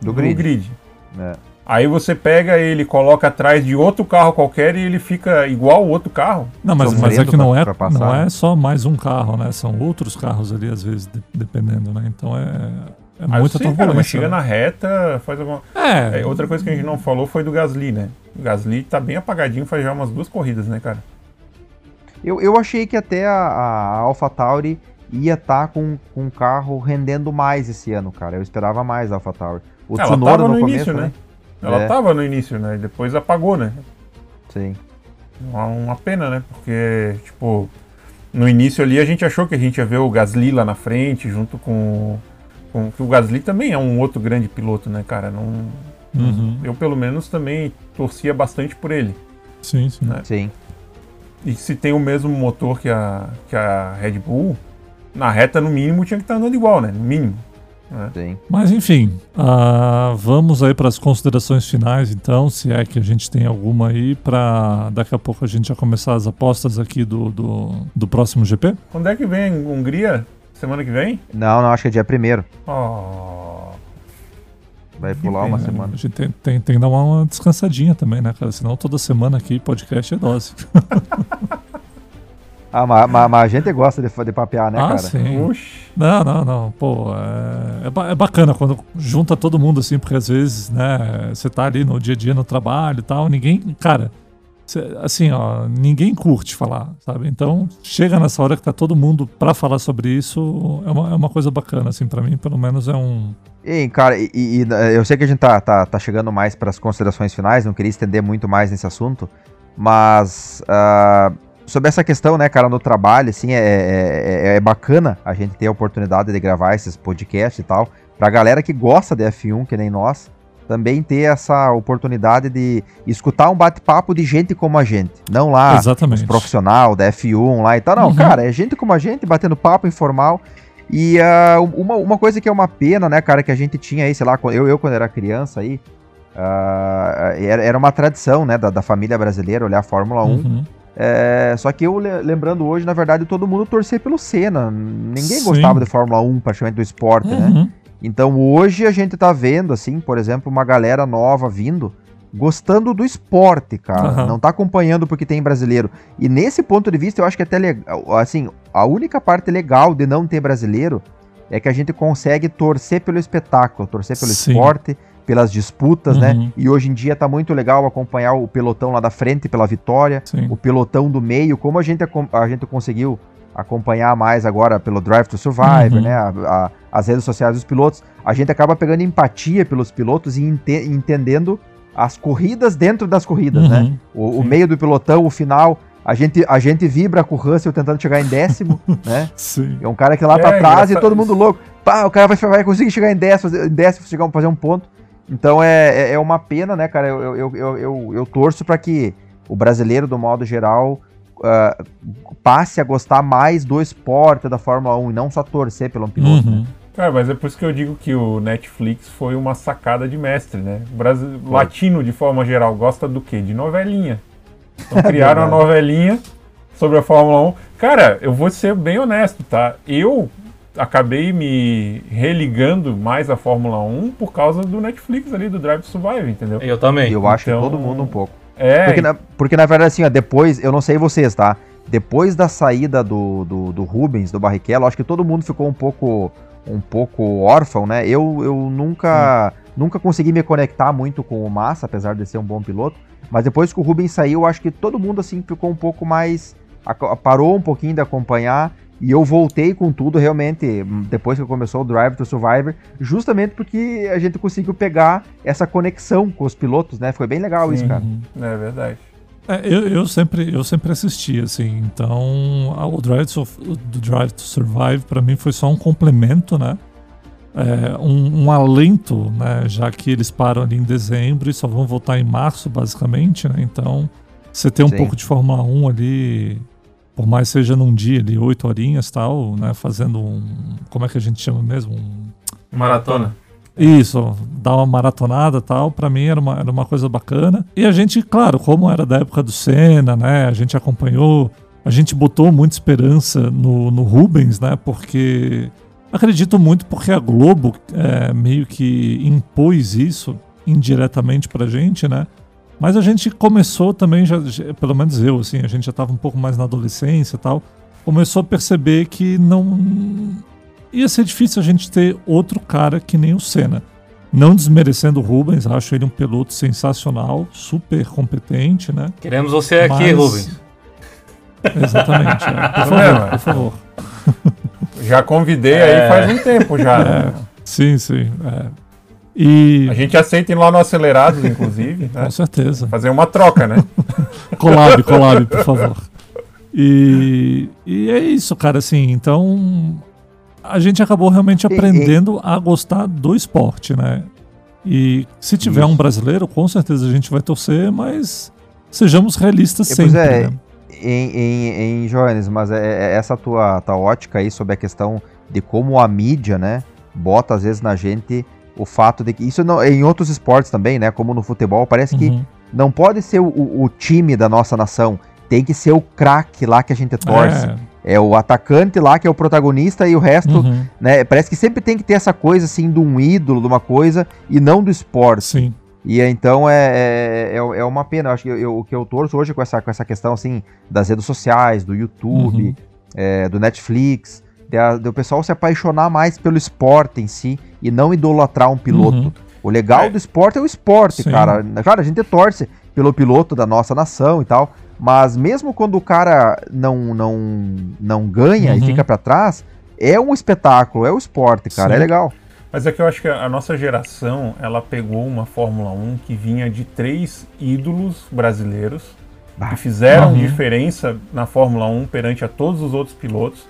D: Do grid.
C: né?
D: É.
C: Aí você pega ele, coloca atrás de outro carro qualquer e ele fica igual o outro carro.
A: Não, mas, mas é que não
D: pra-
A: é,
D: pra passar,
A: não é
D: né?
A: só mais um carro, né? São outros carros ali, às vezes, de- dependendo, né? Então é, é
C: eu
A: muita
C: sei, cara,
A: turbulência.
C: mas chega
A: né?
C: na reta, faz alguma.
A: É,
C: É, outra coisa que a gente não falou foi do Gasly, né? O Gasly tá bem apagadinho, faz já umas duas corridas, né, cara?
D: Eu, eu achei que até a, a AlphaTauri ia estar com, com o carro rendendo mais esse ano, cara. Eu esperava mais a AlphaTauri. O
C: Ela
D: Tsunoda
C: tava
D: no,
C: no
D: começo,
C: início,
D: né?
C: né? Ela
D: É.
C: tava no início, né? E depois apagou, né?
D: Sim.
C: Uma, uma pena, né? Porque, tipo, no início ali a gente achou que a gente ia ver o Gasly lá na frente, junto com. Com que o Gasly também é um outro grande piloto, né, cara? Não,
A: Uhum.
C: Eu, pelo menos, também torcia bastante por ele.
A: sim, sim.
C: Né?
D: Sim.
C: E se tem o mesmo motor que a, que a Red Bull, na reta, no mínimo, tinha que estar andando igual, né? No mínimo.
D: Sim.
A: Mas enfim, ah, vamos aí para as considerações finais, então, se é que a gente tem alguma aí, para daqui a pouco a gente já começar as apostas aqui do, do, do próximo GP.
C: Quando é que vem Hungria? Semana que vem?
D: Não, não, acho que é dia primeiro.
C: Oh.
D: Vai pular uma
C: pena.
D: semana.
A: A gente tem, tem, tem que dar uma descansadinha também, né, cara? Senão toda semana aqui podcast é dose.
D: Ah, mas, mas- mas a gente gosta de, de papear, né,
A: ah,
D: cara?
A: sim.
C: Oxi.
A: Não, não, não. Pô, é, é, é bacana quando junta todo mundo assim, porque às vezes, né, você tá ali no dia a dia no trabalho e tal, ninguém, cara, assim, ó, ninguém curte falar, sabe? Então, chega nessa hora que tá todo mundo pra falar sobre isso, é uma, é uma coisa bacana, assim, pra mim, pelo menos é um.
D: E, cara, e, e- eu sei que a gente tá, tá, tá chegando mais para as considerações finais, não queria estender muito mais nesse assunto, mas ah, sobre essa questão, né, cara, no trabalho, assim, é, é, é- é bacana a gente ter a oportunidade de gravar esses podcasts e tal, pra galera que gosta de F1, que nem nós, também ter essa oportunidade de escutar um bate-papo de gente como a gente, não lá
A: Exatamente.
D: os profissional da F1 lá e tal. Não,
A: Uhum.
D: cara, é gente como a gente, batendo papo informal. E ah, uma, uma coisa que é uma pena, né, cara, que a gente tinha aí, sei lá, eu, eu quando era criança aí, ah, era, era uma tradição, né, da, da família brasileira olhar a Fórmula 1.
A: Uhum.
D: É, só que eu le- lembrando hoje, na verdade, todo mundo torcia pelo Senna. Ninguém
A: Sim.
D: gostava de Fórmula 1, praticamente do esporte, né?
A: Uhum.
D: Então hoje a gente tá vendo, assim, por exemplo, uma galera nova vindo, gostando do esporte, cara.
A: Aham.
D: Não tá acompanhando porque tem brasileiro. E nesse ponto de vista, eu acho que até legal, assim, a única parte legal de não ter brasileiro é que a gente consegue torcer pelo espetáculo, torcer pelo
A: Sim.
D: esporte, pelas disputas, né?
A: Uhum.
D: E hoje em dia tá muito legal acompanhar o pelotão lá da frente pela vitória,
A: Sim.
D: o pelotão do meio, como a gente, acom- a gente conseguiu acompanhar mais agora pelo Drive to Survivor,
A: Uhum.
D: né? a- a- as redes sociais dos pilotos, a gente acaba pegando empatia pelos pilotos e ente- entendendo as corridas dentro das corridas, né?
A: Uhum.
D: O, o meio do pelotão, o final, a gente, a gente vibra com o Russell tentando chegar em décimo, né?
A: Sim.
D: É um cara que lá
C: É,
D: pra trás e todo mundo louco. Pá, o cara vai, vai conseguir chegar em décimo, fazer- em décimo chegar, fazer um ponto. Então é, é, é uma pena, né, cara? Eu, eu, eu, eu, eu, eu torço pra que o brasileiro, do modo geral, ah, passe a gostar mais do esporte da Fórmula 1 e não só torcer pelo piloto. né?
A: Uhum.
C: Cara, mas é por isso que eu digo que o Netflix foi uma sacada de mestre, né? O Brasil, latino, de forma geral, gosta do quê? De novelinha. Então criaram uma
D: verdade.
C: novelinha sobre a Fórmula 1. Cara, eu vou ser bem honesto, tá? Eu acabei me religando mais à Fórmula 1 por causa do Netflix ali, do Drive to Survive, entendeu?
B: Eu também.
D: E eu acho que
C: Então-
D: todo mundo um pouco.
C: É,
D: Porque na, porque na verdade, assim, ó, depois, eu não sei vocês, tá? depois da saída do, do, do, Rubens, do Barrichello, acho que todo mundo ficou um pouco um pouco órfão, né? Eu, eu nunca, nunca consegui me conectar muito com o Massa, apesar de ser um bom piloto. Mas depois que o Rubens saiu, acho que todo mundo assim ficou um pouco mais. parou um pouquinho de acompanhar. E eu voltei com tudo realmente, depois que começou o Drive to Survivor, justamente porque a gente conseguiu pegar essa conexão com os pilotos, né? Foi bem legal Sim. isso, cara.
C: É verdade.
A: É, eu, eu, sempre, eu sempre assisti, assim, então o Drive to, do Drive to Survive para mim foi só um complemento, né? É, um, um, alento, né? Já que eles param ali em dezembro e só vão voltar em março, basicamente, né? Então você tem um Sim. pouco de Fórmula 1 ali, por mais seja num dia ali, oito horinhas tal, né? Fazendo um. Como é que a gente chama mesmo? Um,
C: Maratona.
A: Isso, dar uma maratonada tal, para mim era uma, era uma coisa bacana. E a gente, claro, como era da época do Senna, né, a gente acompanhou, a gente botou muita esperança no, no Rubens, né, porque acredito muito porque a Globo é, meio que impôs isso indiretamente pra gente, né, mas a gente começou também, já, pelo menos eu, assim, a gente já estava um pouco mais na adolescência e tal, começou a perceber que não ia ser difícil a gente ter outro cara que nem o Senna. Não desmerecendo o Rubens, acho ele um piloto sensacional, super competente, né?
B: Queremos você aqui, Rubens.
A: Exatamente, é. por favor, por favor.
C: Já convidei é... aí faz um tempo já.
A: Né? É. Sim, sim. É.
C: E... A gente aceita ir lá no Acelerados, inclusive.
A: Né? Com certeza.
C: Fazer uma troca, né?
A: collab, collab, por favor. E, e é isso, cara, assim, então a gente acabou realmente aprendendo e, e... a gostar do esporte, né? E se tiver Isso. um brasileiro, com certeza a gente vai torcer, mas sejamos realistas sempre, é, né?
D: Em, em, em Joanes, mas é, é, essa tua, tua ótica aí sobre a questão de como a mídia, né, bota às vezes na gente o fato de que isso não, em outros esportes também, né, como no futebol, parece uhum. que não pode ser o, o, time da nossa nação, tem que ser o craque lá que a gente torce. É é o atacante lá que é o protagonista e o resto, uhum. né? Parece que sempre tem que ter essa coisa assim de um ídolo, de uma coisa e não do esporte.
A: Sim.
D: E então é, é, é, é uma pena. Eu acho que eu, o que eu torço hoje com essa, com essa questão assim das redes sociais, do YouTube, uhum. é, do Netflix, do pessoal se apaixonar mais pelo esporte em si e não idolatrar um piloto. Uhum. O legal é. do esporte é o esporte, Sim. cara. Claro, a gente torce pelo piloto da nossa nação e tal, mas mesmo quando o cara não não não ganha uhum. e fica para trás, é um espetáculo, é o esporte, cara, é Sim. é legal.
C: Mas é que eu acho que a nossa geração, ela pegou uma Fórmula 1 que vinha de três ídolos brasileiros bah. que fizeram uhum. diferença na Fórmula 1 perante a todos os outros pilotos.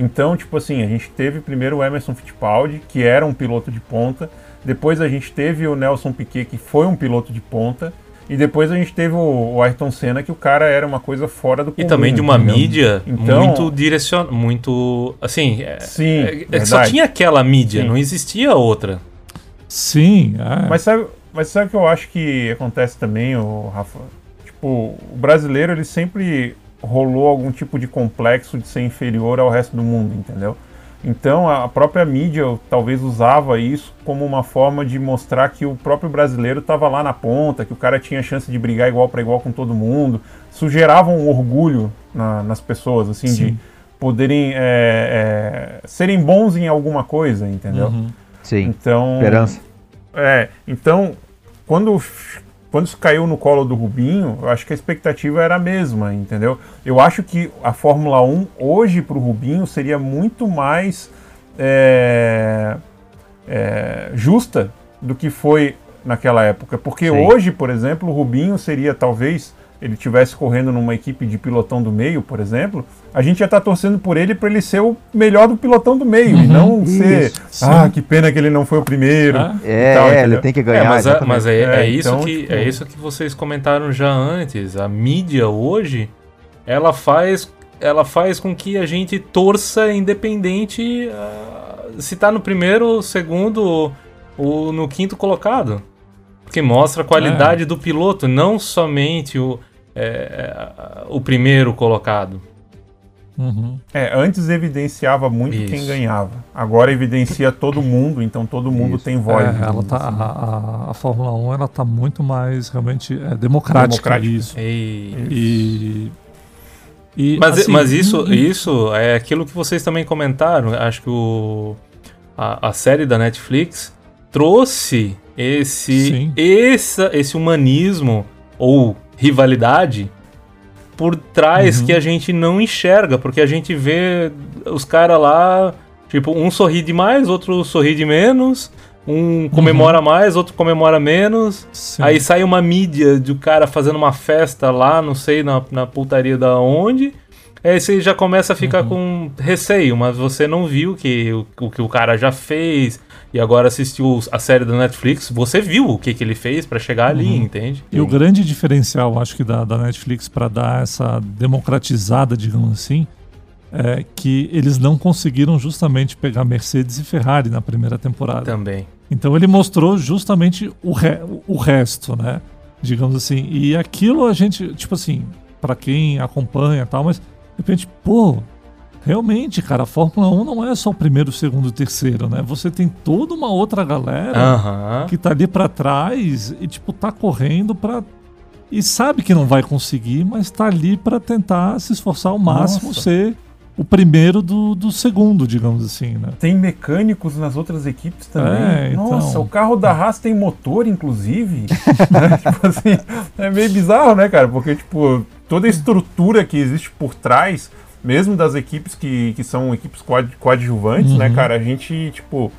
C: Então, tipo assim, a gente teve primeiro o Emerson Fittipaldi, que era um piloto de ponta. Depois a gente teve o Nelson Piquet, que foi um piloto de ponta. E depois a gente teve o, Ayrton Senna, que o cara era uma coisa fora do
B: comum. E também de uma entendeu? mídia então, muito direcionada, muito... Assim, é,
C: sim, é,
B: é só tinha aquela mídia, sim. não existia outra.
A: Sim, é.
C: Mas sabe, mas sabe o que eu acho que acontece também, o Rafa? Tipo, o brasileiro, ele sempre rolou algum tipo de complexo de ser inferior ao resto do mundo, entendeu? Então a própria mídia talvez usava isso como uma forma de mostrar que o próprio brasileiro estava lá na ponta, que o cara tinha chance de brigar igual para igual com todo mundo. Isso gerava um orgulho na, nas pessoas, assim, Sim. de poderem é, é, serem bons em alguma coisa, entendeu? Uhum.
D: Sim.
C: Então,
D: Esperança.
C: É, então quando quando isso caiu no colo do Rubinho, eu acho que a expectativa era a mesma, entendeu? Eu acho que a Fórmula 1 hoje para o Rubinho seria muito mais é, é, justa do que foi naquela época. Porque Sim. hoje, por exemplo, o Rubinho seria talvez ele tivesse correndo numa equipe de pilotão do meio, por exemplo, a gente já está torcendo por ele para ele ser o melhor do pilotão do meio uhum, e não isso, ser, sim. ah, que pena que ele não foi o primeiro. Ah,
D: é, tal, é ele tem que ganhar. É,
B: mas, a, mas é, é, é, isso então, que, tipo... é isso que vocês comentaram já antes. A mídia hoje, ela faz, ela faz com que a gente torça independente uh, se está no primeiro, segundo ou no quinto colocado. Porque mostra a qualidade é. do piloto, não somente o é, é, o primeiro colocado.
C: Uhum. É, antes evidenciava muito Isso. quem ganhava. Agora evidencia todo mundo, então todo mundo Isso. tem voz.
A: É, ela tá, assim. a, a, a, Fórmula 1 ela tá muito mais realmente é, democrática, democrática. Isso. E... e...
B: E, mas, assim, mas isso, isso é aquilo que vocês também comentaram. Acho que o, a, a série da Netflix trouxe esse, esse, esse humanismo ou rivalidade por trás uhum. que a gente não enxerga, porque a gente vê os caras lá, tipo, um sorri demais, outro sorri de menos, um comemora uhum. mais, outro comemora menos. Sim. Aí sai uma mídia de um cara fazendo uma festa lá, não sei, na, na putaria da onde. Aí você já começa a ficar uhum. com receio, mas você não viu que, o que o cara já fez, e agora assistiu a série da Netflix, você viu o que, que ele fez para chegar ali, uhum. entende?
A: E o grande diferencial, acho que da, da Netflix para dar essa democratizada, digamos assim, é que eles não conseguiram justamente pegar Mercedes e Ferrari na primeira temporada.
B: Também.
A: Então ele mostrou justamente o, re, o resto, né? Digamos assim. E aquilo a gente, tipo assim, para quem acompanha e tal, mas de repente, pô, Realmente, cara, a Fórmula 1 não é só o primeiro, o segundo e o terceiro, né? Você tem toda uma outra galera que tá ali para trás e, tipo, tá correndo pra. E sabe que não vai conseguir, mas tá ali para tentar se esforçar ao máximo, Nossa. ser o primeiro do, do segundo, digamos assim, né?
C: Tem mecânicos nas outras equipes também. É, então... Nossa, o carro da Haas tem motor, inclusive. né? tipo assim, é meio bizarro, né, cara? Porque, tipo, toda a estrutura que existe por trás mesmo das equipes que, que são equipes coadjuvantes, né, uhum. né, cara, a gente, tipo,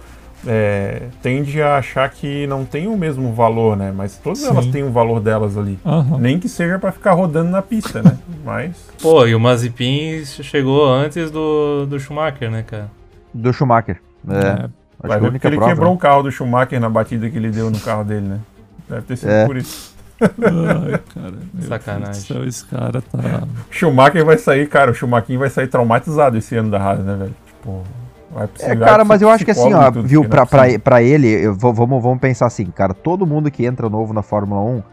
C: é, tende a achar que não tem o mesmo valor, né? Mas todas Sim. elas têm o valor delas ali. Uhum. Nem que seja para ficar rodando na pista, né? Mas.
B: Pô, e o Mazepin chegou antes do, do Schumacher, né, cara?
D: Do Schumacher. É. é.
C: Vai ver porque ele prova, quebrou né? o carro do Schumacher na batida que ele deu no carro dele, né? Deve ter sido é. por isso.
A: Ai, cara.
B: Sacanagem.
A: Céu, esse cara tá.
C: Schumacher vai sair, cara. O Schumacher vai sair traumatizado esse ano da Haas, né, velho? Tipo.
D: Vai é, cara, mas eu acho que assim, ó, viu, pra, pra, pra ele, vou, vamos, vamos pensar assim, cara, todo mundo que entra novo na Fórmula 1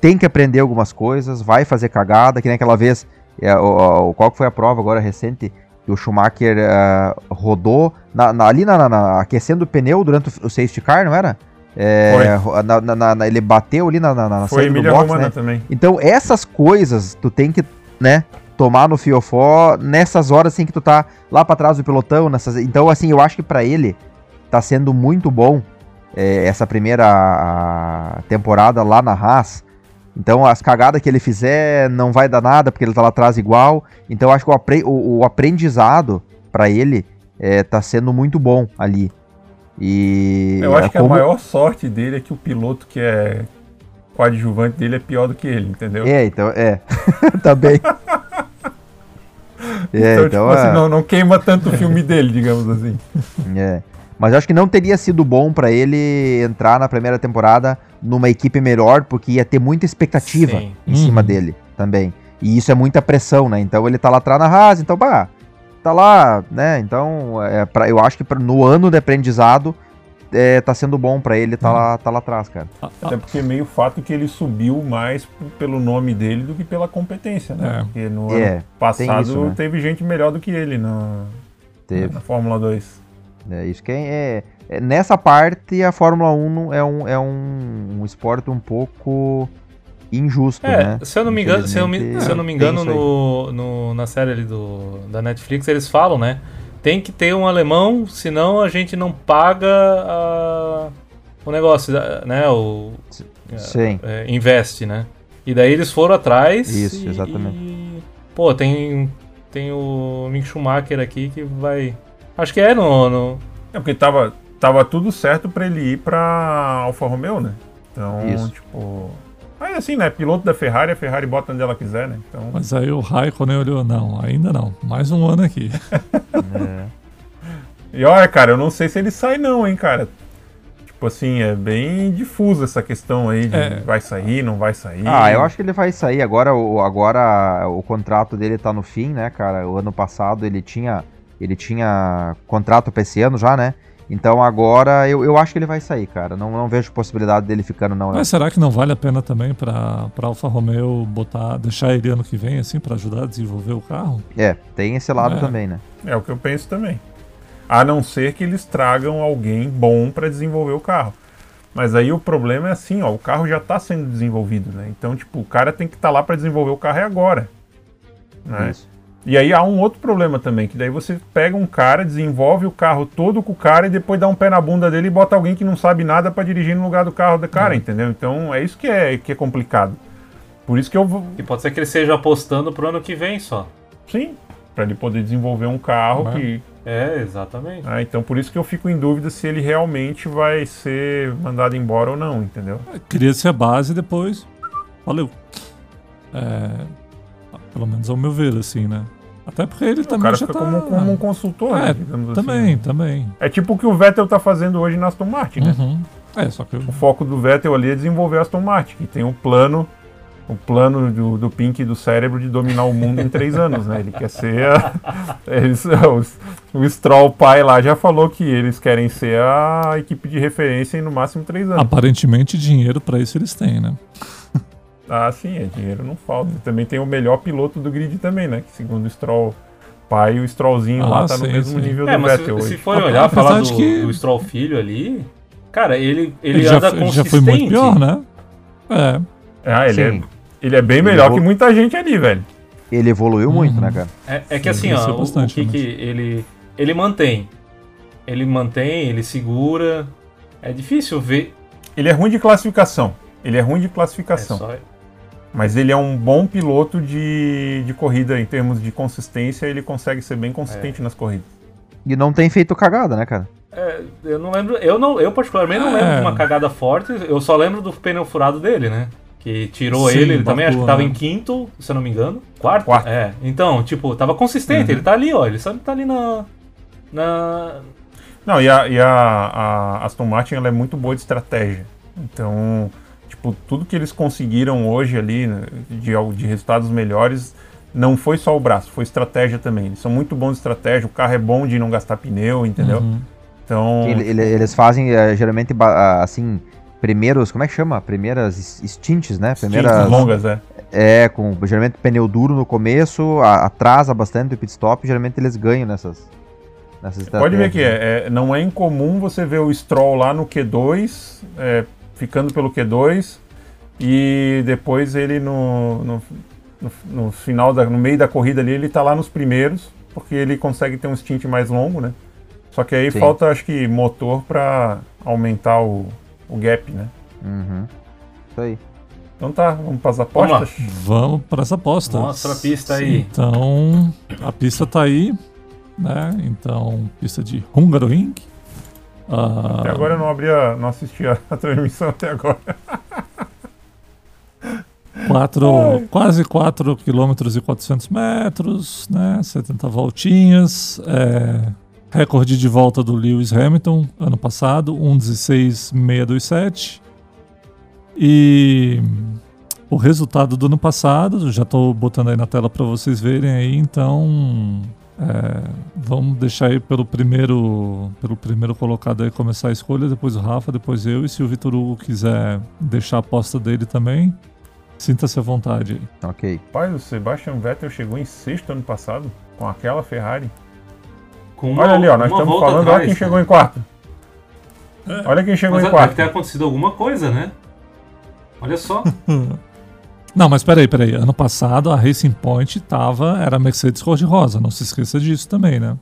D: tem que aprender algumas coisas, vai fazer cagada, que nem aquela vez, é, o, o, qual foi a prova agora recente, que o Schumacher uh, rodou na, na, ali na, na, aquecendo o pneu durante o safety car, não era? É, na, na, na, ele bateu ali na, na, na
C: Foi box, Romana né? também.
D: Então essas coisas tu tem que, né, tomar no fiofó nessas horas assim que tu tá lá para trás do pelotão, nessas... Então assim, eu acho que para ele tá sendo muito bom é, essa primeira temporada lá na Haas. Então as cagadas que ele fizer não vai dar nada porque ele tá lá atrás igual. Então eu acho que o, apre... o, o aprendizado para ele é, tá sendo muito bom ali. E
C: eu acho que como... a maior sorte dele é que o piloto que é coadjuvante dele é pior do que ele, entendeu?
D: É, então, é. Também.
C: é, então, então tipo assim, é... não, não queima tanto o filme dele, digamos assim.
D: É. Mas eu acho que não teria sido bom para ele entrar na primeira temporada numa equipe melhor, porque ia ter muita expectativa Sim. em uhum. cima dele também. E isso é muita pressão, né? Então ele tá lá atrás na Haas, então, pá, tá lá, né? Então, é, pra, eu acho que pra, no ano de aprendizado é, tá sendo bom para ele tá, lá, tá lá atrás, cara.
C: Até porque é meio fato que ele subiu mais pelo nome dele do que pela competência, né? É. Porque no é, ano passado isso, né? teve gente melhor do que ele na, na Fórmula 2.
D: É, isso que é, é, Nessa parte, a Fórmula 1 é um, é um, um esporte um pouco injusto, é, né?
B: Se eu não me engano, se eu, me, se eu não me engano no, no, na série ali do, da Netflix, eles falam, né? Tem que ter um alemão, senão a gente não paga a, o negócio, né? O,
D: Sim.
B: É, investe, né? E daí eles foram atrás.
D: Isso,
B: e,
D: exatamente.
B: E, pô, tem, tem o Mick Schumacher aqui que vai. Acho que é no. no...
C: É porque tava, tava tudo certo para ele ir pra Alfa Romeo, né? Então, Isso. tipo. Mas assim, né? Piloto da Ferrari, a Ferrari bota onde ela quiser, né? Então...
A: Mas aí o Raikkonen olhou, não, ainda não. Mais um ano aqui.
C: é. E olha, cara, eu não sei se ele sai não, hein, cara. Tipo assim, é bem difusa essa questão aí de é. vai sair, não vai sair.
D: Ah, eu acho que ele vai sair. Agora o, agora o contrato dele tá no fim, né, cara? O ano passado ele tinha, ele tinha contrato pra esse ano já, né? Então agora eu, eu acho que ele vai sair, cara. Não, não vejo possibilidade dele ficando, não.
A: Mas será que não vale a pena também pra, pra Alfa Romeo botar, deixar ele ano que vem, assim, para ajudar a desenvolver o carro?
D: É, tem esse lado
C: é.
D: também, né?
C: É o que eu penso também. A não ser que eles tragam alguém bom para desenvolver o carro. Mas aí o problema é assim, ó, o carro já está sendo desenvolvido, né? Então, tipo, o cara tem que estar tá lá para desenvolver o carro é agora. Né? Isso. E aí há um outro problema também, que daí você pega um cara, desenvolve o carro todo com o cara e depois dá um pé na bunda dele e bota alguém que não sabe nada para dirigir no lugar do carro do cara, uhum. entendeu? Então é isso que é, que é complicado. Por isso que eu vou.
B: E pode ser que ele seja apostando pro ano que vem só.
C: Sim, para ele poder desenvolver um carro que.
B: É, exatamente.
C: Ah, então por isso que eu fico em dúvida se ele realmente vai ser mandado embora ou não, entendeu?
A: Cria-se a base e depois. Valeu. É, pelo menos ao meu ver, assim, né? Até porque ele o também cara já
C: fica
A: tá...
C: como, como um consultor,
A: é, né, digamos também, assim. também.
C: É tipo o que o Vettel tá fazendo hoje na Aston Martin, né?
A: Uhum. É, só que.
C: O foco do Vettel ali é desenvolver a Aston Martin, que tem um plano o plano do, do Pink do cérebro de dominar o mundo em três anos, né? Ele quer ser a, eles, o, o Stroll pai lá já falou que eles querem ser a equipe de referência em no máximo três anos.
A: Aparentemente dinheiro para isso eles têm, né?
C: Ah, sim, é, dinheiro não falta. Também tem o melhor piloto do grid também, né? Que segundo o Stroll pai, o Strollzinho ah, lá tá sim, no mesmo sim. nível é, do Vettel
B: se,
C: hoje.
B: Se for olhar, falar do, que... do Stroll filho ali, cara, ele, ele, ele anda já, consistente. já foi muito
A: pior, né?
C: É. Ah, ele, é, ele é bem ele melhor evolu... que muita gente ali, velho.
D: Ele evoluiu muito, né, cara?
B: É, é que assim, ó, bastante, o, o que, que ele, ele mantém? Ele mantém, ele segura. É difícil ver.
C: Ele é ruim de classificação. Ele é ruim de classificação. É só... Mas ele é um bom piloto de, de corrida em termos de consistência, ele consegue ser bem consistente é. nas corridas.
D: E não tem feito cagada, né, cara?
B: É, eu não lembro, eu não, eu particularmente não lembro de uma é. cagada forte, eu só lembro do pneu furado dele, né? Que tirou Sim, ele, ele também acho que tava em quinto, se eu não me engano. Quarto? Quarto. É. Então, tipo, tava consistente, uhum. ele tá ali, ó. Ele sempre tá ali na. na...
C: Não, e a, e a, a Aston Martin ela é muito boa de estratégia. Então, tipo, tudo que eles conseguiram hoje ali, né, de, de resultados melhores, não foi só o braço, foi estratégia também. Eles são muito bons de estratégia, o carro é bom de não gastar pneu, entendeu? Uhum.
D: Então. Eles fazem eh, geralmente assim. Primeiros, como é que chama? Primeiras stints, né? Primeiras
C: stints longas, é.
D: É, com geralmente pneu duro no começo, a, atrasa bastante o pit stop, geralmente eles ganham nessas,
C: nessas Pode ver que é, é, não é incomum você ver o Stroll lá no Q2, é, ficando pelo Q2 e depois ele no, no, no, no, final da, no meio da corrida ali ele tá lá nos primeiros porque ele consegue ter um stint mais longo, né? Só que aí Sim. falta acho que motor para aumentar o, o gap, né?
D: Uhum. Isso aí.
C: Então tá, vamos para as apostas?
A: Vamos para as apostas.
B: Mostra a pista aí.
A: Então, a pista tá aí, né? Então, pista de Hungaroring.
C: Ah, até agora eu não abri a, não assisti a, a transmissão até agora.
A: Quatro, quase 4 km e 400 metros, né? 70 voltinhas. É, recorde de volta do Lewis Hamilton ano passado, 1,16,627. E o resultado do ano passado, já estou botando aí na tela para vocês verem aí, então é, vamos deixar aí pelo primeiro, pelo primeiro colocado aí começar a escolha, depois o Rafa, depois eu. E se o Vitor Hugo quiser deixar a aposta dele também, sinta-se à vontade
D: aí. Ok.
C: Pai, o Sebastian Vettel chegou em sexto ano passado com aquela Ferrari.
B: Com uma, olha ali, ó,
C: nós estamos falando, atrás, olha quem chegou em quarto. É. Olha quem chegou Mas em quarto.
B: Deve ter acontecido alguma coisa, né? Olha só.
A: Não, mas peraí, peraí. Ano passado a Racing Point tava, era Mercedes cor-de-rosa. Não se esqueça disso também, né?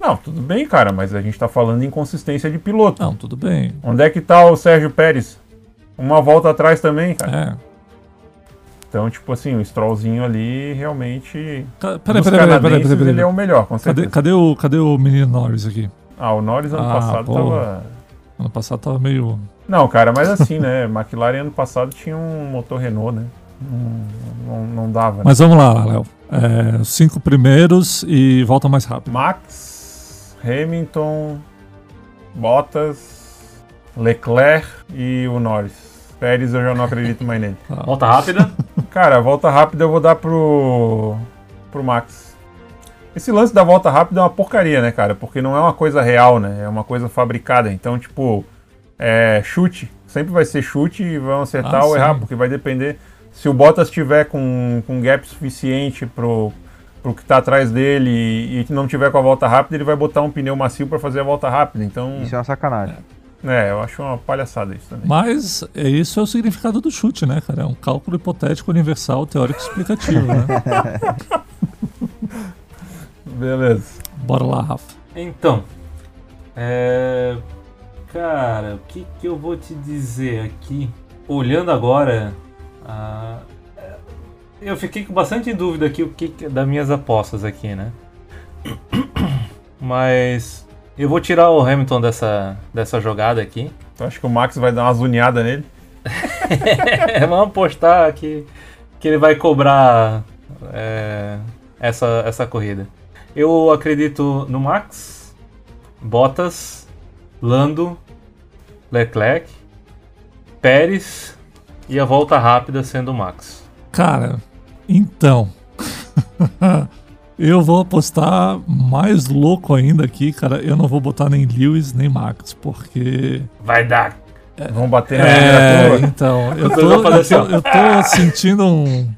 C: Não, tudo bem, cara, mas a gente tá falando em inconsistência de piloto.
A: Não, tudo bem.
C: Onde é que tá o Sérgio Pérez? Uma volta atrás também, cara. É. Então, tipo assim, o Strollzinho ali realmente.
A: Peraí, peraí, peraí, peraí, peraí,
C: Ele é o melhor, com
A: certeza. Cadê, cadê, o, cadê o menino Norris aqui?
C: Ah, o Norris ano ah, passado pô. tava.
A: Ano passado tava meio.
C: Não, cara, mas assim, né? McLaren ano passado tinha um motor Renault, né? Não, não, não dava. Né?
A: Mas vamos lá, Léo. É, cinco primeiros e volta mais rápido.
C: Max, Hamilton, Bottas, Leclerc e o Norris. Pérez eu já não acredito mais nele.
B: Volta rápida?
C: Cara, volta rápida eu vou dar pro, pro Max. Esse lance da volta rápida é uma porcaria, né, cara? Porque não é uma coisa real, né? É uma coisa fabricada. Então, tipo, é chute. Sempre vai ser chute e vão acertar ah, ou sim. errar, porque vai depender. Se o Bottas tiver com, com gap suficiente pro, pro que tá atrás dele e, e não tiver com a volta rápida, ele vai botar um pneu macio para fazer a volta rápida. Então.
D: Isso é uma sacanagem.
C: É, eu acho uma palhaçada isso também.
A: Mas é, isso é o significado do chute, né, cara? É um cálculo hipotético universal, teórico explicativo, né?
C: Beleza.
A: Bora lá, Rafa.
B: Então, é... cara, o que, que eu vou te dizer aqui? Olhando agora, ah, eu fiquei com bastante dúvida aqui o que das minhas apostas aqui, né? Mas eu vou tirar o Hamilton dessa, dessa jogada aqui.
C: Tu acha que o Max vai dar uma zuniada nele?
B: Vamos apostar que, que ele vai cobrar é, essa, essa corrida. Eu acredito no Max, Bottas, Lando, Leclerc, Pérez e a volta rápida sendo o Max.
A: Cara, então. eu vou apostar mais louco ainda aqui, cara. Eu não vou botar nem Lewis nem Max, porque.
B: Vai dar.
C: É, Vão bater na
A: é, então, eu tô, eu, tô, eu tô sentindo um.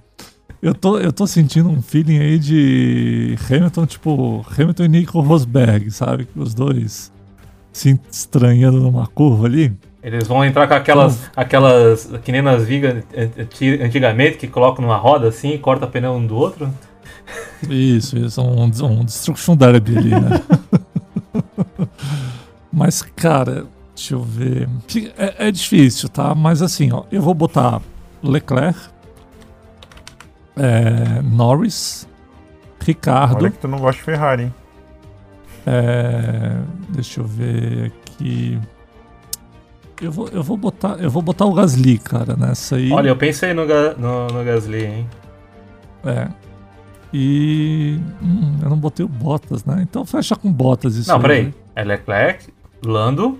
A: Eu tô, eu tô sentindo um feeling aí de Hamilton, tipo, Hamilton e Nico Rosberg, sabe? Os dois se estranhando numa curva ali.
B: Eles vão entrar com aquelas, então, aquelas que nem nas vigas antigamente, que colocam numa roda assim e corta pneu um do outro.
A: Isso, isso, um, um Destruction Derby ali, né? Mas, cara, deixa eu ver. É, é, difícil, tá? Mas assim, ó, eu vou botar Leclerc, é, Norris, Ricardo.
C: Olha que tu não gosta de Ferrari, hein?
A: É, deixa eu ver aqui. Eu vou, eu vou botar, eu vou botar o Gasly, cara, nessa aí.
B: Olha, eu pensei no, no, no Gasly, hein?
A: É. E hum, eu não botei o Bottas, né? Então fecha com Bottas isso.
B: Não, aí. peraí. É Leclerc, Lando.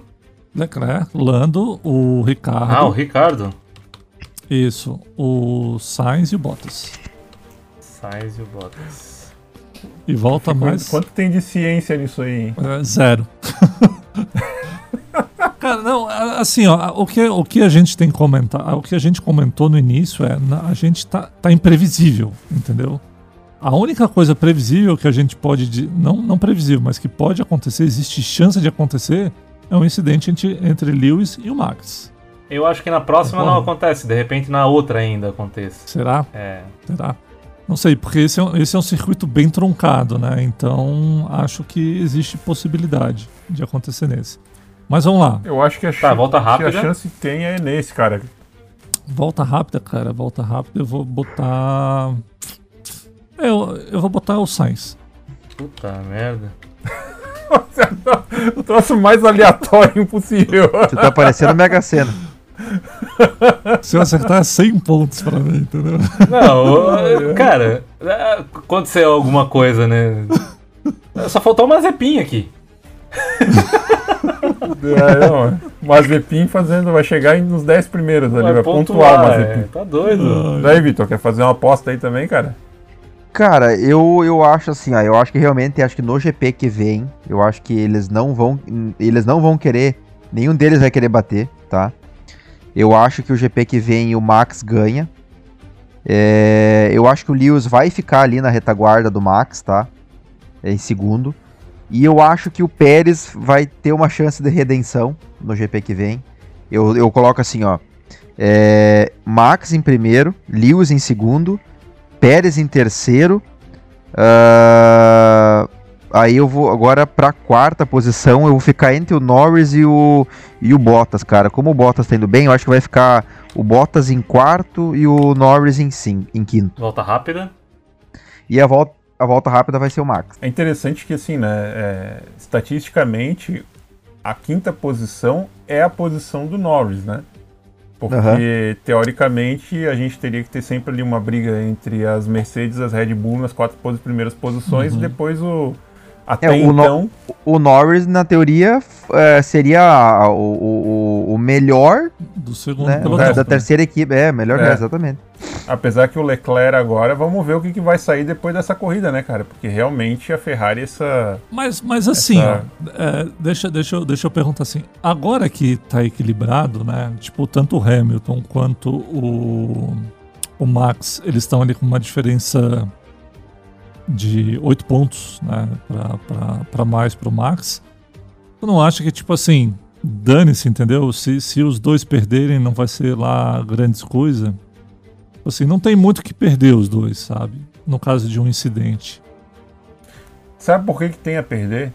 A: Leclerc, Lando, o Ricardo.
B: Ah, o Ricardo.
A: Isso, o Sainz e o Bottas.
B: Sainz e o Bottas.
A: E volta mais.
C: Quanto tem de ciência nisso aí?
A: É, zero. Cara, não, assim, ó, o que, o que a gente tem que comentar, o que a gente comentou no início é, a gente tá, tá imprevisível, entendeu? A única coisa previsível que a gente pode, não, não previsível, mas que pode acontecer, existe chance de acontecer, é um incidente entre, entre Lewis e o Max.
B: Eu acho que na próxima não acontece, de repente na outra ainda acontece.
A: Será?
B: É.
A: Será? Não sei, porque esse é, um, esse é um circuito bem truncado, né? Então acho que existe possibilidade de acontecer nesse. Mas vamos lá.
C: Eu acho que a,
B: tá, volta rápida.
C: a chance tem é nesse, cara.
A: Volta rápida, cara. Volta rápida. Eu vou botar. Eu, eu vou botar o Sainz.
B: Puta merda.
C: o troço mais aleatório impossível.
D: Você tá parecendo Mega Sena.
A: Se eu acertar, é 100 pontos pra mim, entendeu?
B: Não, cara, aconteceu alguma coisa, né? Só faltou uma zepinha aqui.
C: É, não, Mazepin fazendo, vai chegar nos 10 primeiros ali, vai, vai pontuar, o Mazepin. É,
B: tá doido.
C: Daí, Vitor, quer fazer uma aposta aí também, cara?
D: Cara, eu, eu acho assim, ó, eu acho que realmente, acho que no GP que vem, eu acho que eles não vão, eles não vão querer, nenhum deles vai querer bater, tá? Eu acho que o GP que vem o Max ganha. É, eu acho que o Lewis vai ficar ali na retaguarda do Max, tá? Em segundo. E eu acho que o Pérez vai ter uma chance de redenção no GP que vem. Eu, eu coloco assim, ó. É, Max em primeiro, Lewis em segundo, Pérez em terceiro. Uh, aí eu vou agora para quarta posição. Eu vou ficar entre o Norris e o, e o Bottas, cara. Como o Bottas tá indo bem, eu acho que vai ficar o Bottas em quarto e o Norris em, sim, em quinto.
B: Volta rápida.
D: E a volta a volta rápida vai ser o Max.
C: É interessante que, assim, né, é, estatisticamente, a quinta posição é a posição do Norris, né? Porque, uhum. teoricamente, a gente teria que ter sempre ali uma briga entre as Mercedes e as Red Bull nas quatro primeiras posições uhum. e depois o, até é, o então. No,
D: o Norris, na teoria, é, seria o, o, o, melhor
A: do segundo
D: né, da, da, terceira equipe. É, melhor é. exatamente.
C: Apesar que o Leclerc agora, vamos ver o que, que vai sair depois dessa corrida, né, cara? Porque realmente a Ferrari, essa.
A: Mas, mas assim, essa... ó, é, deixa, deixa, eu, deixa eu perguntar assim. Agora que tá equilibrado, né? Tipo, tanto o Hamilton quanto o, o Max, eles estão ali com uma diferença de 8 pontos né, para mais para o Max. Tu não acha que, tipo assim, dane-se, entendeu? Se, se os dois perderem, não vai ser lá grandes coisas. Assim, não tem muito que perder os dois, sabe? No caso de um incidente.
C: Sabe por que, que tem a perder?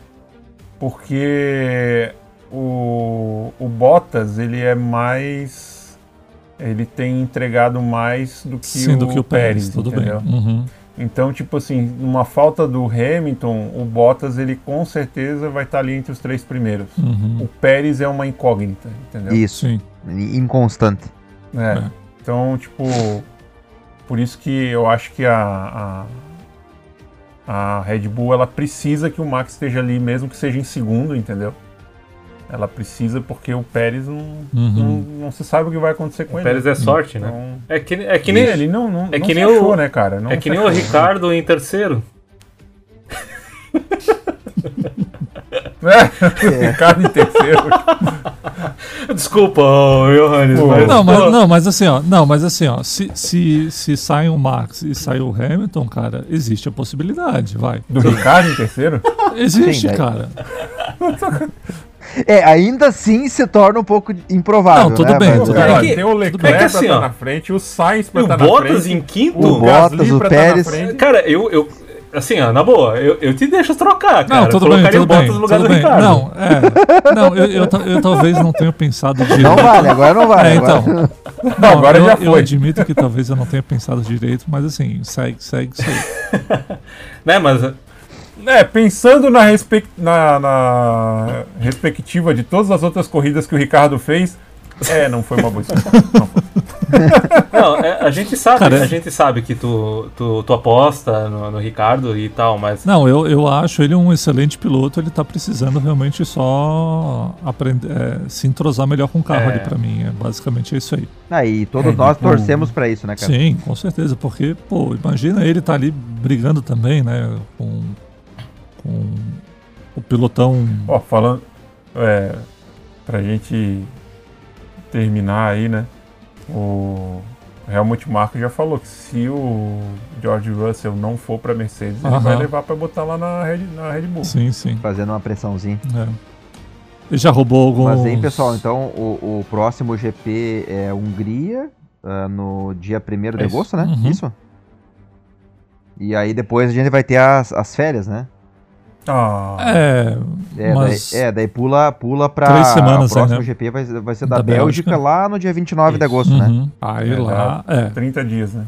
C: Porque o, o Bottas, ele é mais. Ele tem entregado mais do que,
A: Sim,
C: o,
A: do que o Pérez,
C: Pérez
A: tudo
C: entendeu?
A: bem. Uhum.
C: Então, tipo assim, numa falta do Hamilton, o Bottas ele com certeza vai estar ali entre os três primeiros.
A: Uhum.
C: O Pérez é uma incógnita, entendeu?
D: Isso,
A: Sim.
D: inconstante.
C: É.
A: É.
C: Então, tipo, por isso que eu acho que a, a, a Red Bull ela precisa que o Max esteja ali, mesmo que seja em segundo, entendeu? Ela precisa porque o Pérez não,
A: Uhum.
C: não, não se sabe o que vai acontecer com
B: O
C: ele.
B: Pérez é sorte, né?
C: Então,
B: É que, é que nem,
C: ele não, não,
B: é
C: não
B: que nem
C: achou,
B: o-
C: né, cara? Não
B: é que nem o
C: achou, né?
B: Ricardo em terceiro.
C: É, o Ricardo em terceiro.
B: Desculpa, Johannes, mas,
A: Não, mas, não, mas assim, ó, não, mas assim, ó, se, se, se sai o Max e sai o Hamilton, cara, existe a possibilidade, vai.
C: Do Ricardo em terceiro?
A: Existe,
D: Sim,
A: cara.
D: É, ainda assim se torna um pouco improvável.
A: Não, tudo
D: né,
A: bem,
D: mas,
A: tudo
D: é,
A: bem.
C: Cara,
B: que-
C: tem o
B: é
C: Leclerc
B: que
C: pra
B: assim,
C: estar
B: ó,
C: na frente, o Sainz pra
B: o
C: estar na
B: Bottas
C: frente,
B: em quinto?
C: o,
D: O Bottas, o
C: pra estar na
D: Pérez.
C: frente.
B: Cara, eu, eu. Assim, ó, na boa, eu, eu te deixo trocar, cara.
A: Não, tudo
B: eu
A: bem,
B: colocaria
A: tudo
B: o Bottas
A: bem.
B: no lugar
A: tudo
B: do
A: bem.
B: Ricardo.
A: Não, é. Não, eu, eu, eu talvez não tenha pensado direito.
D: Não vale, agora não vale.
A: É,
D: agora-
A: então.
C: Não, agora
A: eu,
C: já
A: eu
C: foi.
A: admito que talvez eu não tenha pensado direito, mas assim, segue, segue isso aí.
B: Né, mas.
C: É, pensando na, respe... na, na respectiva de todas as outras corridas que o Ricardo fez, é, não foi uma boa escolha. Não
B: é, a gente sabe,
A: Cara,
B: a gente sabe que tu, tu, tu aposta no, no Ricardo e tal, mas.
A: Não, eu, eu acho ele um excelente piloto, ele tá precisando realmente só aprender, é, se entrosar melhor com o carro
B: É.
A: ali pra mim. É, basicamente é isso aí.
D: Aí, todos
C: É,
D: nós
C: tipo-
D: torcemos pra isso, né, cara?
A: Sim, com certeza, porque, pô, imagina ele tá ali brigando também, né, com, com o pilotão.
C: Ó, falando. É, pra gente terminar aí, né? O Helmut Marko já falou que se o George Russell não for pra Mercedes, ele vai levar pra botar lá na Red, na Red Bull.
A: Sim, sim.
D: Fazendo uma pressãozinha.
A: É. Ele já roubou alguns.
D: Mas aí, pessoal, então o, o próximo GP é Hungria, ah, no dia 1 de
C: Isso.
D: agosto, né?
A: Uhum.
D: Isso? E aí depois a gente vai ter as, as férias, né?
C: Ah,
A: É,
D: É,
A: mas
D: daí, é, daí pula, pula pra.
A: Três semanas
D: o próximo
A: né?
D: GP vai, vai ser da,
A: Da
D: Bélgica,
A: Bélgica.
D: lá no dia 29 de
C: Isso.
D: agosto, né?
A: uhum. aí
C: É,
A: lá, é,
C: 30 dias, né?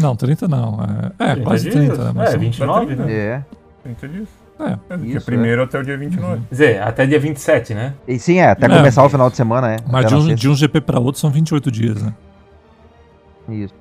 A: não, 30 não, é, é
B: 30
A: quase
B: dias?
A: 30, né, mas
B: É,
A: são-
B: 29, né?
D: É.
C: 30 dias.
A: é,
C: É, do dia
D: Isso,
C: primeiro até o dia 29.
A: Uhum.
B: Quer dizer, até dia 27, né?
D: E sim, é, até
A: É.
D: começar o final de semana, é.
A: mas de um, de um GP pra outro são 28 dias, né?
D: Isso.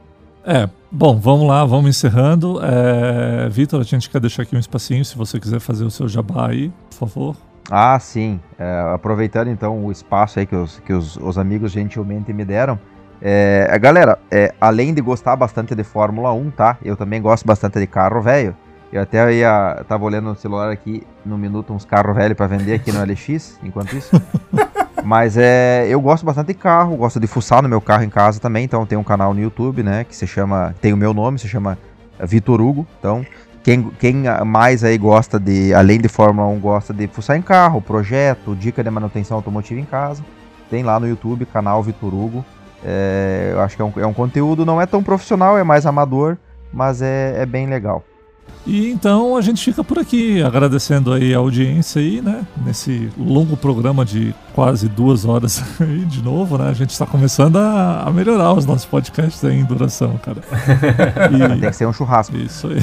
A: É, bom, vamos lá, vamos encerrando. É, Vitor, a gente quer deixar aqui um espacinho, se você quiser fazer o seu jabá aí, por favor.
D: Ah, sim. É, aproveitando então o espaço aí que os, que os, os amigos gentilmente me deram. É, galera, é, além de gostar bastante de Fórmula 1, tá? Eu também gosto bastante de carro velho. Eu até ia, tava olhando no celular aqui no minuto uns carros velhos para vender aqui no LX, enquanto isso. Mas é, eu gosto bastante de carro, gosto de fuçar no meu carro em casa também. Então tem um canal no YouTube, né? Que se chama, tem o meu nome, se chama Vitor Hugo. Então quem, quem mais aí gosta de, além de Fórmula 1, gosta de fuçar em carro, projeto, dica de manutenção automotiva em casa, tem lá no YouTube, canal Vitor Hugo. É, eu acho que é um, é um conteúdo, não é tão profissional, é mais amador, mas é, é bem legal.
A: E então a gente fica por aqui, agradecendo aí a audiência aí, né? Nesse longo programa de quase duas horas aí de novo, né? A gente está começando a, a melhorar os nossos podcasts aí em duração, cara.
D: Tem que ser um churrasco.
A: E isso aí.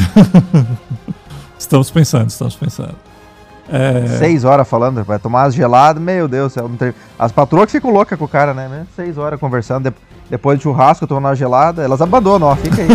A: estamos pensando, estamos pensando. É,
D: Seis horas falando, vai tomar as geladas, meu Deus tem- As patroas que ficam loucas com o cara, né? Seis horas conversando, de- depois de churrasco, tomando uma gelada, elas abandonam, ó, fica aí.